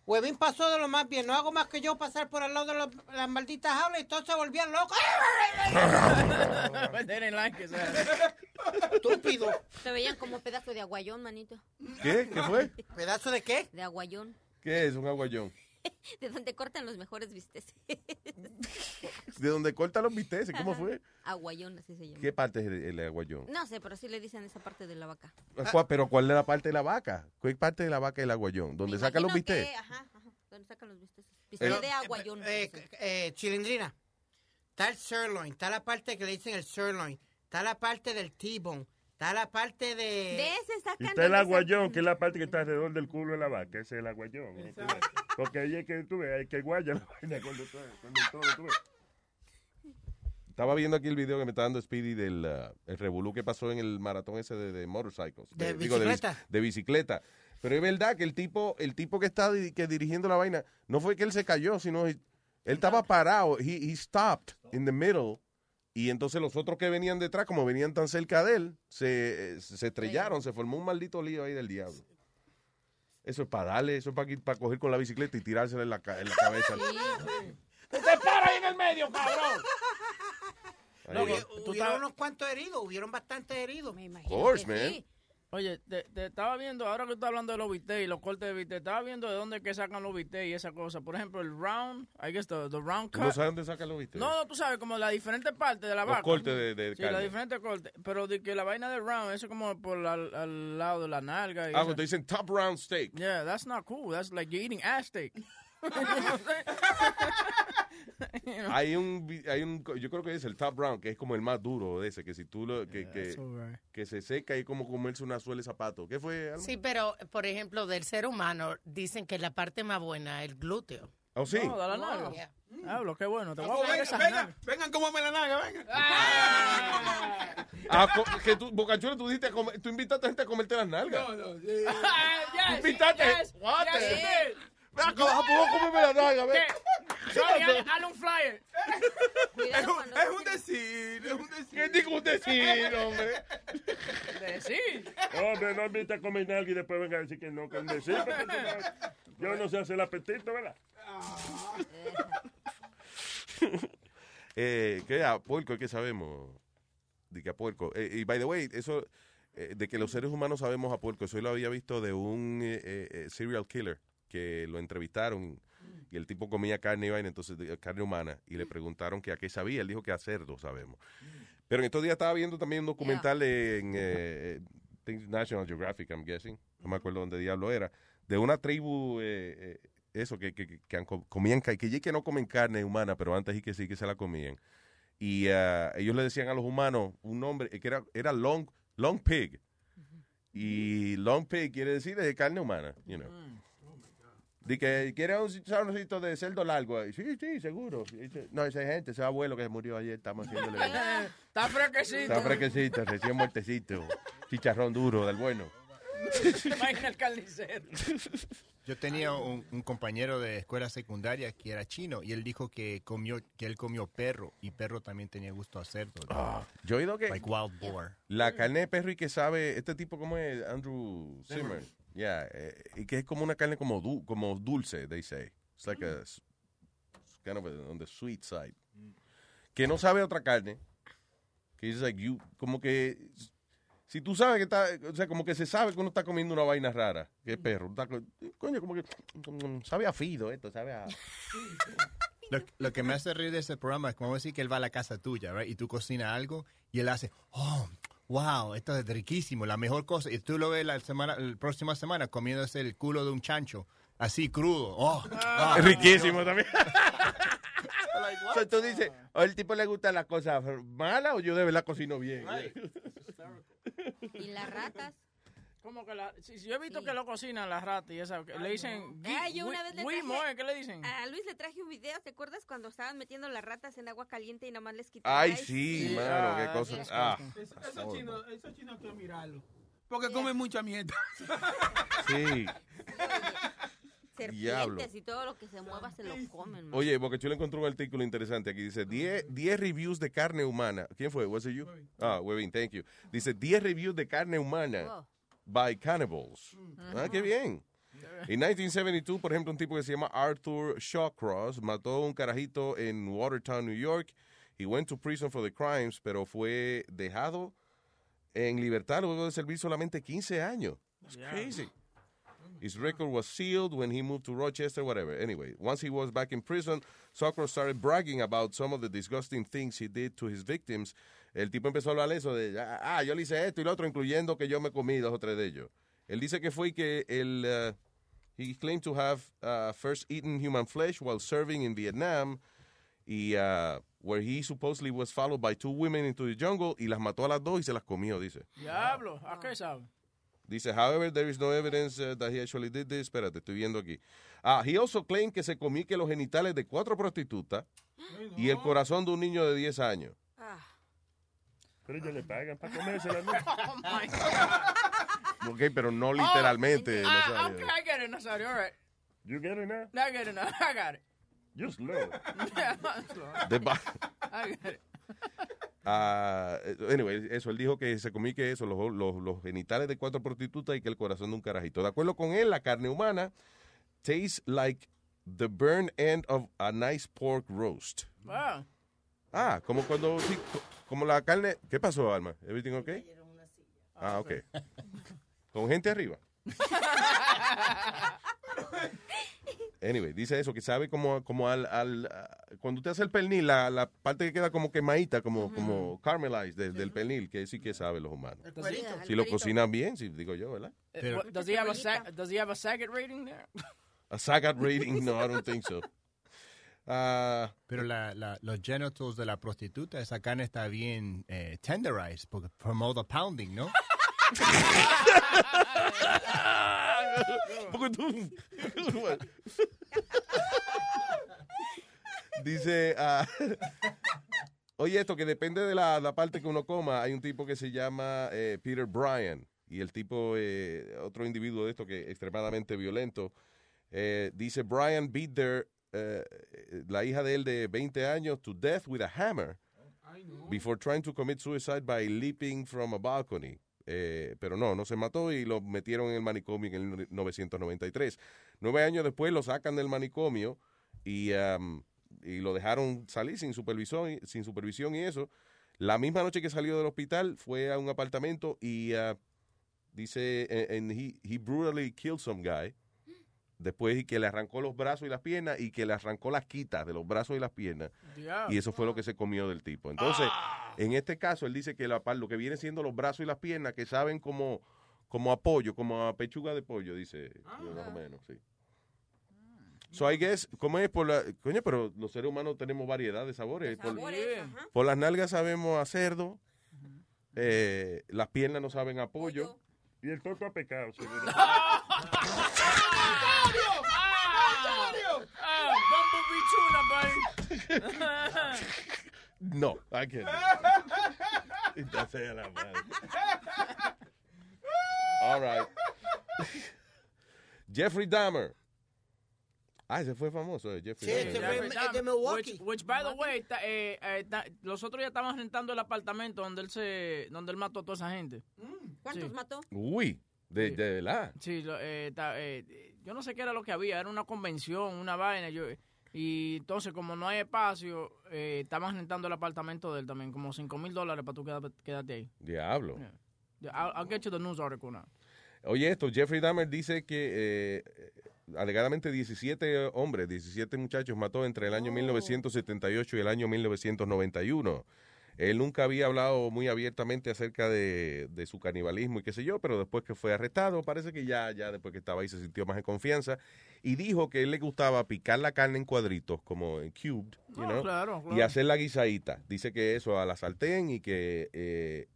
Webin pasó de lo más bien. No hago más que yo pasar por al lado de los- las malditas jaulas y todos se volvían locos. They didn't like it, so- Estúpido. Se veían como pedazo de aguayón, manito. ¿Qué? ¿Qué fue? ¿Pedazo de qué? De aguayón. ¿Qué es un aguayón? De donde cortan los mejores bisteces. ¿De donde corta los bisteces? ¿Cómo fue? Aguayón, así se llama. ¿Qué parte es el, el aguayón? No sé, pero sí le dicen esa parte de la vaca. ¿Cuál- ¿Pero cuál es la parte de la vaca? ¿Cuál parte de la vaca es el aguayón? ¿Donde sacan los que- bisteces? Ajá, ajá. Donde sacan los bisteces. Bistec Pero, de aguayón. Eh, eh, chilindrina, está el sirloin, está la parte que le dicen el sirloin, está la parte del T-bone, está la parte de... De ese sacan. está el aguayón, que es la parte que está alrededor del culo de la vaca. Ese es el aguayón. Porque ahí es que tú ves, hay que guaya la vaina cuando tú cuando todo, tú ves. Estaba viendo aquí el video que me está dando Speedy del uh, el revolú que pasó en el maratón ese de, de motorcycles. De digo, de, bici- bicicleta. de bicicleta. Pero es verdad que el tipo, el tipo que está di- que dirigiendo la vaina, no fue que él se cayó, sino he- él estaba parado. He, he stopped in the middle. Y entonces los otros que venían detrás, como venían tan cerca de él, se, eh, se estrellaron, se formó un maldito lío ahí del diablo. Eso es para darle, eso es para, para coger con la bicicleta y tirársela en la, en la cabeza. ¡Usted para ahí en el medio, cabrón! No, tú hubieron unos cuantos heridos, hubieron bastantes heridos. Me Of course, man. Oye, te, te estaba viendo, ahora que estás hablando de los bistecs y los cortes de bistec, estaba viendo de dónde es que sacan los bistecs y esa cosa. Por ejemplo, el round, I guess the, the round ¿Tú cut. no sabes dónde sacan los bisteces? No, no, tú sabes, como las diferentes partes de la Los vaca. cortes de- de Sí, las diferentes cortes. Pero de que la vaina del round, eso como por al, al lado de la nalga. Y Ah, eso. cuando dicen top round steak. Yeah, that's not cool. That's like you're eating ass steak. Hay un, hay un, yo creo que es el top round, que es como el más duro de ese, que si tú lo, que, que, that's alright. que se seca y como comerse una suela de zapato. ¿Qué fue? Alma? Sí, pero, por ejemplo, del ser humano, dicen que la parte más buena es el glúteo. ¿Oh, sí? No, de la nalga. Yeah. Hablo, qué bueno. Te voy a Oh, venga, venga, vengan como me la naga, vengan. Ah, co- que tú, Bocachula, tú, dijiste tú invitaste a gente a comerte las nalgas. No, no, sí. yes, Tú invitaste. yes, yes. Ven acá, vas a poder comerme las nalgas, ven. Sorry, hazle un flyer. Es un, es un decir, es un decir. ¿Qué digo un decir, hombre? Decir. Hombre, no invita a comer nalga y después venga a decir que no, que un decir. porque tú no- Yo no sé hacer el apetito, ¿verdad? eh, ¿Qué? A puerco, ¿qué sabemos? De que a puerco. Eh, y by the way, eso eh, de que los seres humanos sabemos a puerco, eso yo lo había visto de un eh, eh, serial killer que lo entrevistaron y el tipo comía carne y vaina, entonces carne humana, y le preguntaron que a qué sabía. Él dijo que a cerdo sabemos. Pero en estos días estaba viendo también un documental en eh, eh, National Geographic, I'm guessing. No me acuerdo dónde diablo era. De una tribu, eh, eh, eso, que, que, que comían, que, ya que no comen carne humana, pero antes y que sí que se la comían. Y ah, ellos le decían a los humanos un nombre que era, era long, long pig. Y long pig quiere decir de carne humana, you know. Di que quiere un saborcito de cerdo largo. Sí, sí, seguro. No, esa gente, ese abuelo que murió ayer, estamos haciéndole. Está fresquecito. Está fresquecito, recién muertecito. Chicharrón duro, del bueno. Imagina el carnicero. Yo tenía un, un compañero de escuela secundaria que era chino y él dijo que comió que él comió perro y perro también tenía gusto a cerdo. Yo he oído que Like wild boar. la carne de perro y que sabe, este tipo como es Andrew Zimmer, yeah, eh, y que es como una carne como du- como dulce, they say. It's like a s- kind of a- on the sweet side. Que no sabe a otra carne. Que es like you, como que si tú sabes que está, o sea, como que se sabe que uno está comiendo una vaina rara, que es perro. Está co- coño, como que mm, sabe a fido esto, sabe a Lo, lo que me hace reír de ese programa es como decir que él va a la casa tuya, right? Y tú cocinas algo y él hace, oh, wow, esto es riquísimo, la mejor cosa. Y tú lo ves la semana, la próxima semana comiéndose el culo de un chancho, así crudo. Oh, wow. Es riquísimo también. O sea, tú dices, ¿o el tipo le gustan las cosas malas o yo de verdad cocino bien? Y las ratas. Como que la, si, si yo he visto que lo cocinan las ratas y esa, que le dicen, Ah, gui- yo una vez le traje- ¿qué le dicen? A Luis le traje un video, ¿te acuerdas cuando estaban metiendo las ratas en agua caliente y nada más les quitaban? Ay, sí, mano, qué cosa. Ah, Eso- Esos chinos, esos chinos hay que mirarlo. Porque comen mucha mierda. sí. Serpientes Diablo. y todo lo que se mueva se lo comen. man. Oye, porque yo le encontré un artículo interesante aquí. Dice 10, 10 reviews de carne humana. ¿Quién fue? Was it you? Ah, Webin, thank you. Dice 10 reviews de carne humana Wow. By cannibals. Ah, qué bien. En 1972, por ejemplo, un tipo que se llama Arthur Shawcross mató a un carajito en Watertown, New York. He went to prison for the crimes, pero fue dejado en libertad luego de servir solamente 15 años. Crazy. His record was sealed when he moved to Rochester, whatever. Anyway, once he was back in prison, Sokro started bragging about some of the disgusting things he did to his victims. El tipo empezó a hablar eso de, ah, ah, yo le hice esto y lo otro, incluyendo que yo me comí dos o tres de ellos. Él dice que fue que él, uh, he claimed to have uh, first eaten human flesh while serving in Vietnam, y uh, where he supposedly was followed by two women into the jungle y las mató a las dos y se las comió, dice. Diablo, ¿a qué sabe? Dice, however, there is no evidence uh, that he actually did this. Espérate, estoy viendo aquí. Ah, he also claimed que se comió que los genitales de cuatro prostitutas y el corazón de un niño de 10 años. Pero ellos le pagan para comérsela, ¿no? Oh my God. Ok, pero no literalmente. Oh, ah, Nazario. okay, I get it, Nazario. All right. You get it now? I get it now. I got it. You slow. Yeah, I'm slow. Ba- I get it. Ah, anyway, eso, él dijo que se comió que eso, los, los, los genitales de cuatro prostitutas y que el corazón de un carajito. De acuerdo con él, la carne humana tastes like the burned end of a nice pork roast. Wow. Ah, como cuando, sí, como la carne. ¿Qué pasó, Alma? ¿Everything okay? Ah, ok. Con gente arriba. Anyway, dice eso, que sabe como, como al, al ah, cuando usted hace el pernil, la, la parte que queda como quemadita, como, como caramelized de- del pernil, que sí que sabe los humanos. cuerito. Si lo cocinan bien, sí, digo yo, ¿verdad? Uh, what- does he have a sag, does he have a Saget rating there? A Sagat rating, no, I don't think so. Ah, Pero la, la- los genitals de la prostituta, esa carne está bien eh, tenderized, porque all the pounding, ¿no? Dice, ah, oye, esto que depende de la, la parte que uno coma. Hay un tipo que se llama eh, Peter Bryan y el tipo, eh, otro individuo de esto que es extremadamente violento. eh, dice, Brian beat their, eh, la hija de él de 20 años to death with a hammer before trying to commit suicide by leaping from a balcony. Eh, pero no, no se mató y lo metieron en el manicomio en el 1993. Nueve años después lo sacan del manicomio y, y lo dejaron salir sin supervisión, sin supervisión y eso. La misma noche que salió del hospital fue a un apartamento y uh, dice, he, he brutally killed some guy después y que le arrancó los brazos y las piernas y que le arrancó las quitas de los brazos y las piernas. Y eso fue lo que se comió del tipo. Entonces, en este caso, él dice que la, lo que viene siendo los brazos y las piernas, que saben como, como apoyo, como a pechuga de pollo, dice, más o menos, sí. So, I guess, ¿cómo es? Por la, coño, pero los seres humanos tenemos variedad de sabores. Por, por las nalgas sabemos a cerdo, eh, las piernas no saben a pollo. Y el toto a pecado, seguro. Ah, Bumblebee tuna, buddy. No, I can't. Sea la madre. All right. Jeffrey Dahmer. Ah, ese fue famoso, eh, Jeffrey Sí, Dahmer. Jeffrey Dahmer, Which, which, by the way, ta- eh, eh, ta- los otros ya estaban rentando el apartamento donde él se, donde él mató a toda esa gente. ¿Cuántos Sí. mató? Uy, de, de verdad. Sí, lo- eh, ta- eh, yo no sé qué era lo que había, era una convención, una vaina. Yo, y entonces, como no hay espacio, eh, estaban rentando el apartamento de él también, como 5 mil dólares para tú quedar- quedarte ahí. Diablo. Yeah, I'll, I'll get you the news article now. Oye, esto, Jeffrey Dahmer dice que eh, alegadamente 17 hombres, 17 muchachos mató entre el año 1978 y el año 1991. Él nunca había hablado muy abiertamente acerca de, de su canibalismo y qué sé yo, pero después que fue arrestado, parece que ya, ya después que estaba ahí se sintió más en confianza y dijo que a él le gustaba picar la carne en cuadritos, como en cubed, you Ah, know, claro, y claro. hacer la guisadita. Dice que eso a la sartén y que, eh,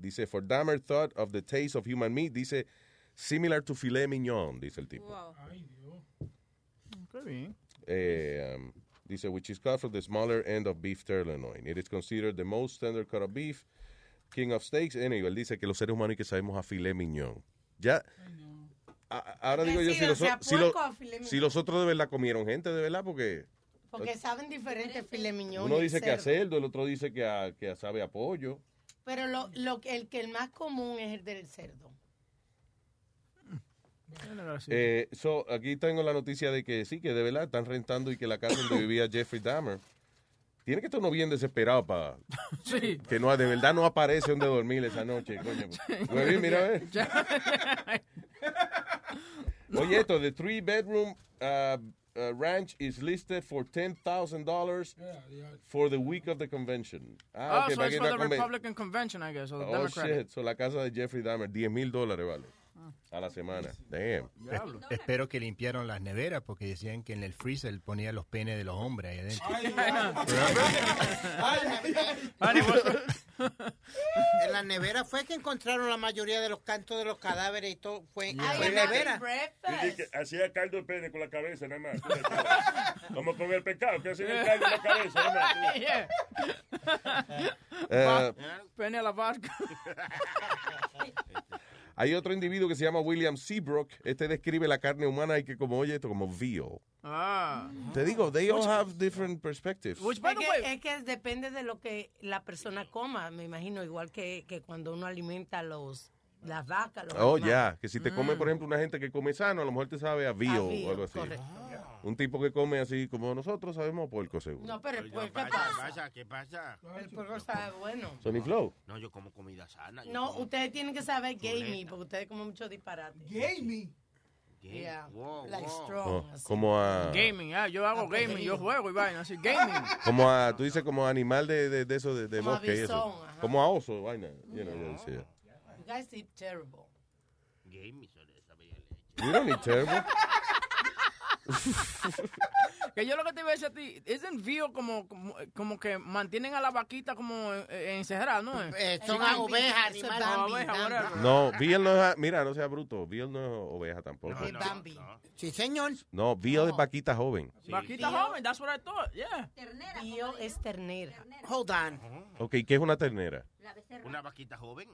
dice, for Dahmer thought of the taste of human meat, dice, similar to filet mignon, dice el tipo. Qué bien. Eh, um, dice, which is cut from the smaller end of beef tenderloin. It is considered the most tender cut of beef, king of steaks. Anyway, él dice que los seres humanos y que sabemos a filet mignon. Ya, a- ahora digo yo, si los, sea si, lo- los otros de verdad comieron gente de verdad, porque Porque saben diferente filet mignon uno dice que a cerdo. el otro dice que a, que sabe a pollo. Pero lo, lo, que- el que el más común es el del cerdo. Eh, so, aquí tengo la noticia de que sí, que de verdad están rentando y que la casa donde vivía Jeffrey Dahmer. Tiene que estar uno bien desesperado para Sí. que no de verdad no aparece donde dormir esa noche, coño. Mira, a ver. Oye, esto, the three bedroom uh, uh, ranch is listed for $10,000 for the week of the convention. Ah, ok, so para it's for the Republican Convention, I guess, or the Oh, Democratic. shit. So, la casa de Jeffrey Dahmer, 10 mil dólares, vale. A la semana. Damn. Es- espero que limpiaron las neveras porque decían que en el freezer ponía los penes de los hombres ahí adentro. En la nevera fue que encontraron la mayoría de los cantos de los cadáveres y todo. Fue en nevera. Dice que hacía caldo de pene con la cabeza nada más. Como con el pecado, que hacía el caldo en la cabeza nada más. Eh, Pene a la barca. Hay otro individuo que se llama William Seabrook. Este describe la carne humana y que como oye esto como veal. Ah. Te digo, they all have different perspectives. es, que, es que depende de lo que la persona coma, me imagino, igual que, que cuando uno alimenta los las vacas. Los Oh, ya. Que si te come, Mm. por ejemplo, una gente que come sano, a lo mejor te sabe a veal o veal, algo así. correcto. Un tipo que come así como nosotros sabemos puerco seguro. No, pero el puerco, ¿qué ¿Qué pasa? pasa? ¿Qué pasa? El puerco sabe bueno. Sonny Flow. No, yo como comida sana. No, como ustedes tienen que saber gamey, porque ustedes comen mucho disparate. Gamey. Yeah. Wow, like wow. strong. Oh, como a... Gaming, ah, yo hago gaming, yo juego y vaina, así, gaming. Como a, tú dices como animal de, de, de eso, de, de Como a bosque y eso. bisón, ajá. Como a oso, vaina. You know, decía. You guys eat terrible. Leche. You don't need terrible. Que yo lo que te iba a decir a ti, es envío como, como, como que mantienen a la vaquita como eh, encerrada, ¿no? Eh, son Chicken. ovejas, animales. Oveja. No, veal no es, mira, no sea bruto, veal no es oveja tampoco. Es Bambi. Sí, señor. No, veal es vaquita joven. Vaquita joven, that's what I thought, yeah. Tío es ternera. Hold on. Ok, ¿qué es una ternera? Una vaquita joven.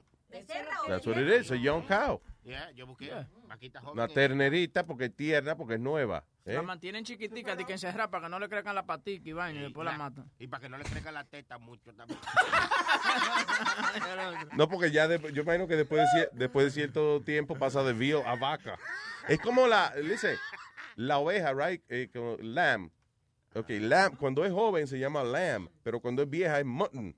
That's what it is, a young cow. Yeah, yo busqué vaquita joven. Una ternerita porque es tierna, porque es nueva. ¿eh? La mantienen chiquitica, de que encerrada para que no le crezcan la patica y vaina, y después la matan. Y para que no le crezca la teta mucho también. No, porque ya de- yo imagino que después de, cier- después de cierto tiempo pasa de veal a vaca. Es como la, dice, la oveja, right? Eh, como lamb. Ok, lamb, cuando es joven se llama lamb, pero cuando es vieja es mutton.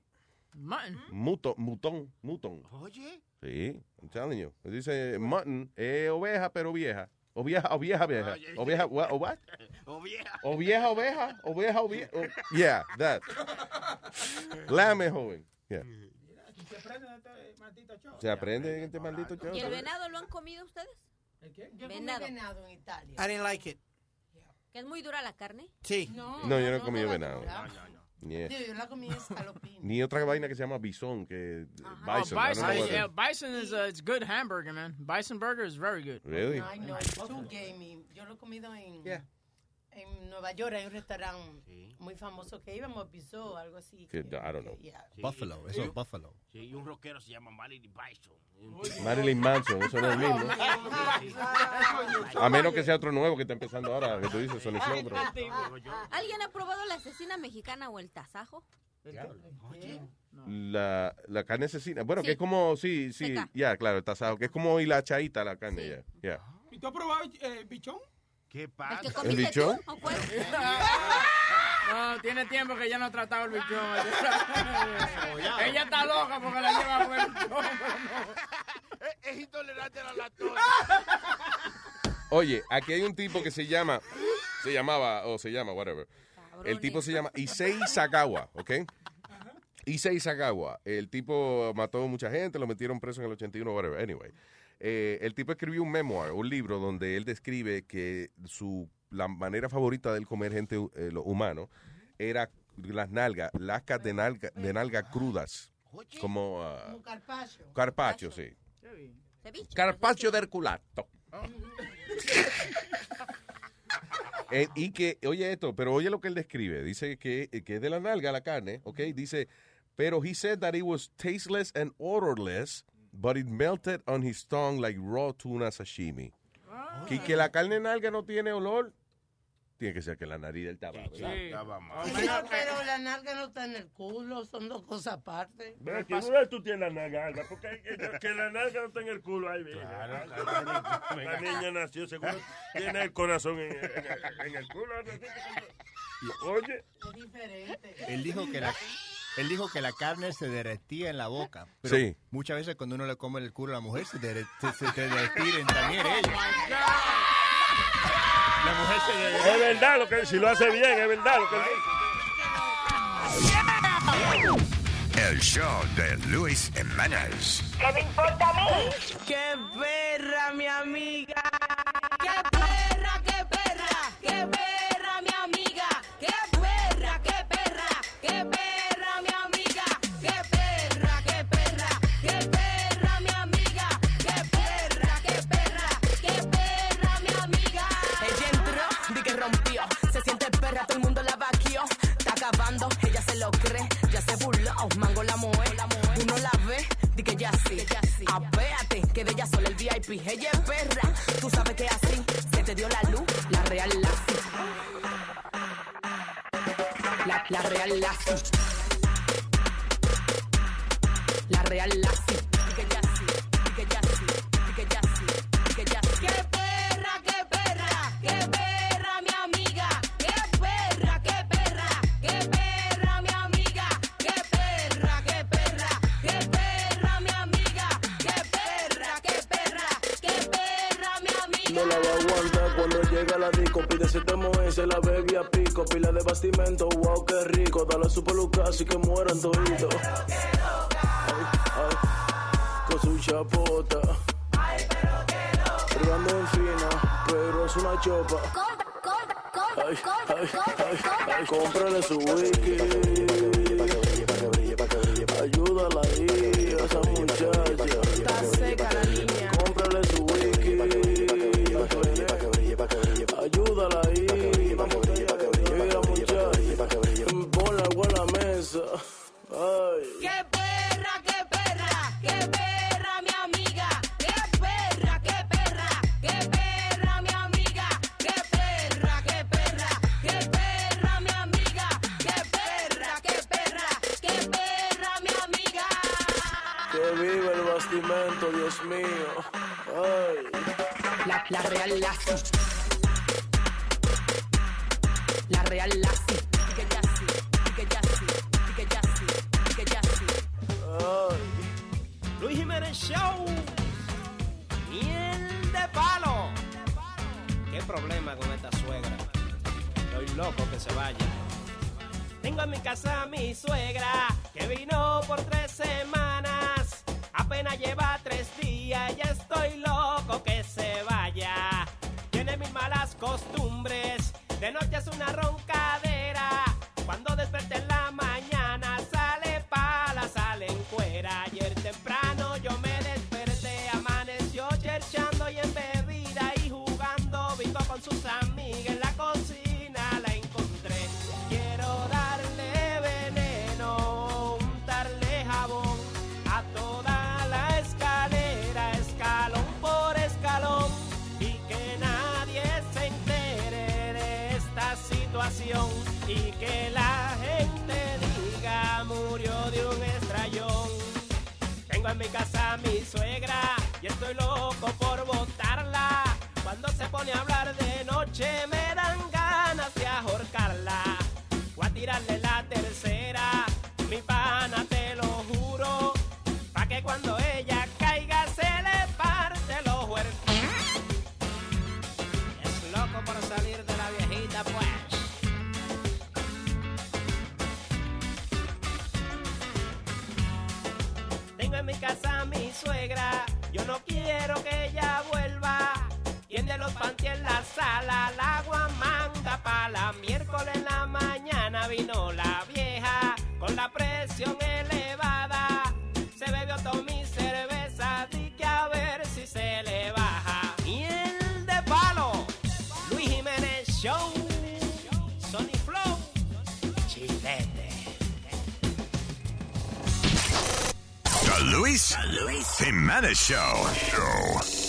Mutton. Muto, mutón, mutón. Oye. Sí, I'm telling you. Dice mutton es oveja pero vieja. O vieja, o vieja, vieja. O vieja, what? O what? O vieja. O vieja, oveja. O vieja, o vieja. o- Yeah, that. Lame joven. Yeah. Se aprende en este maldito show. ¿Y el venado lo han comido ustedes? Yo comí Venado. venado en Italia. I didn't like it. ¿Que es muy dura la carne? Sí. No, No, yo no he comido venado. Yeah. Yo la comí escalopín. Ni otra vaina que se llama bison, que Oh, bison. I don't bison, yeah, is a it's good hamburger, man. Bison burger is very good. Really? I know, it's too gamey. Yo lo he comido en, en Nueva York. Hay un restaurante muy famoso que íbamos, pisó algo así. Que, I don't know. Buffalo, eso es Buffalo. Sí, y un rockero se llama Marilyn Bison. Marilyn Manson, eso no es el mismo. A menos que sea otro nuevo que está empezando ahora, que tú dices, Sonic Flow, pero... ¿Alguien ha probado la asesina mexicana o el tasajo? La, la carne asesina. Bueno, Sí. que es como, sí, sí, ya, claro, el tasado, que es como y la chaita la carne, ya. ya. ¿Y tú has probado eh, bichón? ¿Qué ¿El que ¿El comiste bichón? tú? ¿O cuál? No, tiene tiempo que ya no ha tratado el bichón. Ella está loca porque la lleva a comer bichón. Es intolerante a la lactosa. Oye, aquí hay un tipo que se llama, se llamaba, o se llama, whatever. El tipo se llama Issei Sagawa, ¿ok? Issei Sagawa. El tipo mató mucha gente, lo metieron preso en el 81, whatever. Anyway. Eh, el tipo escribió un memoir, un libro donde él describe que su la manera favorita de él comer gente eh, lo humano era las nalgas, lascas de nalga, de nalga crudas. Como ah, Como carpaccio. carpaccio, sí. Ceviche. Carpaccio del culato. Eh, y que, oye esto, pero oye lo que él describe. Dice que, que es de la nalga la carne, ¿ok? Dice, pero he said that it was tasteless and odorless, but it melted on his tongue like raw tuna sashimi. Que, que la carne nalga no tiene olor, tiene que ser que la nariz del tabaco. Estaba mal. Pero, pero la nalga no está en el culo, son dos cosas aparte. Ve aquí, ¿dónde tú tienes la nalga, Alba? Porque que, la nalga no está en el culo. Ahí, mira. la niña nació, seguro tiene el corazón en, en- en el culo. Y, Oye, Es diferente. Él dijo que la, él dijo que la carne se derretía en la boca. Pero Sí. muchas veces cuando uno le come el culo a la mujer se, dere- se, se también ellos. la mujer se de- Es verdad, lo que, si lo hace bien, es verdad lo que él dice. El show de Luis Jiménez. ¿Qué me importa a mí? ¡Qué perra, mi amiga! ¡Qué perra, VIP. Ella es perra, tú sabes que así. Se te dio la luz, la real lazi. La, la real lazi. La real lazi. Se la bebé a pico. Pila de bastimento, wow, qué rico. Dale su peluca así que mueran toditos. Ay, ay, con su chapota. Brigando en fina, pero es una chopa. Ay, ay, ay, ay, cómprale su wiki. Ayúdala ahí, a esa muchacha. Está seca mi suegra que vino por tres semanas. Apenas lleva tres días, ya estoy loco que se vaya. Tiene mil malas costumbres, de noche es una roncadera. Cuando desperté pone hablar de noche me dan ganas de ahorcarla. Voy a tirarle la tercera, mi pana te lo juro. Pa' que cuando ella caiga se le parte los huertos. Es loco por salir de la viejita pues. Tengo en mi casa a mi suegra, yo no quiero que. Los panties en la sala, el agua manda pa' la miércoles en la mañana vino la vieja con la presión elevada. Se bebió toda mi cerveza, di que a ver si se le baja. Miel de palo, Luis Jiménez Show, Sony Flow, Chilete. The Luis, Jimenez Show. Show.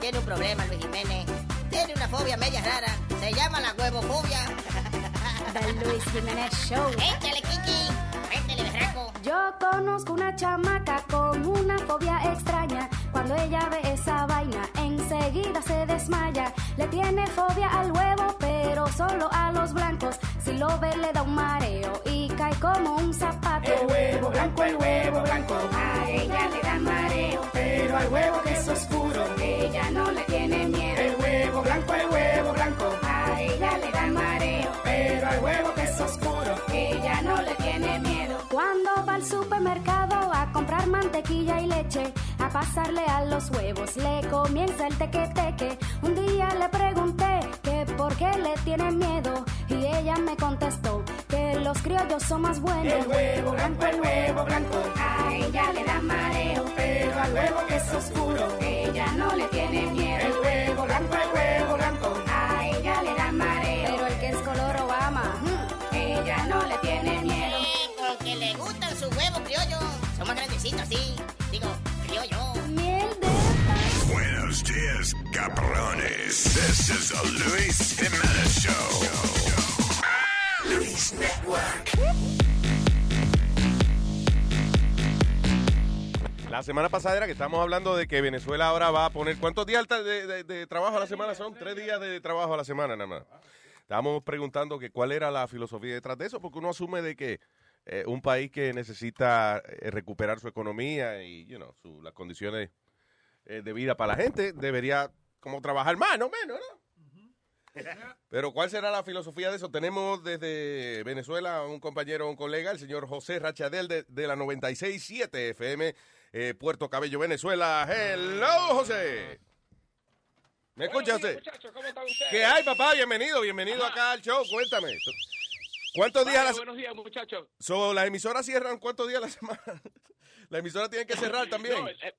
Tiene un problema, Luis Jiménez. Tiene una fobia media rara. Se llama la huevofobia. The Luis Jiménez Show. Échale, Kiki. Métele, berraco. Yo conozco una chamaca con una fobia extraña. Cuando ella ve esa vaina, enseguida se desmaya. Le tiene fobia al huevo, pero solo a los blancos. Si lo ve, le da un mareo y cae como un zapato. El huevo blanco, el huevo blanco. A ella le da mareo, al huevo que es oscuro. Ella no le tiene miedo. El huevo blanco, el huevo blanco. A ella le da mareo, mantequilla y leche, a pasarle a los huevos, le comienza el teque-teque. Un día le pregunté que por qué le tiene miedo y ella me contestó que los criollos son más buenos. El huevo blanco, el huevo blanco. A ella le da mareo, pero al huevo que es oscuro. ella no le tiene miedo. El huevo blanco, el huevo cabrones. This is the Luis Jimenez Show. Luis Network. La semana pasada era que estábamos hablando de que Venezuela ahora va a poner. ¿Cuántos días de, de- de trabajo a la semana son? Tres días de trabajo a la semana nada más. Estábamos preguntando que cuál era la filosofía detrás de eso, porque uno asume de que eh, un país que necesita eh, recuperar su economía y you know, su- las condiciones eh, de vida para la gente debería como trabajar más, no menos, ¿no? Pero ¿cuál será la filosofía de eso? Tenemos desde Venezuela un compañero, un colega, el señor José Rachadel de, de la 96.7 FM, eh, Puerto Cabello, Venezuela. Hello, José. ¿Me escucha usted? muchachos, ¿cómo están ustedes? ¿Qué hay, papá? Bienvenido, bienvenido acá al show. Cuéntame. ¿Cuántos días a Vale, la Buenos días, muchachos. so, ¿Las emisoras cierran cuántos días a la semana? La emisora tiene que cerrar también. No, eh,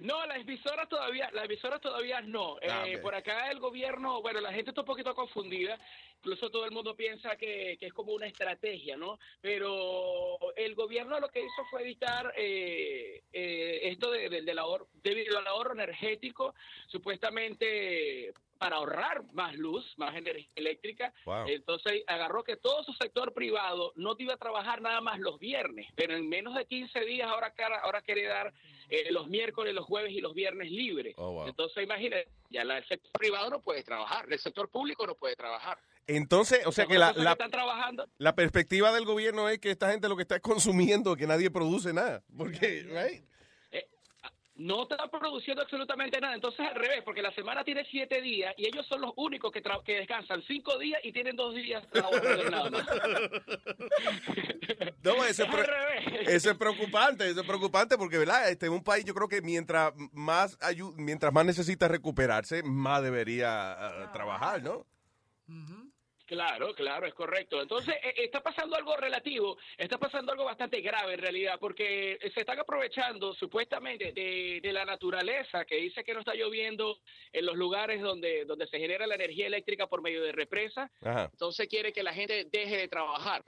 no, las emisoras todavía, las emisoras todavía no. Ah, Eh. Por acá el gobierno, bueno, la gente está un poquito confundida. Incluso todo el mundo piensa que, que es como una estrategia, ¿no? Pero el gobierno lo que hizo fue evitar eh, eh, esto de- de- del ahorro, debido al ahorro energético, supuestamente para ahorrar más luz, más energía eléctrica. Wow. Entonces agarró que todo su sector privado no te iba a trabajar nada más los viernes, pero en menos de 15 días ahora, cara- ahora quiere dar eh, los miércoles, los jueves y los viernes libres. Oh, wow. Entonces imagínate, ya la- el sector privado no puede trabajar, el sector público no puede trabajar. Entonces, o sea que la, la, están trabajando. la perspectiva del gobierno es que esta gente lo que está es consumiendo, que nadie produce nada. Porque, right? No están produciendo absolutamente nada. Entonces, al revés, porque la semana tiene siete días y ellos son los únicos que, tra- que descansan cinco días y tienen dos días laborales nada más. No, eso es, Es al revés. eso es preocupante, eso es preocupante porque, ¿verdad? Este, un país, yo creo que mientras más ayu- mientras más necesita recuperarse, más debería ah, trabajar, ¿no? Claro, claro, es correcto. Entonces, eh, está pasando algo relativo, está pasando algo bastante grave en realidad, porque se están aprovechando supuestamente de, de la naturaleza que dice que no está lloviendo en los lugares donde, donde se genera la energía eléctrica por medio de represas. Entonces quiere que la gente deje de trabajar.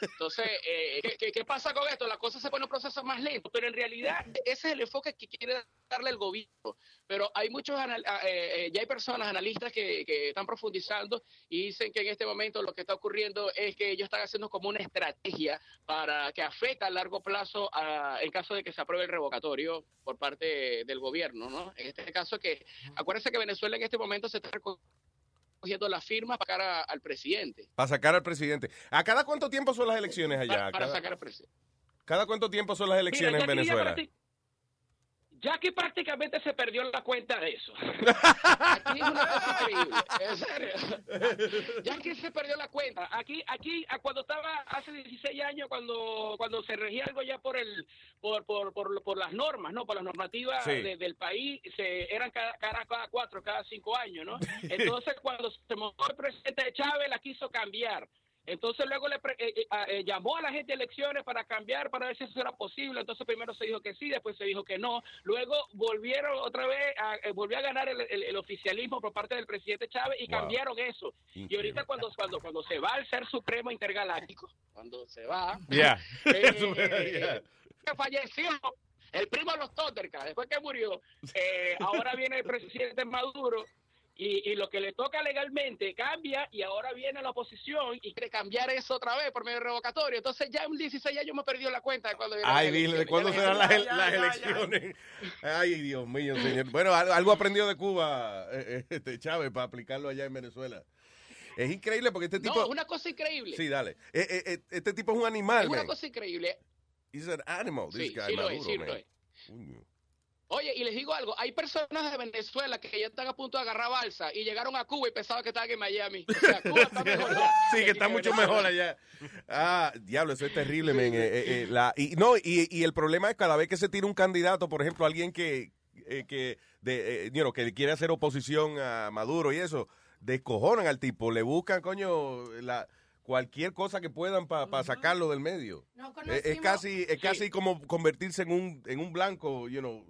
Entonces, eh, ¿qué, qué, pasa con esto? La cosa se pone un proceso más lento, pero en realidad ese es el enfoque que quiere darle el gobierno. Pero hay muchos, eh, eh, ya hay personas, analistas que, que están profundizando y dicen que en este momento lo que está ocurriendo es que ellos están haciendo como una estrategia para que afecte a largo plazo a- en caso de que se apruebe el revocatorio por parte del gobierno, ¿no? En este caso que, acuérdense que Venezuela en este momento se está recogiendo las firmas para sacar a- al presidente. Para sacar al presidente. ¿A cada cuánto tiempo son las elecciones allá? Para, para ¿Cada, sacar al presidente. cada cuánto tiempo son las elecciones Mira, en Venezuela? Que prácticamente se perdió la cuenta de eso. Aquí es una cosa increíble, en serio. Ya que se perdió la cuenta. Aquí, aquí, cuando estaba hace 16 años, cuando, cuando se regía algo ya por el, por, por, por, por las normas, ¿no? Por las normativas Sí. de- del país, se, eran cada, cada, cada cuatro, cada cinco años, ¿no? Entonces, cuando se montó el presidente Chávez, la quiso cambiar. Entonces luego le pre- eh, eh, eh, llamó a la gente de elecciones para cambiar, para ver si eso era posible. Entonces primero se dijo que sí, después se dijo que no. Luego volvieron otra vez, a, eh, volvió a ganar el, el- el oficialismo por parte del presidente Chávez y Wow. cambiaron eso. Y ahorita cuando, cuando, cuando se va al ser supremo intergaláctico, cuando se va, Ya. eh, que falleció el primo de los Thundercats, después que murió, eh, ahora viene el presidente Maduro y, y lo que le toca legalmente cambia y ahora viene la oposición y quiere cambiar eso otra vez por medio de revocatorio. Entonces ya en 16 años me perdió la cuenta de cuando vienen Ay, dile, ¿de cuándo Ya serán la las, las elecciones? Ay, Dios mío, señor. Bueno, algo, aprendió de Cuba, eh, eh, este Chávez, para aplicarlo allá en Venezuela. Es increíble porque este tipo... No, es una cosa increíble. Sí, dale. Eh, este tipo es un animal, Es una man. cosa increíble. He's an animal, this Sí, guy, sí lo es, Maduro, sí man. lo es. Oye, y les digo algo, hay personas de Venezuela que ya están a punto de agarrar balsa y llegaron a Cuba y pensaban que estaban en Miami. O sea, Cuba está mejor ya Sí, que está mucho mejor allá. Ah, diablo, eso es terrible, men. Eh, eh, eh, la- y, no, y, y el problema es cada vez que se tira un candidato, por ejemplo, alguien que, eh, que, de, eh, you know, que quiere hacer oposición a Maduro y eso, descojonan al tipo, le buscan, coño, la, cualquier cosa que puedan para sacarlo del medio. No Eh, es conocimos- casi, es Sí. casi como convertirse en un, en un blanco, you know,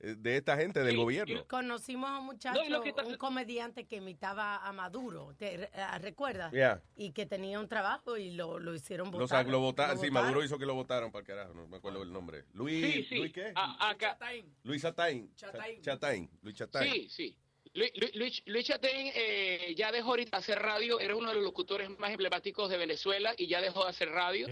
de esta gente, del gobierno. Conocimos a un muchacho, No, está- un comediante que imitaba a Maduro, ¿te ah, recuerdas? Yeah. Y que tenía un trabajo y lo, lo hicieron Los votar. lo votaron, sí. Maduro hizo que lo votaron para el carajo, no me acuerdo el nombre. Luis, Sí, sí. ¿Luis qué? A- Luis Chataín. Chataín. Chataín. Luis Chataín. Sí, sí. Luis, Luis- eh, ya dejó ahorita hacer radio, era uno de los locutores más emblemáticos de Venezuela y ya dejó de hacer radio.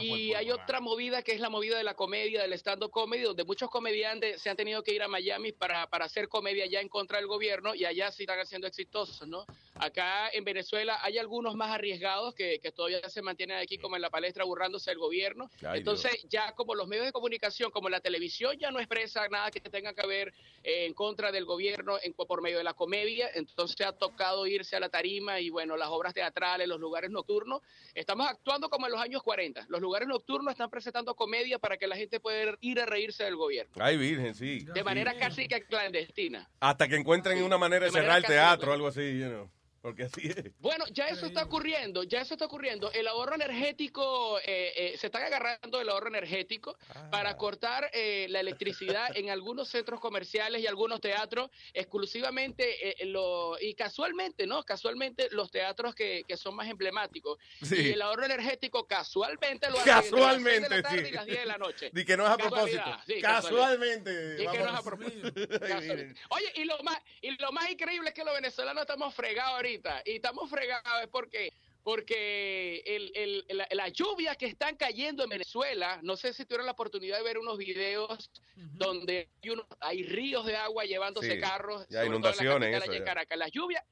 y hay otra movida que es la movida de la comedia, del stand-up comedy, donde muchos comediantes se han tenido que ir a Miami para, para hacer comedia ya en contra del gobierno y allá sí están siendo exitosos, ¿no? Acá en Venezuela hay algunos más arriesgados que, que todavía se mantienen aquí como en la palestra burlándose del gobierno. Ay, Entonces ya como los medios de comunicación, como la televisión ya no expresa nada que tenga que ver eh, en contra del gobierno en, por medio de la comedia, entonces ha tocado irse a la tarima y bueno, las obras teatrales, los lugares nocturnos, estamos actuando como en los años 40. Los lugares nocturnos están presentando comedia para que la gente pueda ir a reírse del gobierno. Ay, virgen, sí. De manera casi que clandestina. Hasta que encuentren una manera de, De manera cerrar el teatro o algo así, you know. Porque así es. Bueno, ya eso está ocurriendo, ya eso está ocurriendo. El ahorro energético, eh, eh, se están agarrando el ahorro energético para cortar eh, la electricidad en algunos centros comerciales y algunos teatros, exclusivamente, eh, lo, y casualmente, ¿no? Casualmente los teatros que, que son más emblemáticos. Sí. Y el ahorro energético casualmente lo hacen entre las seis Casualmente, de la tarde sí. y las 10 de la noche. Di que no es a propósito. sí, Casualmente. Y que no es a propósito. Casualmente. Oye, y lo más y lo más increíble es que los venezolanos estamos fregados ahorita. Y estamos fregados es porque porque el, el- la, la lluvia que están cayendo en Venezuela, no sé si tuvieron la oportunidad de ver unos videos donde hay, unos- hay ríos de agua llevándose Sí, carros, ya, la inundaciones, eso, ya. Caracas. Las lluvias,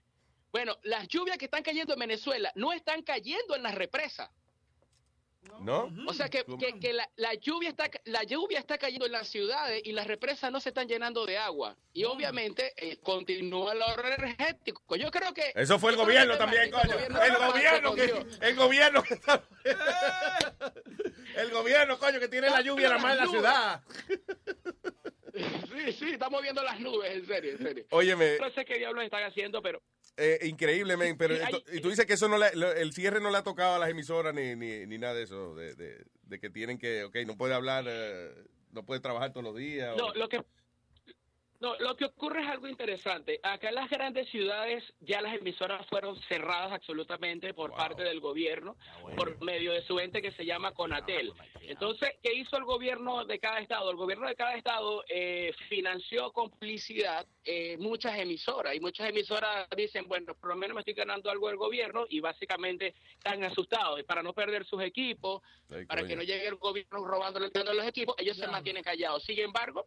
bueno, las lluvias que están cayendo en Venezuela no están cayendo en las represas. ¿No? O sea que, que, que la, la lluvia está la lluvia está cayendo en las ciudades y las represas no se están llenando de agua. Y obviamente eh, continúa el ahorro energético. Yo creo que Eso fue el gobierno también, coño. El gobierno que, el gobierno que está... El gobierno, coño, que tiene la lluvia la más en la ciudad. Sí, sí, estamos viendo las nubes, en serio, en serio. Óyeme. No sé qué diablos están haciendo, pero Eh, increíble, pero Sí, hay- esto- y tú dices que eso no le- el cierre no le ha tocado a las emisoras ni, ni, ni nada de eso, de, de, de que tienen que, ok, no puede hablar, eh, no puede trabajar todos los días. No, o- lo que no, lo que ocurre es algo interesante. Acá en las grandes ciudades ya las emisoras fueron cerradas absolutamente por parte del gobierno por medio de su ente que se llama Conatel. Entonces, ¿qué hizo el gobierno de cada estado? El gobierno de cada estado eh, financió con publicidad eh, muchas emisoras y muchas emisoras dicen, bueno, por lo menos me estoy ganando algo del gobierno y básicamente están asustados y para no perder sus equipos, Ay, para coño. que no llegue el gobierno todos los equipos, ellos se mantienen callados. Sin embargo,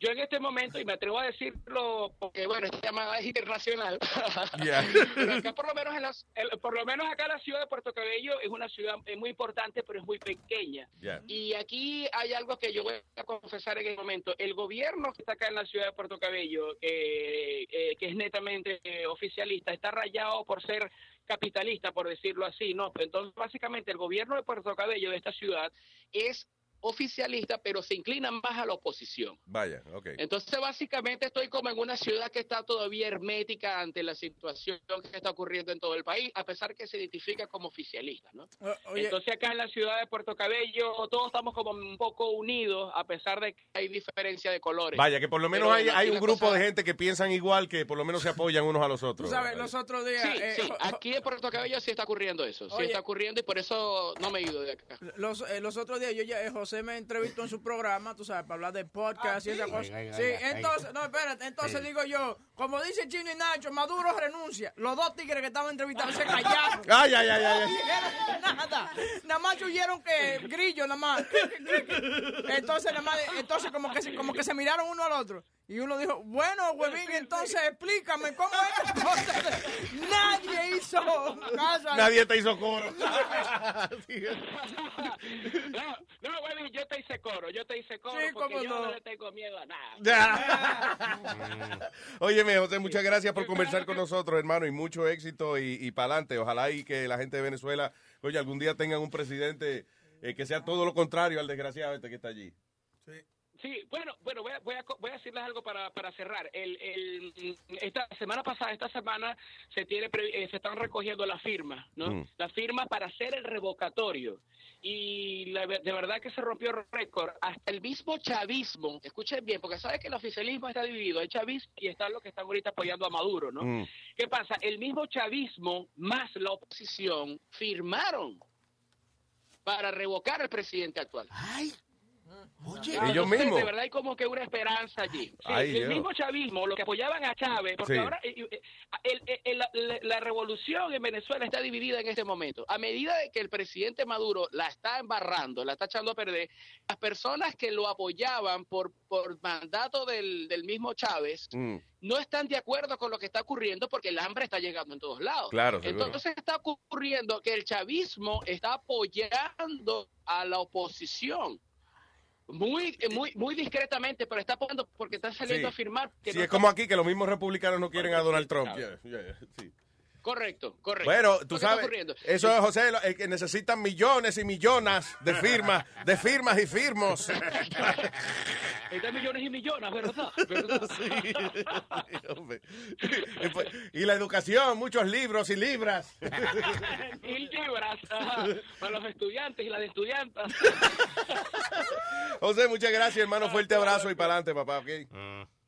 yo en este momento, y me atrevo a decirlo porque, bueno, esta llamada es internacional, pero acá por lo menos en las, el- por lo menos acá la ciudad de Puerto Cabello es una ciudad eh, muy importante, pero es muy pequeña. Y aquí hay algo que yo voy a confesar en el momento. El gobierno que está acá en la ciudad de Puerto Cabello, eh, eh, que es netamente eh, oficialista, está rayado por ser capitalista, por decirlo así, ¿no? Entonces, básicamente, el gobierno de Puerto Cabello, de esta ciudad, es oficialista, pero se inclina más a la oposición. Vaya, ok. Entonces, básicamente estoy como en una ciudad que está todavía hermética ante la situación que está ocurriendo en todo el país, a pesar que se identifica como oficialista, ¿no? oye- Entonces, acá en la ciudad de Puerto Cabello, todos estamos como un poco unidos, a pesar de que hay diferencia de colores. Vaya, que por lo menos Pero hay, hay un grupo cosa- de gente que piensan igual, que por lo menos se apoyan unos a los Tú otros. sabes, los otros días... Sí, eh, sí, aquí en Puerto Cabello sí está ocurriendo eso, sí Oye. está ocurriendo y por eso no me he ido de acá. Los, eh, los otros días, yo ya, eh, José me entrevistó en su programa, tú sabes, para hablar de podcast y Ah, sí. cosas. Ay, ay, Sí, entonces, no, espérate, entonces digo yo, como dice Chino y Nacho, Maduro renuncia. Los dos tigres que estaban entrevistando se callaron. Ay, ay, ay, ay, nada. Nada más oyeron que grillo, nada más. Entonces, nada más, entonces como que, se, como que se miraron uno al otro. Y uno dijo, bueno, huevín, entonces explícame cómo es. Nadie hizo caso. Nadie te hizo coro. no, no, güey, yo te hice coro, yo te hice coro Sí, porque cómo yo no. no le tengo miedo a nada. Óyeme, José, muchas gracias por conversar con nosotros, hermano, y mucho éxito y, y para adelante. Ojalá y que la gente de Venezuela, oye, algún día tengan un presidente eh, que sea todo lo contrario al desgraciado este que está allí. Sí, bueno, bueno, voy a, voy a, co- voy a decirles algo para, para cerrar. El, el, esta semana pasada, esta semana, se tiene previ- eh, se están recogiendo las firmas, ¿no? Mm. Las firmas para hacer el revocatorio. Y la de verdad que se rompió récord. Hasta el mismo chavismo, escuchen bien, porque sabes que el oficialismo está dividido. Hay chavismo y están los que están ahorita apoyando a Maduro, ¿no? Mm. ¿Qué pasa? El mismo chavismo más la oposición firmaron para revocar al presidente actual. Oye, Ellos mismos. De verdad hay como que una esperanza allí. Sí, Ay, el Dios. mismo chavismo, lo que apoyaban a Chávez, porque Sí. ahora eh, eh, el- el- el- la, la- revolución en Venezuela está dividida en este momento. A medida de que el presidente Maduro la está embarrando, la está echando a perder, las personas que lo apoyaban por, por mandato del, del mismo Chávez Mm. no están de acuerdo con lo que está ocurriendo porque el hambre está llegando en todos lados. Claro. Entonces está ocurriendo que el chavismo está apoyando a la oposición. Muy, muy, muy discretamente, pero está apoyando porque está saliendo Sí. a firmar. que Sí, no es está- como aquí que los mismos republicanos no quieren a Donald Trump. Yeah, yeah, yeah, sí. Correcto, correcto. Bueno, tú sabes, eso es, José, lo- que necesitan millones y millones de firmas, de firmas y firmos. Hay millones y millones, ¿verdad? ¿Verdad? Y pues- Y la educación, muchos libros y libras. y libras ajá, para los estudiantes y las estudiantas. José, muchas gracias, hermano. Fuerte abrazo y para adelante, papá. ¿ok?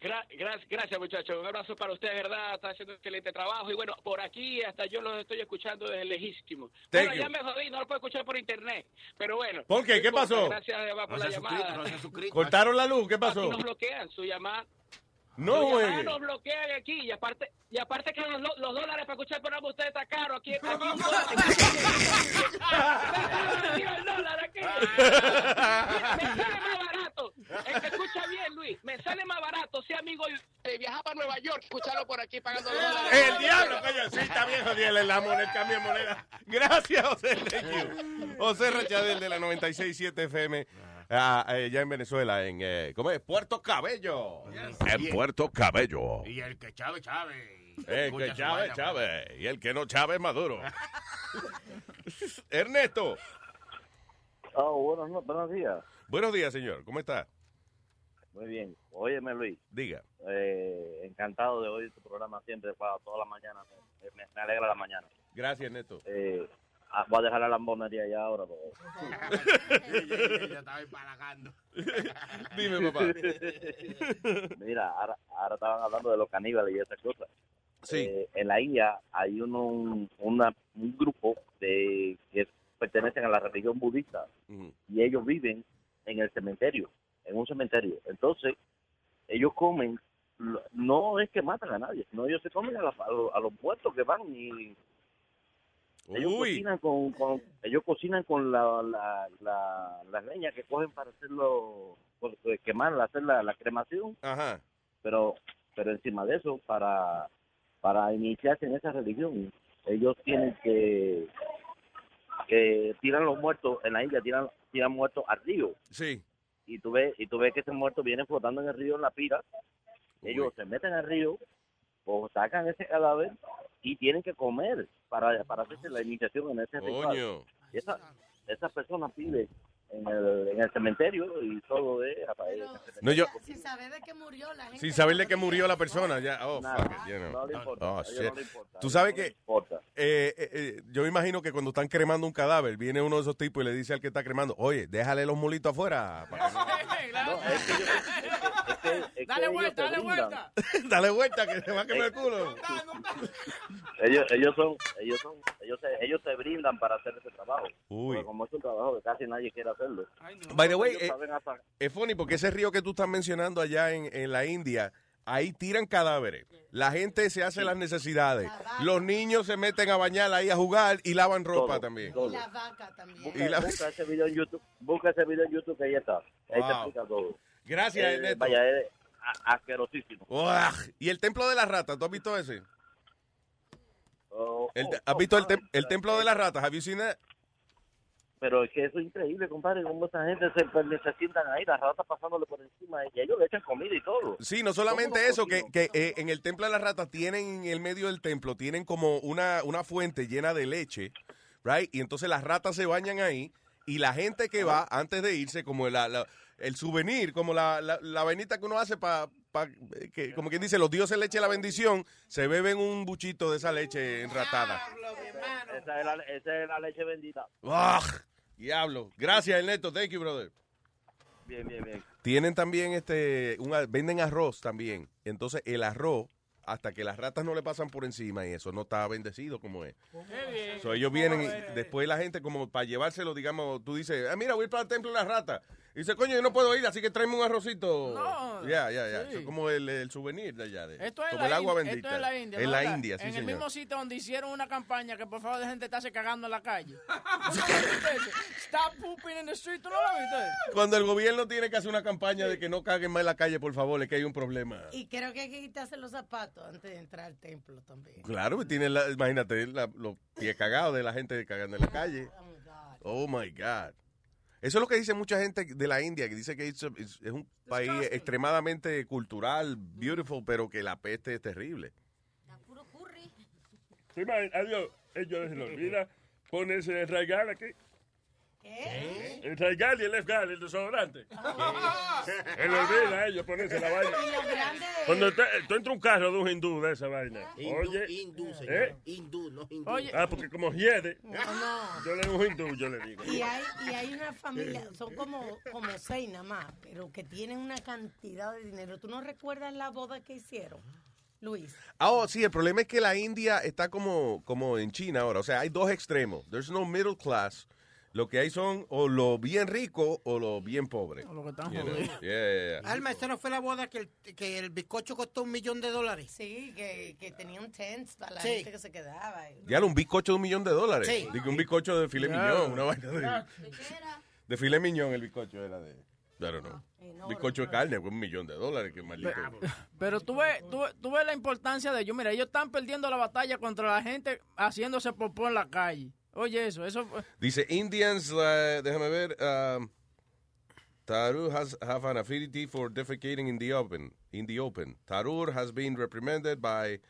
Gra- gra- gracias, muchachos. Un abrazo para usted, de verdad. Está haciendo un excelente trabajo. Y bueno, por aquí hasta yo los estoy escuchando desde lejísimo. Thank bueno, you. ya me jodí, no lo puedo escuchar por internet. Pero bueno. ¿Por qué? ¿Qué pasó? Gracias, Eva, por No la llamada. no. ¿Cortaron la luz? ¿Qué pasó? Aquí nos bloquean su llamada. No juegue. nos bloquean aquí. Y aparte, y aparte que los, los dólares para escuchar el programa usted está caro. Aquí, aquí un dólar. el dólar aquí. Me sale más barato. Es que escucha bien, Luis. me sale más barato ser amigo de viajar para Nueva York, escucharlo por aquí pagando dólares. El diablo, coño, sí, está bien, jodido la moneda, el cambio de moneda. Gracias, José, thank you. José Rachadel de la 96.7 FM, ya en Venezuela, en, eh, ¿cómo es? Puerto Cabello. En Puerto Cabello. Y el que chave, chave. El que chave, vaina, chave. Y el que no chave es maduro. Ernesto. Oh, buenos, no- buenos días. Buenos días, señor. ¿Cómo está? Muy bien. Óyeme, Luis. Diga. Eh, encantado de oír tu programa siempre, para toda la mañana. Me, me- me alegra la mañana. Gracias, Ernesto. Eh, ah, voy a dejar la lambonería ya ahora. Ya estaba empalagando. Dime, papá. Mira, ahora, ahora estaban hablando de los caníbales y esas cosas. Sí. Eh, en la India hay uno, un, una- un grupo de que pertenecen a la religión budista y ellos viven en el cementerio, en un cementerio. Entonces, ellos comen, lo- no es que matan a nadie, sino ellos se comen a, la- a los, a los muertos que van y ellos Uy. cocinan con, con- ellos cocinan con la, la, la, la leña que cogen para hacerlo, pues, eh, quemar, hacer la, la cremación Ajá. pero pero encima de eso para para iniciarse en esa religión ellos tienen que que tiran los muertos en la India tiran tiran muertos al río Sí. y tú ves y tú ves que ese muerto viene flotando en el río en la pira ellos se meten al río o sacan ese cadáver y tienen que comer para para hacerse la iniciación en ese ritual esa esas personas piden en el, en el cementerio y todo es No, yo- Sin saber de qué murió la gente. Sin saber de qué murió la persona. Ya. Oh, Nada, fuck it, you know. no le importa, Oh, shit. no le importa, Tú sabes no que importa. eh, eh, eh, yo me imagino que cuando están cremando un cadáver, viene uno de esos tipos y le dice al que está cremando, oye, déjale los mulitos afuera. para que Dale vuelta, dale vuelta. Dale vuelta que se va a quemar el culo. ellos ellos son ellos son ellos se, ellos se brindan para hacer ese trabajo Uy. Como es un trabajo que casi nadie quiere hacerlo By the way, eh, hasta- Es funny porque ese río que tú estás mencionando allá en, en la India, ahí tiran cadáveres. La gente se hace las necesidades. Los niños se meten a bañar ahí a jugar y lavan ropa Todo, también. todo. La vaca también. busca, Y la- busca ese video en YouTube busca ese video en YouTube que ahí está ahí te Wow. explica todo Gracias, Eh, Ernesto. vaya es a- asquerosísimo Uah. ¿Y el templo de las ratas? ¿Tú has visto ese? Oh, El- oh, ¿Has oh, visto el, madre. tem- el templo de las ratas? Have you seen that? pero es que eso es increíble compadre cómo esa gente se, se sientan ahí las ratas pasándole por encima y ellos le echan comida y todo Sí, no solamente eso, que, que, eh, en el templo de las ratas tienen en el medio del templo, tienen como una, una fuente llena de leche, right? Y entonces las ratas se bañan ahí y la gente que va antes de irse, como la, la- el souvenir, como la, la, la vainita que uno hace para, que como quien dice, los dioses le echen la bendición, se beben un buchito de esa leche enratada. esa es la, esa es la leche bendita ¡Ah! Diablo. Gracias, Ernesto. Thank you, brother. bien bien bien Tienen también este, un venden arroz también. Entonces el arroz, hasta que las ratas no le pasan por encima y eso no está bendecido como es. So, ellos vienen y después la gente como para llevárselo, digamos, tú dices, ah, mira, voy para el templo de las ratas. Y dice, coño, yo no puedo ir, así que tráeme un arrocito. No, Ya, ya, ya. Eso es como el, el souvenir de allá. De, Esto es, como la el agua India, bendita. esto es la India. En ¿no? la India, sí, En el mismo sitio donde hicieron una campaña que por favor de gente estarse cagando en la calle. Stop pooping in the street. ¿Tú no lo viste? Cuando el gobierno tiene que hacer una campaña de que no caguen más en la calle, por favor, es que hay un problema. Y creo que hay que quitarse los zapatos antes de entrar al templo también. Claro, tiene la, imagínate la- los pies cagados de la gente cagando en la calle. Oh my God. Eso es lo que dice mucha gente de la India, que dice que es, un país extremadamente cultural, beautiful, pero que la peste es terrible. ¿Te imaginas? Adiós. Ellos se les olvida ponerse el regal aquí. El regal y el efgal, el desodorante. Se le olvida a ellos ponerse la vaina. Lo Cuando tú entras un carro de un hindú de esa vaina. Hindú, Oye, hindú, señor. ¿eh? Hindú, no hindú. Oye. Ah, porque como hiede, No, no. yo le digo hindú, yo le digo. Y hay, y hay una familia, son como, como seis nada más, pero que tienen una cantidad de dinero. ¿Tú no recuerdas la boda que hicieron, Luis? Ah, oh, sí, el problema es que la India está como, como en China ahora. O sea, hay dos extremos. There's no middle class. Lo que hay son o lo bien rico o lo bien pobre. O lo que están You know? jodidos. Yeah, yeah. Alma, esta no fue la boda que el, que el bizcocho costó un millón de dólares. Sí, que, que tenían tents para la Sí. gente que se quedaba. Ya un bizcocho de un millón de dólares. Sí. Digo, un bizcocho de filet miñón, una vaina de, de filet miñón el bizcocho era de... I don't know. Bizcocho de carne con un millón de dólares, que maldito. Pero tú ves, tú, tú ves la importancia de ellos. Mira, ellos están perdiendo la batalla contra la gente haciéndose popó en la calle. Oye, eso, eso. Dice, Indians, uh, déjame ver, um, Tarur has have an affinity for defecating in the open. In the open, Tarur has been reprimanded by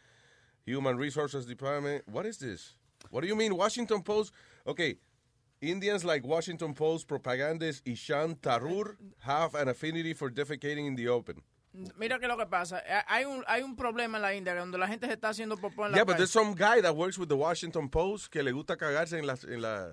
Human Resources Department. What is this? What do you mean, Washington Post? Okay, Indians like Washington Post propagandist Ishan Tarur have an affinity for defecating in the open. Mira que lo que pasa. eh, Hay un, hay un problema en la India donde la gente se está haciendo popó en la Yeah, but calle. there's some guy that works with the Washington Post que le gusta cagarse en las en la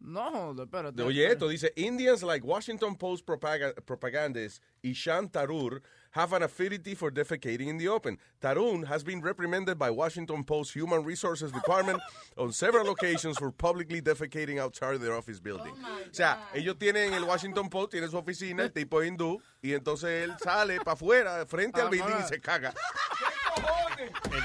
No, espérate. Oye, esto dice, Indians like Washington Post propaga- propagandist Ishan Tarur have an affinity for defecating in the open. Tarun has been reprimanded by Washington Post Human Resources Department on several occasions for publicly defecating outside their office building. o sea, ellos tienen el Washington Post, tiene su oficina, el tipo hindú, y entonces él sale para afuera, frente al Ah, building y se caga. El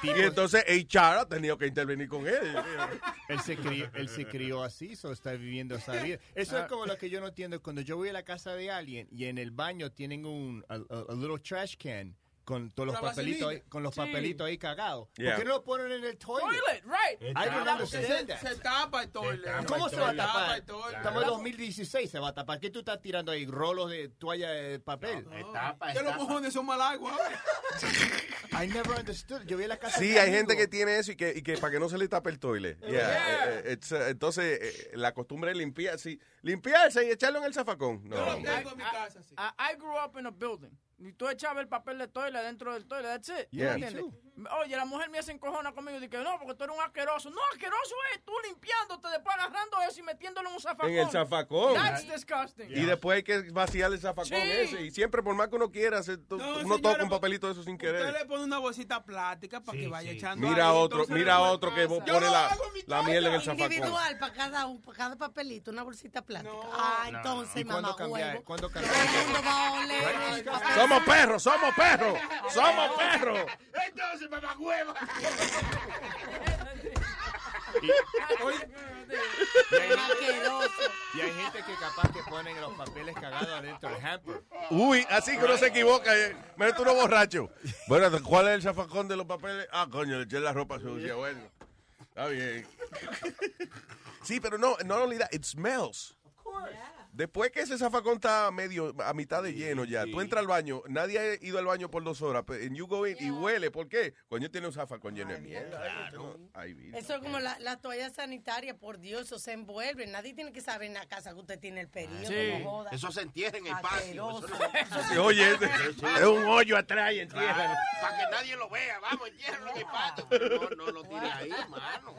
tipo, Y entonces HR ha tenido que intervenir con él. él, se crió, él se crió así, so está viviendo esa vida. Eso Ah. es como lo que yo no entiendo. Cuando yo voy a la casa de alguien y en el baño tienen un a, a- a little trash can con todos los papelitos ahí, con los Sí. papelitos ahí cagados. Yeah. ¿Por qué no lo ponen en el toilet? Toilet, right. I don't Porque understand se, that. se tapa el toilet. ¿Cómo se va a tapa tapar? el toilet. Estamos en 2016, se va a tapar. ¿Qué tú estás tirando ahí? ¿Rolos de toalla de papel? Que los mojones son mal agua. I never understood. Yo vi la casa Sí, de hay gente que tiene eso y que, y que para que no se le tape el toilet. Yeah, eh, eh, uh, entonces, eh, la costumbre es limpiar, sí, limpiarse y echarlo en el zafacón. No. I, I- I grew up in a building. Y tú echabas el papel de toilet dentro del toilet, that's it. ¿Tú Yeah. entiendes? Oye, la mujer me hace encojona conmigo y dice, no, porque tú eres un asqueroso. No, asqueroso es tú limpiándote, después agarrando eso y metiéndolo en un zafacón. En el zafacón. That's disgusting. Y después hay que vaciar el zafacón Sí. ese. Y siempre, por más que uno quiera, No, uno señora, toca un papelito de eso sin Usted querer. le pone una bolsita plástica para que vaya echando Mira ahí, otro, entonces mira otro que pasa. pone la, miel en el zafacón. Individual, para cada, un- para cada papelito, una bolsita plástica. ah, No. entonces, ¿Y cuándo mamá huevo. ¿Cuándo Todo el mundo va a oler el papel. Somos perros, somos perros, somos perros. Entonces, mamá huevo. Y hay gente que capaz que ponen los papeles cagados adentro del hamper. Uy, así que uno se equivoca. eh. Mira, tú no borracho. Bueno, ¿cuál es el zafacón de los papeles? Ah, coño, le eché la ropa sucia. Bueno, está bien. Sí, pero no, no only that, it smells. Después que ese zafacón está medio, a mitad de lleno ya, tú entras al baño, nadie ha ido al baño por dos horas, pero and you go in y huele. ¿Por qué? Coño, tiene un zafacón lleno de mierda. Ay, vida. Eso es como la, la toalla sanitaria, por Dios, eso se envuelve. Nadie tiene que saber en la casa que usted tiene el periodo. Sí. no joda. Eso se entierra en el patio. Asqueroso. Sí, oye, es, es un hoyo atrás y entierran. Para que nadie lo vea. Vamos, entiérralo en el patio. Pero no, no lo tires ahí, mano.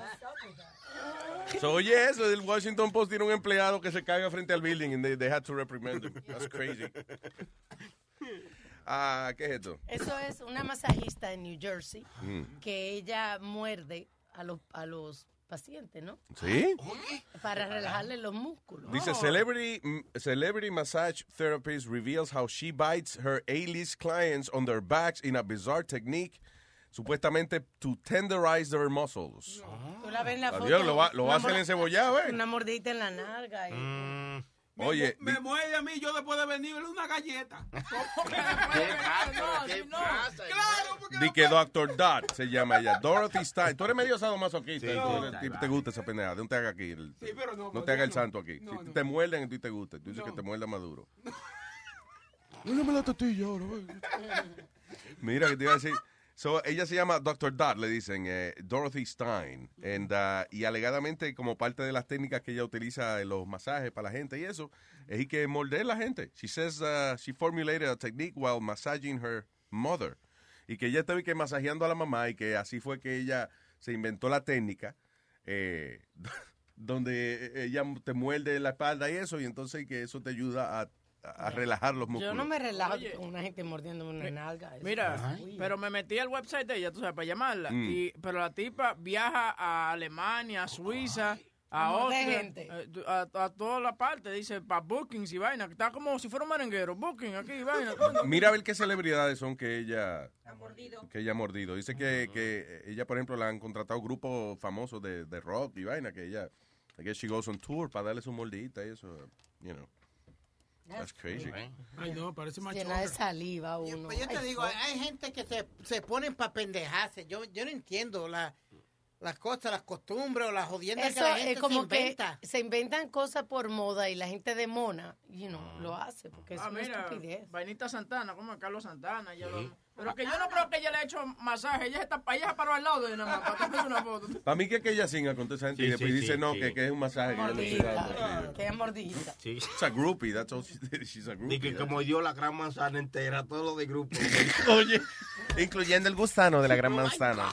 So, oye, eso del Washington Post tiene un empleado que se caga frente al building and they, they had to reprimand him. That's crazy. Ah, ¿qué es esto? Eso es una masajista en New Jersey Mm. que ella muerde a los, a los pacientes, ¿no? ¿Sí? Para relajarle los músculos. Dice, celebrity, mm, celebrity massage therapist reveals how she bites her A-list clients on their backs in a bizarre technique, supuestamente to tenderize their muscles. Tú la ves en la foto. Adiós, lo va, lo va a una hacer mor- encebollado, ¿eh? Una mordidita en la narga. y- Oye, Me muerde a mí, yo después de venir una galleta. Claro, porque Di que Dr. Dot se llama ella. Dorothy Stein. Tú eres medio sadomasoquista. Sí, tú eres- te, te gusta esa pendeja. No te haga aquí. el- Sí, pero no, no te haga el no. santo aquí. No, si no. te muerden, a ti te gusta. Tú dices que te muerda maduro. Dame la tortilla ahora. Mira, que te iba a decir. So, ella se llama Dr. Dot, le dicen, eh, Dorothy Stein. And, uh, y alegadamente, como parte de las técnicas que ella utiliza en los masajes para la gente y eso, es que morder la gente. She says uh, she formulated a technique while massaging her mother. Y que ella estaba que masajeando a la mamá y que así fue que ella se inventó la técnica eh, donde ella te muerde la espalda y eso, y entonces que eso te ayuda a, a relajar los músculos. Yo no me relajo con una gente mordiéndome una nalga. eso. Mira, pero me metí al website de ella, tú sabes, para llamarla. Mm. Y, pero la tipa viaja a Alemania, a Suiza, a Austria, gente. eh, a, a toda la parte. Dice, para bookings y vaina. que Está como si fuera un merenguero. Booking aquí y vaina. Mira a ver qué celebridades son que ella que ella ha mordido. Dice que, que ella, por ejemplo, la han contratado grupos famosos de, de rock y vaina, que ella, I guess she goes on tour para darle su mordidita y eso, you know. That's crazy. Ay, no, parece más Llena de saliva uno. Pues yo te Ay, digo, hay gente que se, se ponen para pendejarse. Yo, yo no entiendo la, las cosas, las costumbres o las jodiendas que la gente es como se que inventa. se inventan cosas por moda y la gente de mona, you know, lo hace porque es Ah, una mira, estupidez. Vainita Santana, como Carlos Santana. ella lo- pero que yo no creo que ella le ha hecho masaje. Ella, está, ella paró al lado de nada más para una foto. Para mí que es que ella singa con toda esa gente y después sí, dice sí, no, sí. que, que es un masaje que que es mordidita. Sí. It's a groupie, that's all she. She's a groupie. Y que como dio la gran manzana entera, todo lo de grupo. Oye, incluyendo el gusano de la gran manzana.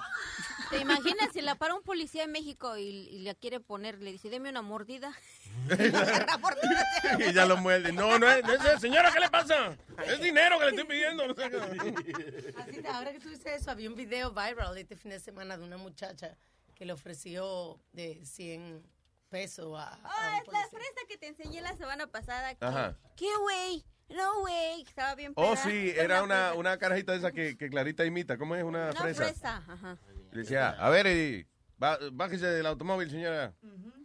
¿Te imaginas si la para un policía en México y, y le quiere poner, le dice, deme una mordida? y ya lo muerde. No, no es, no es. Señora, ¿qué le pasa? Es dinero que le estoy pidiendo. Así que ahora que tú dices eso, había un video viral este fin de semana de una muchacha que le ofreció de 100 pesos a, a Ah, un es la fresa que te enseñé la semana pasada. que- Ajá. ¿Qué güey? No, güey, estaba bien Oh, sí, era la una, una carajita esa que, que Clarita imita. ¿Cómo es una, Una fresa? fresa, ajá. Le decía, a ver, eh, bájese del automóvil, señora.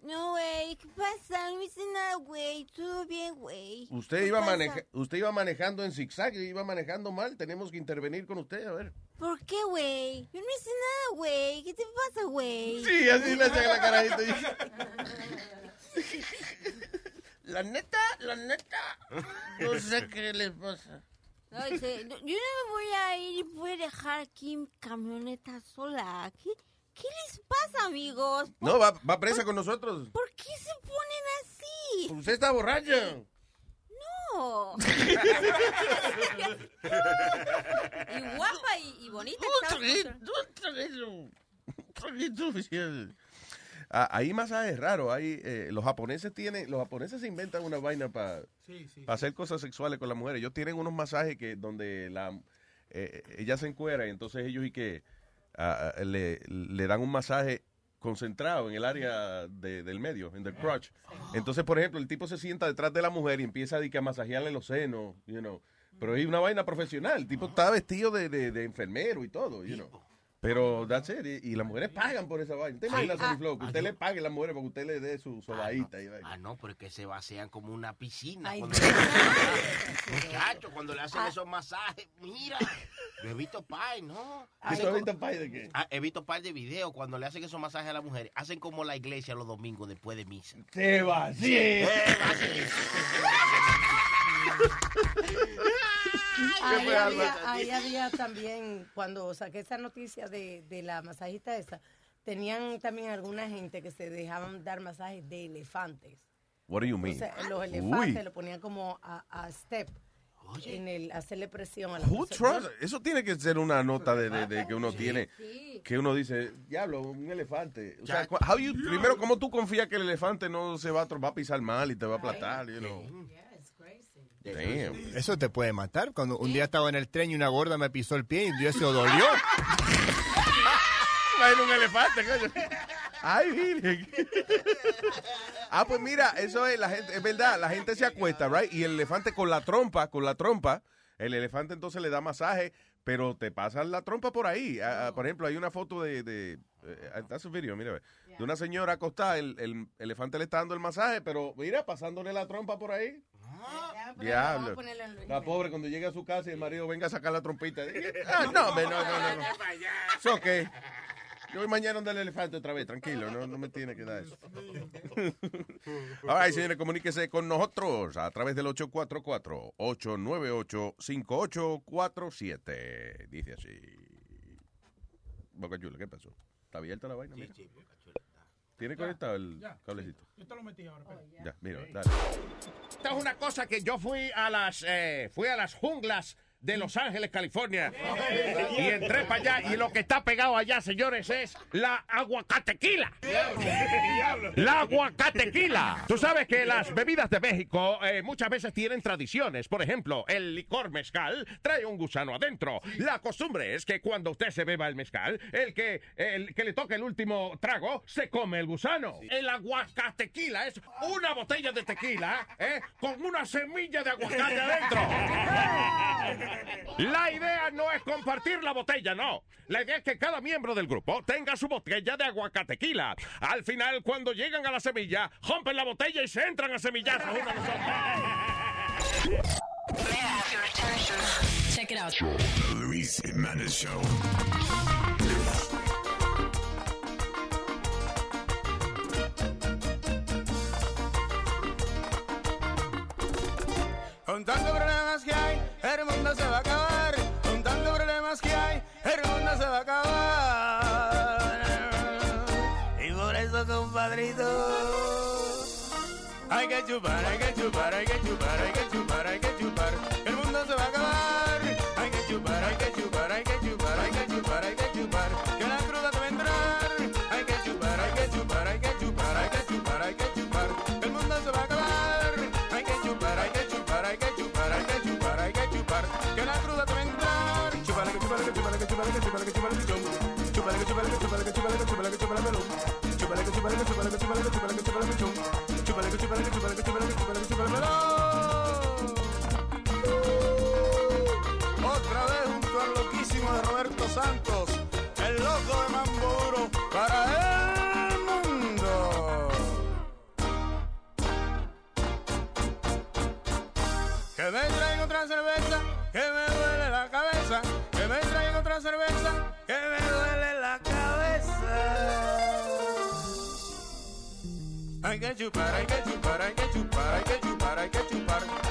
No, güey, ¿qué pasa? No hice nada, güey. Todo bien, güey. Usted ¿Qué iba, pasa? maneja usted iba manejando en zigzag, iba manejando mal. Tenemos que intervenir con usted, a ver. ¿Por qué, güey? Yo no hice nada, güey. ¿Qué te pasa, güey? Sí, así le hacía la carajita. La neta, la neta. No sé qué les pasa. No, dice, "No, yo no me voy a ir y voy a dejar aquí mi camioneta sola. ¿Qué, qué les pasa, amigos? No, va, va presa con nosotros. ¿Por qué se ponen así? Usted está borracha. No. y guapa y, y bonita. Un traguito. Un traguito oficial. Ah, hay masajes raros. Hay, eh, los japoneses tienen, los japoneses se inventan una vaina para Sí, sí. hacer cosas sexuales con las mujeres. Ellos tienen unos masajes que donde la eh, ella se encuera y entonces ellos y que ah, ah, le, le dan un masaje concentrado en el área de- del medio, en el crotch. Entonces, por ejemplo, el tipo se sienta detrás de la mujer y empieza que, a masajearle los senos, you know. Pero es una vaina profesional. El tipo está vestido de, de- de enfermero y todo, you know. Pero that's it. Y, y las mujeres pagan por esa vaina. ¿Usted Sí. imagina, Ah, Sony Flow, que ah, usted yo- le pague a las mujeres para que usted le dé su sobadita? y? Ah, no, pero es que se vacían como una piscina. Ay, cuando Muchacho, cuando le hacen esos masajes, mira. Yo he visto pay, ¿no? ¿Y tú has visto pay de qué? Ah, he visto par de videos cuando le hacen esos masajes a las mujeres. Hacen como la iglesia los domingos después de misa. Se vacía. Se vacía. Ahí había, ahí había también, cuando saqué esa noticia de, de la masajista esa, tenían también alguna gente que se dejaban dar masajes de elefantes. What do you O mean? sea, los elefantes Uy. lo ponían como a, a step en el hacerle presión a la Who trust- Eso tiene que ser una nota de, de- de que uno Sí. tiene. Sí. Que uno dice, diablo, un elefante. O sea, how you- primero, ¿cómo tú confías que el elefante no se va a, tro- va a pisar mal y te va a aplastar? You know? Damn. Eso te puede matar. Cuando un día estaba en el tren y una gorda me pisó el pie y eso dolió. Imagina un elefante, coño. Ay, miren. ah, pues mira, eso es la gente, es verdad, la gente se acuesta, right? Y el elefante con la trompa, con la trompa, el elefante entonces le da masaje, pero te pasan la trompa por ahí. Ah, ah, por ejemplo, hay una foto de, de eh, está su video, mira, de una señora acostada, el, el elefante le está dando el masaje, pero mira, pasándole la trompa por ahí. Diablo. La pobre cuando llega a su casa y el marido venga a sacar la trompita. Ah, no, no, no, no. no. Es ok. Yo voy mañana donde el elefante otra vez, tranquilo, no, no me tiene que dar eso. Ahora, señores, comuníquese con nosotros a través del 844-898-5847. Dice así. Boca Chula, ¿qué pasó? ¿Está abierta la vaina? Mira. ¿Tiene conectado el Ya, cablecito? Yo te lo metí ahora. Ya, mira, dale. Esta es una cosa que yo fui a las eh, fui a las junglas de Los Ángeles, California. Y entré para allá y lo que está pegado allá, señores, es la aguacatequila. La aguacatequila. Tú sabes que las bebidas de México eh, muchas veces tienen tradiciones. Por ejemplo, el licor mezcal trae un gusano adentro. La costumbre es que cuando usted se beba el mezcal, el que, el que le toque el último trago se come el gusano. El aguacatequila es una botella de tequila eh, con una semilla de aguacate adentro. La idea no es compartir la botella, no. La idea es que cada miembro del grupo tenga su botella de aguacatequila. Al final, cuando llegan a la semilla, rompen la botella y se entran a semillar uno a los otros. Check it out. The Luis Jimenez Show. Con el mundo se va a acabar. Con tantos problemas que hay, el mundo se va a acabar. Y por eso, compadrito, hay que chupar, hay que chupar, hay que chupar, hay que chupar, Hay que chupar, hay que chupar, hay que chupar, hay que chupar, hay que chupar. Que la cruda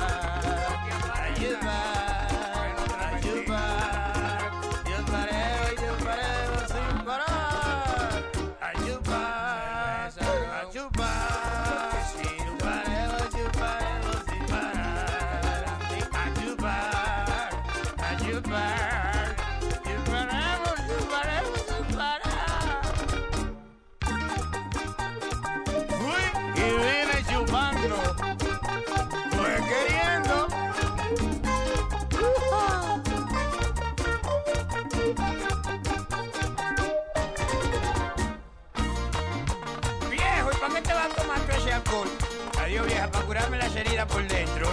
por dentro.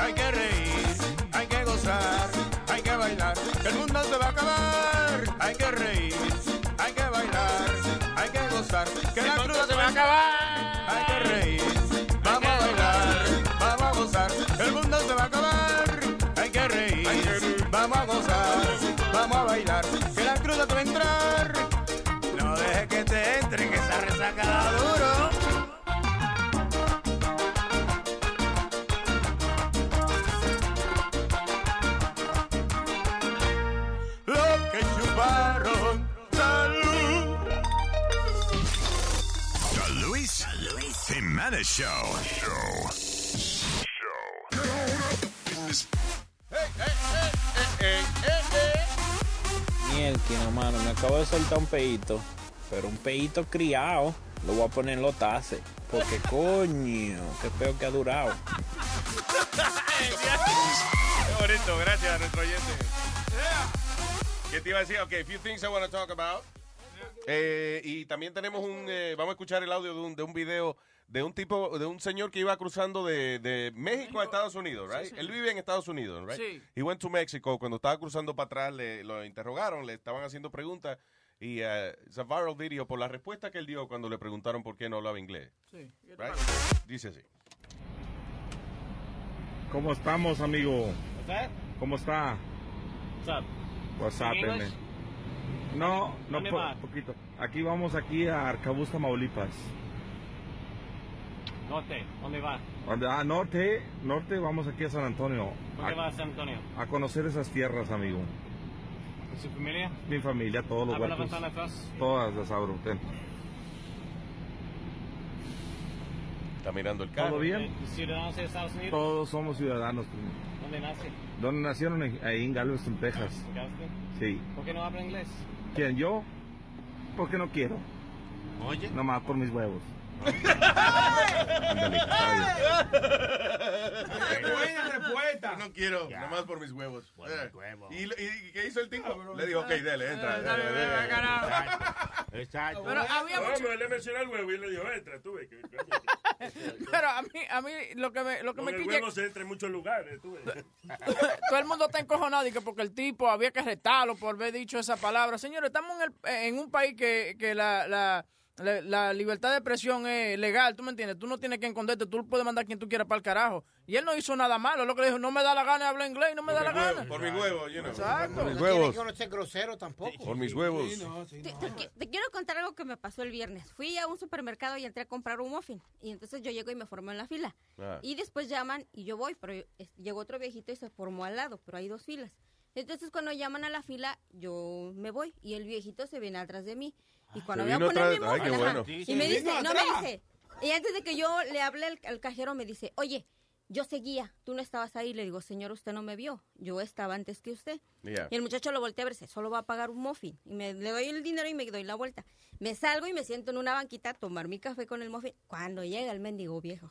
Hay que reír, hay que gozar, hay que bailar, el mundo se va a acabar. Hay que reír, Jimenez Show. Show. Mierda, mano, me acabo de soltar un peito, pero un peito criado. Lo voy a poner en los tases. Porque coño, qué feo que ha durado. Qué bonito, gracias a nuestro oyente. ¿Qué te iba a decir? Ok, few things I want to talk about. Eh, y también tenemos un, eh, vamos a escuchar el audio de un, de un video de un tipo, de un señor que iba cruzando de, de México a Estados Unidos, right? Sí, sí. Él vive en Estados Unidos, right? Sí. He went to Mexico. Cuando estaba cruzando para atrás, le, lo interrogaron, le estaban haciendo preguntas y uh, it's a viral video por la respuesta que él dio cuando le preguntaron por qué no hablaba inglés. Sí. Right? Dice así. ¿Cómo estamos, amigo? ¿Cómo está? What's up? What's up, English? man? No, no, ¿Dónde po- poquito. Aquí vamos aquí a Arcabuz, Tamaulipas. Norte, ¿dónde vas? ¿Dónde? Ah, norte, norte, vamos aquí a San Antonio. ¿Dónde A, vas, San Antonio? a conocer esas tierras, amigo. ¿Con su familia? Mi familia, todos los la huertos. ventana atrás. Todas las abro. ten. Está mirando el carro. ¿Todo bien? Eh, ¿Ciudadanos de Estados Unidos? Todos somos ciudadanos. ¿Dónde nace? ¿Dónde nacieron? Ahí en Galveston, Texas. ¿Galveston? Sí. ¿Por qué no habla inglés? ¿Quién? ¿Yo? Porque no quiero. Oye. Nomás por mis huevos. Ándale, buena respuesta. No quiero, nomás por mis huevos. Eh, ¿Y, y qué hizo el tipo? Le dijo, ok, dale, entra. Dale, dale, ven, dale. carajo. Exacto. Pero había mucho- Vamos, le mencionó el huevo y le dijo, entra, tú ves. Pero a mí, a mí lo que me, lo que con me el huevo se entra en muchos lugares, tú ves. todo el mundo está encojonado y que porque el tipo había que retarlo por haber dicho esa palabra. Señores, estamos en, el- en un país que, que la, la, la, la libertad de expresión es legal, ¿tú me entiendes? Tú no tienes que esconderte, tú puedes mandar a quien tú quieras para el carajo. Y él no hizo nada malo, lo que le dijo, no me da la gana de hablar inglés, no me da la gana. Por mis huevos, you know. Exacto. Por mis No tiene huevos. que uno ser grosero tampoco. Por mis huevos. Te, te qui- te quiero contar algo que me pasó el viernes. Fui a un supermercado y entré a comprar un muffin. Y entonces yo llego y me formé en la fila. Ah. Y después llaman y yo voy, pero llegó otro viejito y se formó al lado, pero hay dos filas. Entonces cuando llaman a la fila, yo me voy y el viejito se viene atrás de mí. Y cuando Se voy a poner atrás mi de- ay, bueno. y me dice, no me dice. Y antes de que yo le hable al, al cajero, me dice, oye, yo seguía, tú no estabas ahí. Le digo, señor, usted no me vio. Yo estaba antes que usted. Yeah. Y el muchacho lo voltea a verse, solo va a pagar un muffin. Y me, le doy el dinero y me doy la vuelta. Me salgo y me siento en una banquita a tomar mi café con el muffin. Cuando llega el mendigo viejo.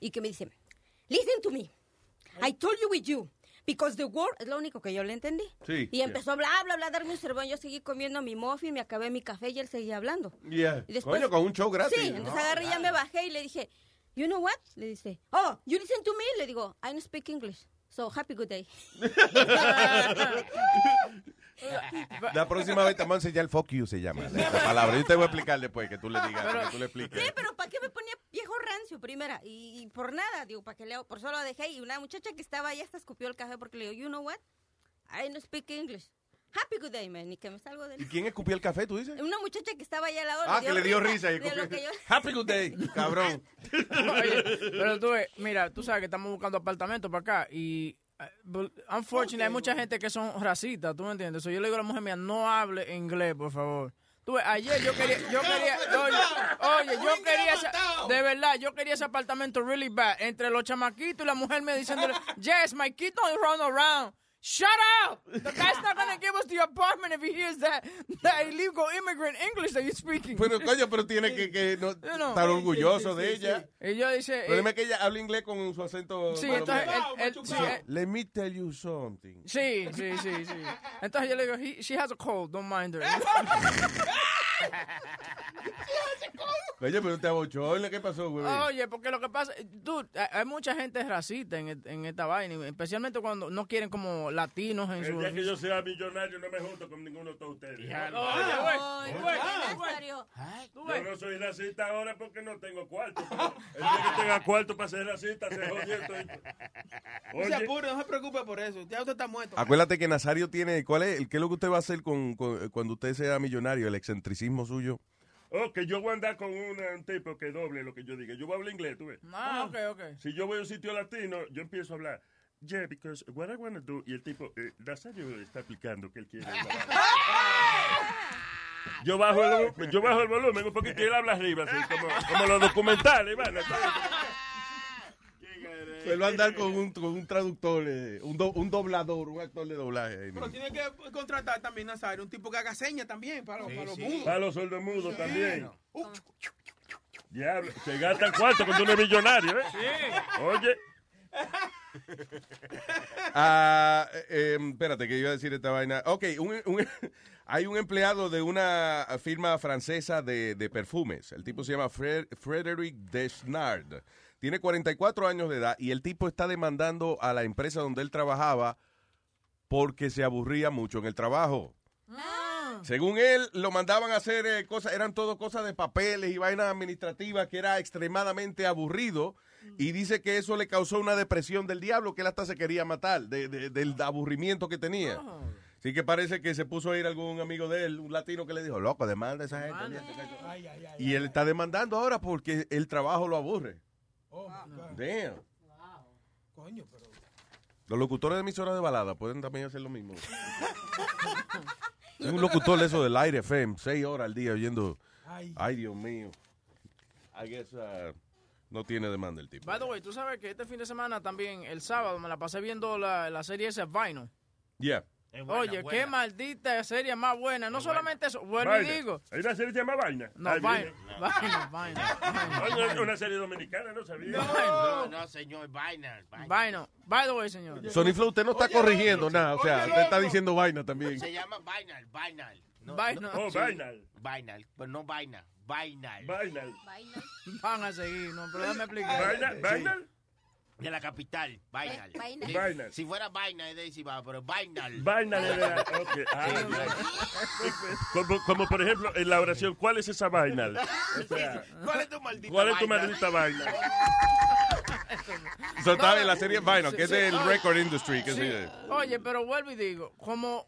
Y que me dice, listen to me. I told you with you. Because the world es lo único que yo le entendí. Sí. Y empezó a hablar, bla, bla, a darme un sermón. Yo seguí comiendo mi muffin, me acabé mi café y él seguía hablando. Yeah. Y después- Coño, con un show gratis. Sí, entonces agarré y ya me bajé y le dije, you know what? Le dice, oh, you listen to me? Le digo, I don't speak English. So, happy good day. La próxima vez te vamos a enseñar el fuck you, se llama. Esa palabra. Yo te voy a explicar después que tú le digas, que tú le expliques. Sí, pero ¿para qué me ponía viejo rancio primera? Y, y por nada, digo, ¿para qué leo? Por solo dejé. Y una muchacha que estaba ahí hasta escupió el café porque le digo, you know what? I don't speak English. Happy good day, man. Y que me salgo de ¿Y quién escupió el café, tú dices? Una muchacha que estaba ahí al lado. Ah, que le dio risa. y de lo escupió. que yo- Happy good day, cabrón. Oye, pero tú ves, mira, tú sabes que estamos buscando apartamentos para acá y unfortunately hay mucha gente que son racistas, ¿tú me entiendes? So, yo le digo a la mujer mía, no hable inglés, por favor. Tú ves, ayer yo quería, yo quería, oye, oye, yo quería, ese- de verdad, yo quería ese apartamento really bad, entre los chamaquitos y la mujer me diciendo, yes, my kid don't run around. Shut up! The guy's not gonna give us the apartment if he hears that, that illegal immigrant English that you're speaking. Pero, coño, pero tiene que, que no, You know. estar orgulloso de ella. Y yo dice, Pero eh, dime que ella habla inglés con su acento. Sí, entonces, sí, él- Let me tell you something. Sí, sí, sí, sí. Entonces yo le digo, "He- she has a cold, don't mind her. Oye, pero te abochorna, ¿qué pasó, güey? Oye, porque lo que pasa, dude, hay- hay mucha gente racista en, en esta vaina, y especialmente cuando no quieren como latinos en su... El día que yo sea millonario no me junto con ninguno de todos ustedes. Oye, güey, güey, güey. Yo no soy racista ahora porque no tengo cuarto. El día que tenga cuarto para ser racista, se jodió esto. No se apure, no se preocupe por eso. Ya usted está muerto. Acuérdate que Nazario tiene. ¿Cuál es? ¿Qué es lo que usted va a hacer con, con- cuando usted sea millonario? El excentricismo suyo. Oh, que yo voy a andar con una- un tipo que doble lo que yo diga. Yo voy a hablar inglés, tú ves. Ah, ok, ok. Si yo voy a un sitio latino, yo empiezo a hablar. Yeah, because what I want to do. Y el tipo, eh, Nazario está explicando que él quiere. Yo bajo, el, yo bajo el volumen un poquito y él habla arriba, así como, como los documentales. ¿vale? Va a andar con un, con un traductor, eh, un, do- un doblador, un actor de doblaje. ahí Pero tiene que contratar también, Nazario, un tipo que haga señas también para, los- para los mudos. Para los sordomudos también. Diablo, se gasta el cuarto cuando uno es millonario, ¿eh? Oye. Ah, eh, eh, espérate, que iba a decir esta vaina. Ok, un- un- hay un empleado de una firma francesa de, de perfumes. El tipo se llama Fred- Frederic Desnard. Tiene 44 años de edad y el tipo está demandando a la empresa donde él trabajaba porque se aburría mucho en el trabajo. Según él, lo mandaban a hacer eh, cosas, eran todo cosas de papeles y vainas administrativas que era extremadamente aburrido. Y dice que eso le causó una depresión del diablo, que él hasta se quería matar, de- de- del aburrimiento que tenía. Así que parece que se puso a ir algún amigo de él, un latino que le dijo, loco, demanda a esa gente. Y él está demandando ahora porque el trabajo lo aburre. Damn. Coño, pero. Los locutores de emisoras de balada pueden también hacer lo mismo. Un locutor de eso del aire FM, seis horas al día oyendo. Ay. Ay, Dios mío. I guess uh, no tiene demanda el tipo. By the way, tú sabes que este fin de semana también, el sábado, me la pasé viendo la, la serie esa Vinyl. Yeah. Oye, qué maldita serie más buena. No solamente eso, vuelvo y Vaina. digo. Hay una serie que se llama Vaina. No, Ahí Vaina, viene. Vaina, Vaina. Coño, es una serie dominicana, no sabía. No, no, señor, vaina. Vaina. By the way, señor. Sony Flow, usted no está corrigiendo nada. O sea, usted está diciendo vaina también. Se llama Vainal, Vainal. No, Vainal. no, Oh, sí, Vainal. Vainal, pero no Vaina, Vainal. Vainal. Van a seguir, no, pero déjame explicar. Vainal. De la capital, Vainal. Eh, Vainal. Vainal. Si fuera Vaina es de Isibao, pero Vainal. Vaina de la- ok, ah, como, como por ejemplo en la oración, ¿cuál es esa vaina? O sea, ¿Cuál es tu maldita ¿Cuál es tu vaina? maldita vaina? So, está en la serie Vinyl, que es del record industry. Que Sí. sí. Oye, pero vuelvo y digo, como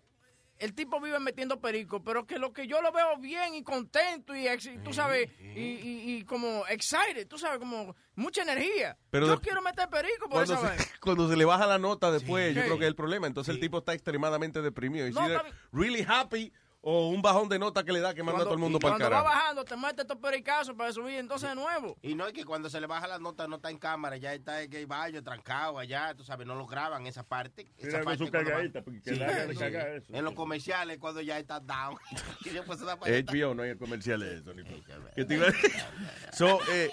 el tipo vive metiendo perico, pero que lo que yo lo veo bien y contento y, ex- tú sabes, y, y- y como excited, tú sabes, como mucha energía. Pero yo quiero meter perico por Cuando esa se, cuando se le baja la nota después, yo creo que es el problema. Entonces el tipo está extremadamente deprimido. Y No, really happy o un bajón de nota que le da que manda a todo el mundo para el Cuando va carajo. bajando, te mete estos pericazos para subir entonces de nuevo. Y no es que cuando se le baja la nota no está en cámara, ya está en el baño, trancado allá, tú sabes, no lo graban esa parte. Esa parte su cuando va- cagadita, porque que Sí, sí. caga eso. En los comerciales cuando ya está down. y después se da para allá. HBO, no hay comerciales de Sony Flow. ¿Qué te iba a decir? So, eh,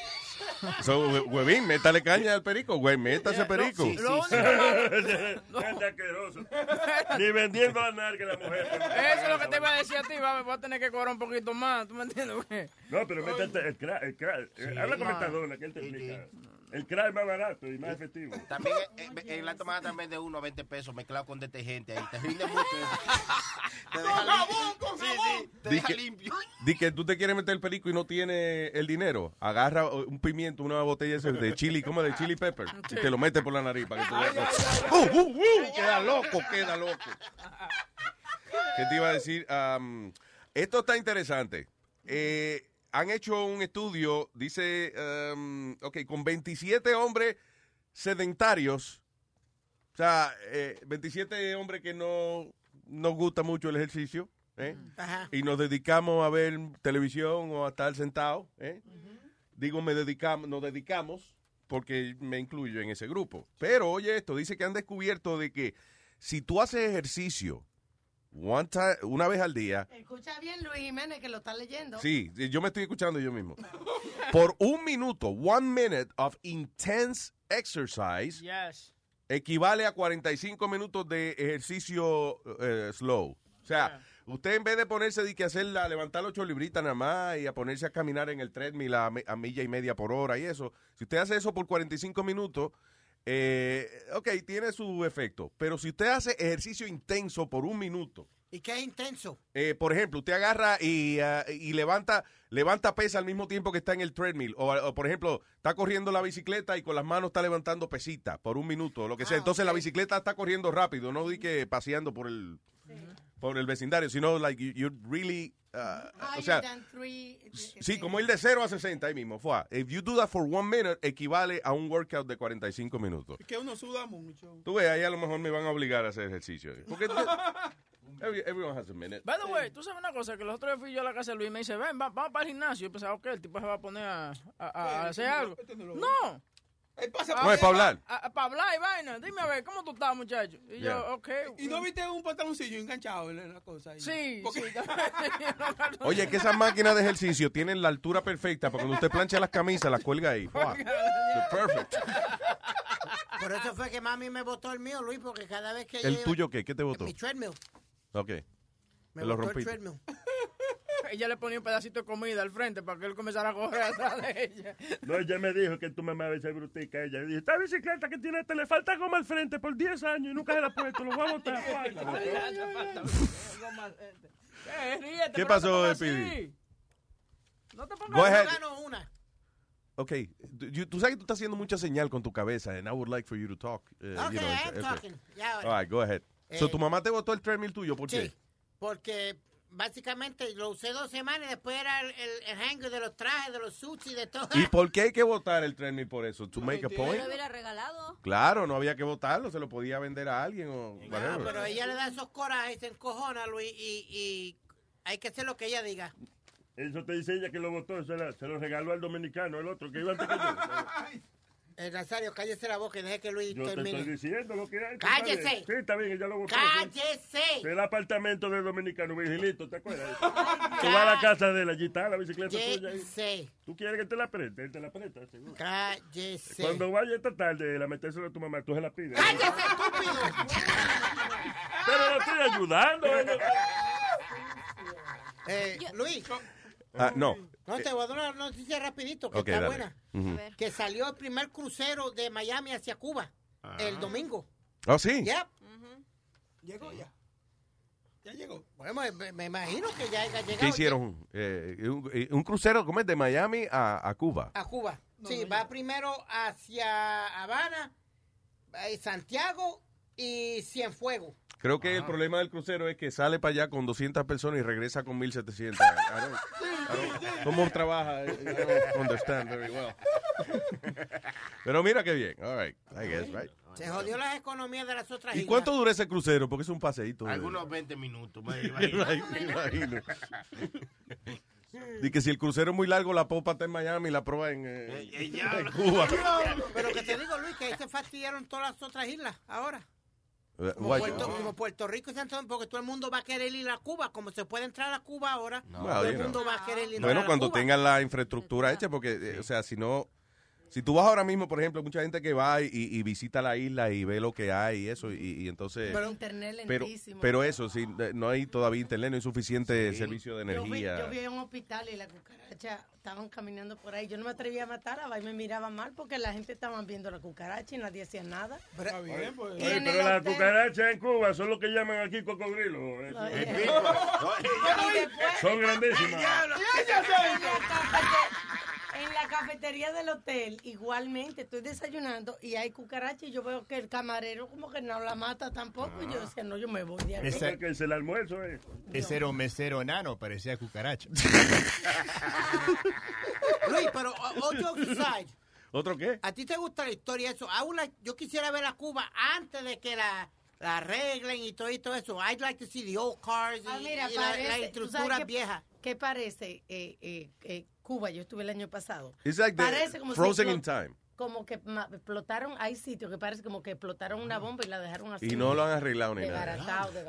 so, hue- huevín, métale caña al perico, güey, métase perico. Lo único Gente asqueroso. Ni vendiendo la narga la mujer. Eso es lo que te iba a decir a ti, va, me voy a tener que cobrar un poquito más, ¿tú me entiendes? güey? No, pero métete el crack. El crack. Habla con No. Metadona, que él te explica. El crack es más barato y más efectivo. También eh, eh, en la tomada también de 1 a 20 pesos mezclado con detergente ahí. Te rinde mucho. te deja limpio. Sí, sí, te Di deja que, limpio. di que tú te quieres meter el perico y no tienes el dinero. Agarra un pimiento, una botella ese de chili, como de chili pepper, y te lo metes por la nariz para que tú veas. ¡Uh, uh, uh! Queda loco, queda loco. ¿Qué te iba a decir? Esto está interesante. Eh, han hecho un estudio, dice, am, ok, con 27 hombres sedentarios, o sea, eh, 27 hombres que no nos gusta mucho el ejercicio, ¿eh? Ajá. y nos dedicamos a ver televisión o a estar sentados, ¿eh? digo, me dedicamos, nos dedicamos porque me incluyo en ese grupo. Pero oye esto, dice que han descubierto de que si tú haces ejercicio one ti- una vez al día, Escucha bien Luis Jiménez que lo está leyendo. sí, yo me estoy escuchando yo mismo, por un minuto, one minute of intense exercise, Yes. equivale a 45 minutos de ejercicio eh, slow. O sea, usted en vez de ponerse de que hacer la, levantar ocho libritas nada más y a ponerse a caminar en el treadmill a, a milla y media por hora y eso, si usted hace eso por 45 minutos, eh, ok, tiene su efecto. Pero si usted hace ejercicio intenso por un minuto, ¿Y qué es intenso? eh, por ejemplo, usted agarra y, ah, y levanta, levanta pesa al mismo tiempo que está en el treadmill. O, o, por ejemplo, está corriendo la bicicleta y con las manos está levantando pesita por un minuto, lo que sea. Entonces la bicicleta está corriendo rápido, no di que paseando por el por el vecindario, sino like you, you're really ah, o sea, sí, como ir de 0 a 60 ahí mismo, fue. If you do that for one minute, equivale a un workout de 45 minutos. Es que uno suda mucho. Tú ves, ahí a lo mejor me van a obligar a hacer ejercicio. Porque every- everyone has a minute. By the way, tú sabes una cosa, que los otros días fui yo a la casa de Luis y me dice, ven, va- vamos para el gimnasio. Yo pensaba, ok, el tipo se va a poner a, a- a- a hacer algo. No. No, es para hablar. Para hablar y vaina. Dime a ver, ¿cómo tú estás, muchacho? Y Yeah. yo, ok. ¿Y no viste un pantaloncillo enganchado en la cosa ahí? Sí, Porque- sí. Oye, que esas máquinas de ejercicio tienen la altura perfecta para cuando usted plancha las camisas, las cuelga ahí. Wow. Perfect. Por eso fue que mami me botó el mío, Luis, porque cada vez que ¿El yo- tuyo qué? ¿Qué te votó? Mi treadmill. Ok. Me Te lo botó el treadmill. Ella le ponía un pedacito de comida al frente para que él comenzara a correr atrás de ella. No, ella me dijo que tu mamá a ser brutica. Ella dijo, esta bicicleta que tiene, te le falta goma al frente por 10 años y nunca se la ha puesto. Lo voy a botar. Eh, ríete, ¿Qué pasó, Speedy? No te pongas una. Ok. You- tú sabes que tú estás haciendo mucha señal con tu cabeza, and I would like for you to talk. uh, you Okay, know, I'm okay. talking. Ya, All right, go ahead. So, Eh, ¿tu mamá te votó el treadmill tuyo? ¿Por qué? Sí, porque básicamente lo usé dos semanas y después era el, el, de los trajes, de los y de todo. ¿Y por qué hay que votar el treadmill por eso? ¿To make a Yo point? lo hubiera regalado. Claro, no había que votarlo, se lo podía vender a alguien o No, whatever. pero ella le da esos corajes, se encojona, Luis, y, y hay que hacer lo que ella diga. Eso te dice ella que lo votó, se, la- se lo regaló al dominicano, el otro, que iba antes que yo. Eh, Nazario, cállese la boca y deje que Luis Yo te termine. estoy diciendo lo que hay. ¡Cállese! Sí, está bien, ella lo. ¡Cállese! El apartamento del dominicano, Virgilito, ¿te acuerdas? Tú vas a la casa de él, allí está la bicicleta tuya. Cállese. ¿Tú quieres que te la preste? Él te la presta, seguro. Cállese. Cuando vaya esta tarde a metérselo a tu mamá, tú se la pides. ¡Cállese, estúpido! Pero lo estoy ayudando. ¿eh? Eh, Luis, Ah, no. no te voy a dar una noticia rapidito que está dale. buena. Que salió el primer crucero de Miami hacia Cuba el domingo. ¿Oh, sí? Yep. Llegó ya. Ya llegó. Bueno, me, me imagino que ya haya llegado ¿Qué hicieron? Eh, un, eh, un crucero, ¿cómo es? De Miami a, a Cuba. a Cuba. Sí, va primero hacia Habana, eh, Santiago y Cienfuegos. Creo que el problema del crucero es que sale para allá con 200 personas y regresa con 1700. I don't- I don't- ¿Cómo trabaja? I don't understand very well. Pero mira qué bien. All right. I guess, right. Se jodió las economías de las otras ¿Y islas. cuánto dura ese crucero? Porque es un paseíto. de- Algunos 20 minutos. me Me imagino. Y que si el crucero es muy largo, la popa está en Miami y la proa en, eh, Eh, eh, ya. en Cuba. Pero que te digo, Luis, que ahí se fastidiaron todas las otras islas ahora. Eh, Como. Puerto, como Puerto Rico y Santo Domingo, porque todo el mundo va a querer ir a Cuba. Como se puede entrar a Cuba ahora, todo Well, el mundo va a querer ir Bueno, a cuando Cuba. tengan la infraestructura hecha, porque, eh, o sea, si no, si tú vas ahora mismo, por ejemplo, mucha gente que va y, y visita la isla y ve lo que hay y eso, y, y entonces... Pero- Internet pero, lentísimo. pero eso, si no hay todavía internet, no hay suficiente servicio de Yo vi, energía. yo vi en un hospital y la cucaracha estaban caminando por ahí. Yo no me atrevía a matarla, y me miraba mal porque la gente estaba viendo la cucaracha y nadie hacía nada. Está bien, pues. Oye, pero las cucarachas en Cuba son lo que llaman aquí cocodrilo. eh. No, Son grandísimas la cafete- En la cafetería del hotel, igualmente, estoy desayunando y hay cucaracha y yo veo que el camarero como que no la mata tampoco. Y yo decía, no, yo me voy de aquí. Ese- que es el almuerzo, eh. Ese era un mesero enano, parecía cucaracha. Luis, pero o- all jokes aside, ¿Otro qué? ¿a ti te gusta la historia eso? I would like- yo quisiera ver a Cuba antes de que la, la arreglen y todo, y todo eso. I'd like to see the old cars y, Ah, mira, y la, parece, la ¿tú estructura vieja. ¿Qué parece eh, eh, eh, Cuba? Yo estuve el año pasado. Like Parece como frozen in time. Como que explotaron, hay sitios que parece como que explotaron una bomba y la dejaron así. Y no lo han arreglado ni nada.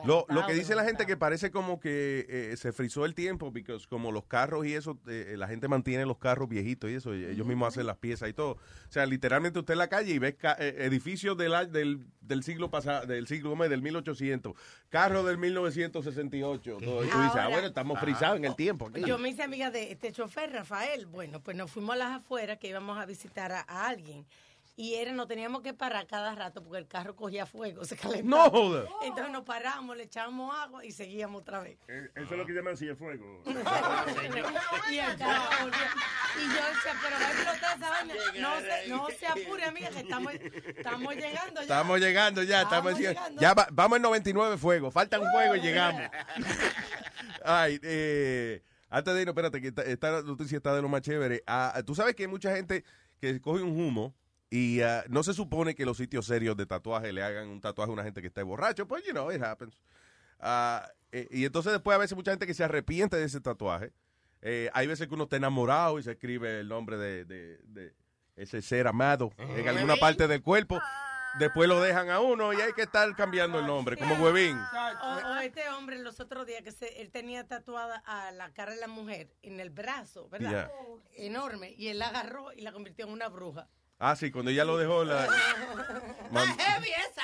Lo, lo que dice la gente que parece como que eh, se frizó el tiempo, porque como los carros y eso, eh, la gente mantiene los carros viejitos y eso, y ellos mismos hacen las piezas y todo. O sea, literalmente usted en la calle y ve ca- eh, edificios del, a- del, del siglo pasado, del siglo del 1800, carros del 1968. Todo. Y tú dices, ah, bueno, estamos frizados en el tiempo. aquí. Yo me hice amiga de este chofer, Rafael. Bueno, pues nos fuimos a las afueras que íbamos a visitar a, a alguien. Y era, nos teníamos que parar cada rato porque el carro cogía fuego, se calentaba. No. Entonces nos paramos, le echábamos agua y seguíamos otra vez. Eh, Eso es lo que llaman cienfuego. y el carro volvía. Y yo decía, pero va a explotar esa vaina. No se, no se apure, amiga, que estamos, estamos llegando ya. Estamos llegando ya, estamos, Estamos llegando. Ya va- vamos en 99 fuego, falta un fuego y llegamos. Ay, eh, antes de irnos, espérate, que esta, esta noticia está de lo más chévere. Ah, Tú sabes que hay mucha gente que coge un humo y ah, no se supone que los sitios serios de tatuaje le hagan un tatuaje a una gente que esté borracho. Pues, you know, it happens. Ah, eh, y entonces después a veces mucha gente que se arrepiente de ese tatuaje. Eh, hay veces que uno está enamorado y se escribe el nombre de, de- de ese ser amado en alguna parte del cuerpo. Después lo dejan a uno y hay que estar cambiando el nombre, como huevín. O, o este hombre los otros días que se, él tenía tatuada a la cara de la mujer en el brazo, ¿verdad? Enorme. Y él la agarró y la convirtió en una bruja. Ah, sí, cuando ella lo dejó, la, Man- heavy esa.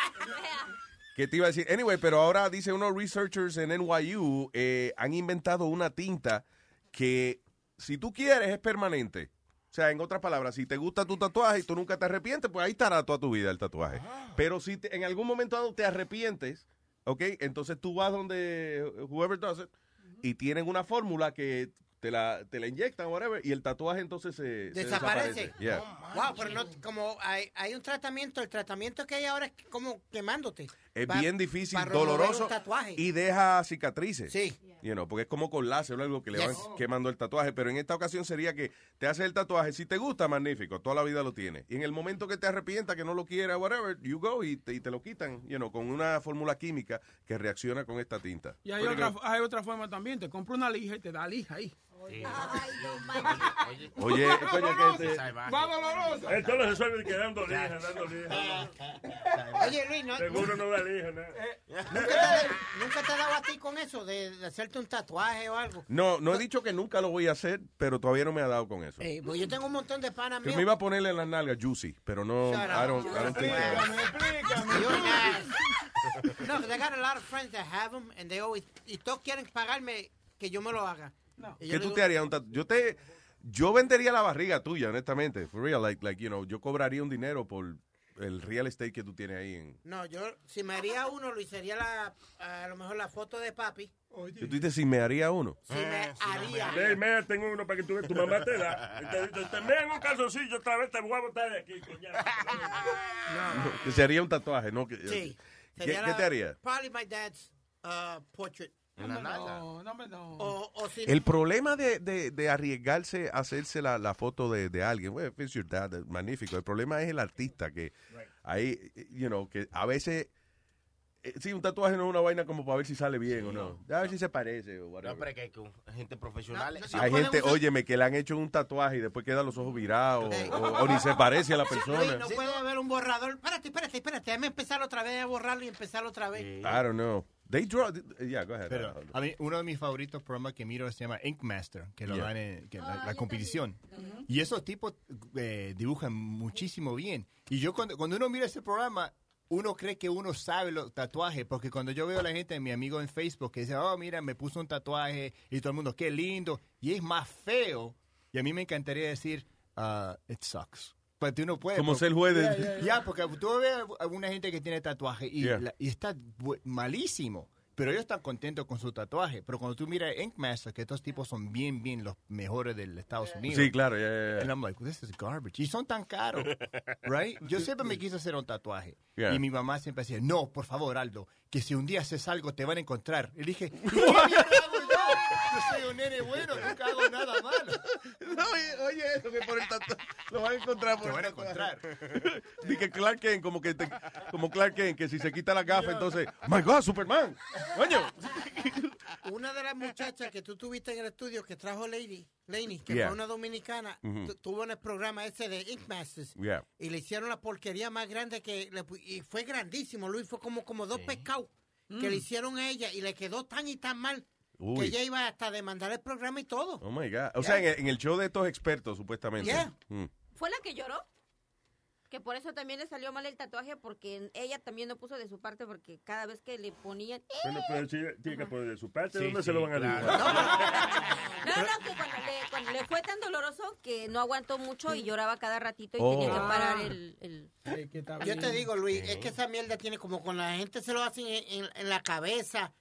¿qué te iba a decir? Anyway, pero ahora dice unos researchers en NYU eh, han inventado una tinta que si tú quieres es permanente. O sea, en otras palabras, si te gusta tu tatuaje y tú nunca te arrepientes, pues ahí estará toda tu vida el tatuaje. Pero si te- en algún momento dado te arrepientes, ¿ok? Entonces tú vas donde whoever does it y tienen una fórmula que te la, te la inyectan, whatever, y el tatuaje entonces se, se Desaparece. desaparece. Wow, pero no, como hay, hay un tratamiento, el tratamiento que hay ahora es como quemándote. Es Pa- bien difícil, doloroso y deja cicatrices. Sí. You know, porque es como con láser o algo que le van Yes. quemando el tatuaje. Pero en esta ocasión sería que te haces el tatuaje. Si te gusta, magnífico. Toda la vida lo tienes. Y en el momento que te arrepientas, que no lo quieras, whatever, you go y te, y te lo quitan. You know, con una fórmula química que reacciona con esta tinta. Y hay otra, hay otra forma también. Te compra una lija y te da lija ahí. Oye, coño, que te- Va doloroso. Esto lo resuelve que dando lija, dando lija. Oye, Luis, ¿no, Seguro no da lija, ¿no? ¿nunca, te, ¿nunca te ha dado a ti con eso de, de hacerte un tatuaje o algo? No, no he dicho que nunca lo voy a hacer, pero todavía no me ha dado con eso. Eh, pues yo tengo un montón de panas Que míos. me iba a ponerle en las nalgas juicy, pero no, I don't. I don't think You're nice. No, I got a lot of friends that have them, and they always, y todos quieren pagarme que yo me lo haga. ¿Qué tú te harías? Un tatu- yo te, yo vendería la barriga tuya, honestamente. For real, like, like, you know, yo cobraría un dinero por el real estate que tú tienes ahí. En, No, yo, si me haría uno, lo sería la, a lo mejor la foto de papi. que tú dices si me haría uno. Si me haría. Ve, mea, tengo uno para que tú veas. Tu mamá te da. Y te dice, te mean un calzoncillo otra vez, te voy a botar de aquí, coñazo. Que se haría un tatuaje, ¿no? Que- Sí. ¿Qué, Sería qué te haría? Probably my dad's portrait. No, no, no, no. O, o si El problema de, de, de arriesgarse a hacerse la, la foto de, de alguien, well, if it's your dad, magnífico. El problema es el artista, que ahí, you know, que a veces, eh, sí, un tatuaje no es una vaina como para ver si sale bien o no. A ver si se parece o whatever. No, pero es que hay que- gente profesional. Hay gente, óyeme, que le han hecho un tatuaje y después quedan los ojos virados o, o- o ni se parece a la persona. no puede haber un borrador. Espérate, espérate, espérate. Déjame empezar otra vez a borrarlo y empezar otra vez. I don't know. They draw, yeah, go ahead. Pero a mí, uno de mis favoritos programas que miro se llama Ink Master, que lo Yeah. dan en que la, la competición. Y esos tipos eh, dibujan muchísimo bien. Y yo cuando, cuando uno mira ese programa, uno cree que uno sabe los tatuajes, porque cuando yo veo a la gente, mi amigo en Facebook, que dice, oh, mira, me puso un tatuaje, y todo el mundo, qué lindo, y es más feo, y a mí me encantaría decir, ah, it sucks. Pero tú no puedes. Como porque- ser juez Ya, porque tú ves a una gente que tiene tatuaje y, Yeah. la- y está bu- malísimo. Pero ellos están contentos con su tatuaje. Pero cuando tú miras Ink Master, que estos tipos son bien, bien los mejores del Estados Unidos. Sí, claro, yeah, yeah, yeah. And I'm like, this is garbage. Y son tan caros, right? Yo siempre me quise hacer un tatuaje. Yeah. Y mi mamá siempre decía, no, por favor, Aldo, que si un día haces algo te van a encontrar. Y dije, ¿qué hago yo? Yo soy un nene bueno, nunca hago nada malo. No, oye, oye, eso que por el tatuaje lo van a encontrar. Por Te van a encontrar. Di que Clark Kent, como que te- como Clark Kent, que si se quita la gafa, entonces, my God, Superman, coño. Una de las muchachas que tú tuviste en el estudio que trajo Lady, Laney, que Yeah. fue una dominicana, Ujú. tu- tuvo en el programa ese de Ink Masters. Yeah. Y le hicieron la porquería más grande que le pu- y fue grandísimo, Luis, fue como, como dos pescados que le hicieron a ella y le quedó tan y tan mal Uy. que ella iba hasta a demandar el programa y todo. Oh my God. O sea, en el, en el show de estos expertos, supuestamente. Yeah. Mm. ¿Fue la que lloró? Que por eso también le salió mal el tatuaje porque ella también no puso de su parte porque cada vez que le ponían... Bueno, pero sí, tiene que poner de su parte. Sí, ¿Dónde sí, se lo van a claro. dibujar? No, no, que cuando le, cuando le fue tan doloroso que no aguantó mucho y lloraba cada ratito y Oh. tenía que Ah. parar el... el- Yo te digo, Luis, es que esa mierda tiene como con la gente se lo hacen en, en- en la cabeza.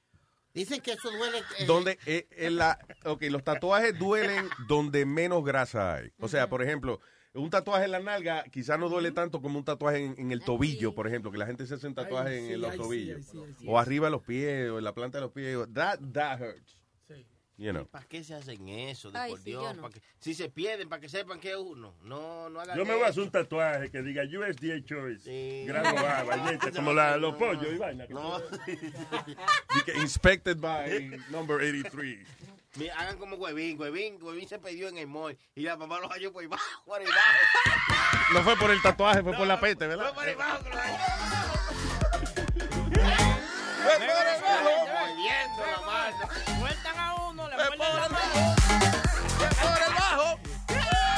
Dicen que eso duele. eh, Donde, eh, en la, ok, los tatuajes duelen donde menos grasa hay. O sea, por ejemplo, un tatuaje en la nalga quizás no duele tanto como un tatuaje en, en el tobillo, por ejemplo, que la gente se hace un tatuaje Ay, en los ay, tobillos. ay, sí, ay, sí. O arriba de los pies, o en la planta de los pies. That, that hurts. You know. ¿Para qué se hacen eso? De Ay, por sí, Dios. Si se pierden, para que sepan que es uno. No, no hagan Yo me voy a hacer un tatuaje que diga USDA Choice. Sí. Grano A, como la, los No. pollos y vaina. No. Inspected by number 83. Mira, hagan como Huevín. Huevín, Huevín se perdió en el mall y la mamá lo halló por ahí abajo, por ahí abajo. No fue por el tatuaje, fue por la peste, ¿verdad? Fue por ahí abajo que lo halló. Moviendo la mano. Sueltan a le muerden la mano. por el bajo!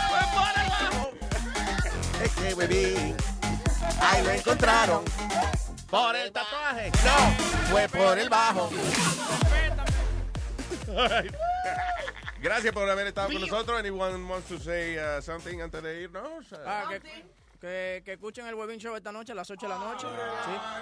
¡Fue por el bajo! Es que bebí. Ahí lo encontraron. Por el tatuaje. No, fue por el bajo. Gracias por haber estado con nosotros. Anyone wants to say uh, something antes de irnos? Ah, que Que, que escuchen el Webin Show esta noche a las 8 de la noche.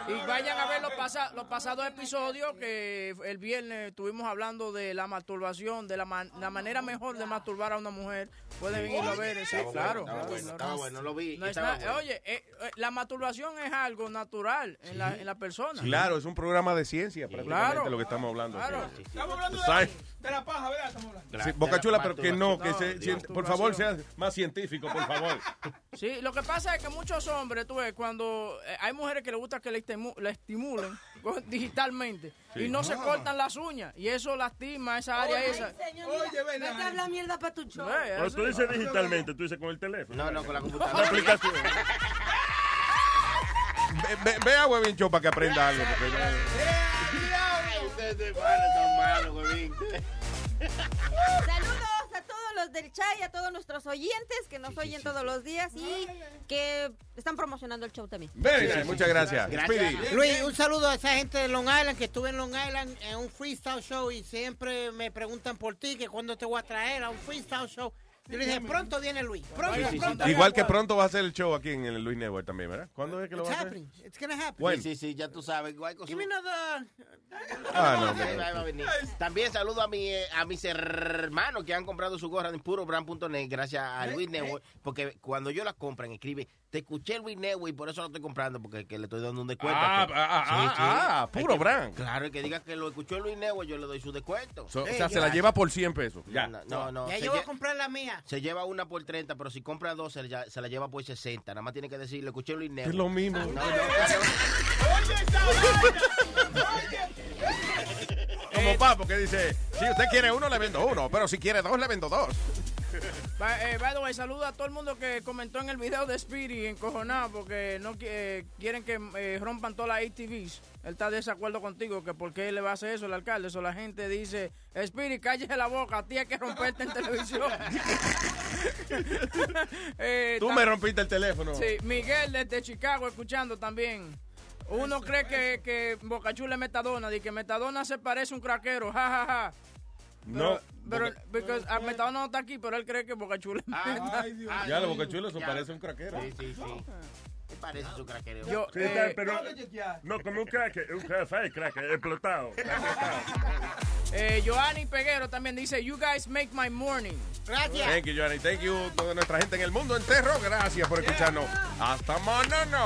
Sí. Y vayan a ver los, pasa- los pasados episodios que el viernes estuvimos hablando de la masturbación, de la, man- la manera mejor de masturbar a una mujer. Pueden venirlo a ver, sí, Estaba claro. bueno, estaba bueno, estaba bueno, lo vi, No es estaba na- bueno. Oye, eh, eh, la masturbación es algo natural en, la, en la persona. Claro, es un programa de ciencia prácticamente Claro. lo que estamos hablando. Claro. Estamos hablando de de la paja, ¿verdad? Estamos hablando. Sí, Boca Chula, pero que no, que No, se- Dios. por favor sea más científico, por favor. Sí, lo que pasa es que muchos hombres, tú ves, cuando eh, hay mujeres que les gusta que le, estimu- le estimulen digitalmente Sí. y no se Ah. cortan las uñas y eso lastima esa área esa. Oye, ven Vete a hablar mierda para tu show. Ve, Cuando tú dices digitalmente, tú dices con el teléfono. No, no, con la La computadora. aplicación. Ve, ve- ve a Webin Show para que aprenda algo. porque no- Ustedes son malos, huevín. Saludos a todos los del chat y a todos nuestros oyentes que nos oyen todos los días y que están promocionando el show también. Very nice, muchas gracias. Speedy. Luis, un saludo a esa gente de Long Island que estuve en Long Island en un freestyle show y siempre me preguntan por ti que cuándo te voy a traer a un freestyle show. Yo le dije, pronto viene Luis. Pronto, Sí, sí, sí. pronto. Igual que pronto va a ser el show aquí en el Luis Network también, ¿verdad? ¿Cuándo es que lo It's va a hacer? It's gonna happen. When? Sí, sí, sí, ya tú sabes. Give me another... Ah, no, Ahí hombre. va, ahí va a venir. También saludo a, mi, eh, a mis hermanos que han comprado su gorra en purobrand.net gracias a Luis Network, porque cuando yo la compran, escribe, te escuché Luis y por eso lo estoy comprando, porque que le estoy dando un descuento. Ah, Que- ah, ah, ah, El puro que- brand. Claro, el que diga que lo escuchó Luis Network, yo le doy su descuento. So- o sea, se la lleva por 100 pesos. Ya. No, no, no. Ya yo voy a comprar la mía. Se lleva una por 30, pero si compra dos, se, la- se la lleva por 60. Nada más tiene que decir, le escuché Luis Network. Es lo mismo. No, no, Como papo que dice, si usted quiere uno, le vendo uno, pero si quiere dos, le vendo dos. By, eh, by the way, saluda a todo el mundo que comentó en el video de Speedy encojonado porque no eh, quieren que eh, rompan todas las ATVs. Él está de desacuerdo contigo que por qué le va a hacer eso el alcalde. Eso la gente dice, Speedy, cállese la boca, a ti hay que romperte en televisión. Eh, Tú me rompiste el teléfono. Sí, Miguel desde Chicago escuchando también. Uno cree que, que Bocachula es Metadona, y que Metadona se parece a un craquero, ja, ja, ja. No. Pero, because, ah, Metadona no está aquí, pero él cree que Bocachula es Meta. Ya, los bocachuelos eso parece un craquero. Sí, sí, sí. ¿Qué parece su craquero? Yo, Sí, eh, pero no como un crack, un crack, crack, explotado. Eh, Joanny Peguero también dice, you guys make my morning. Gracias. Thank you, Johnny. Thank you, toda nuestra gente en el mundo entero. Gracias por escucharnos. Hasta mañana.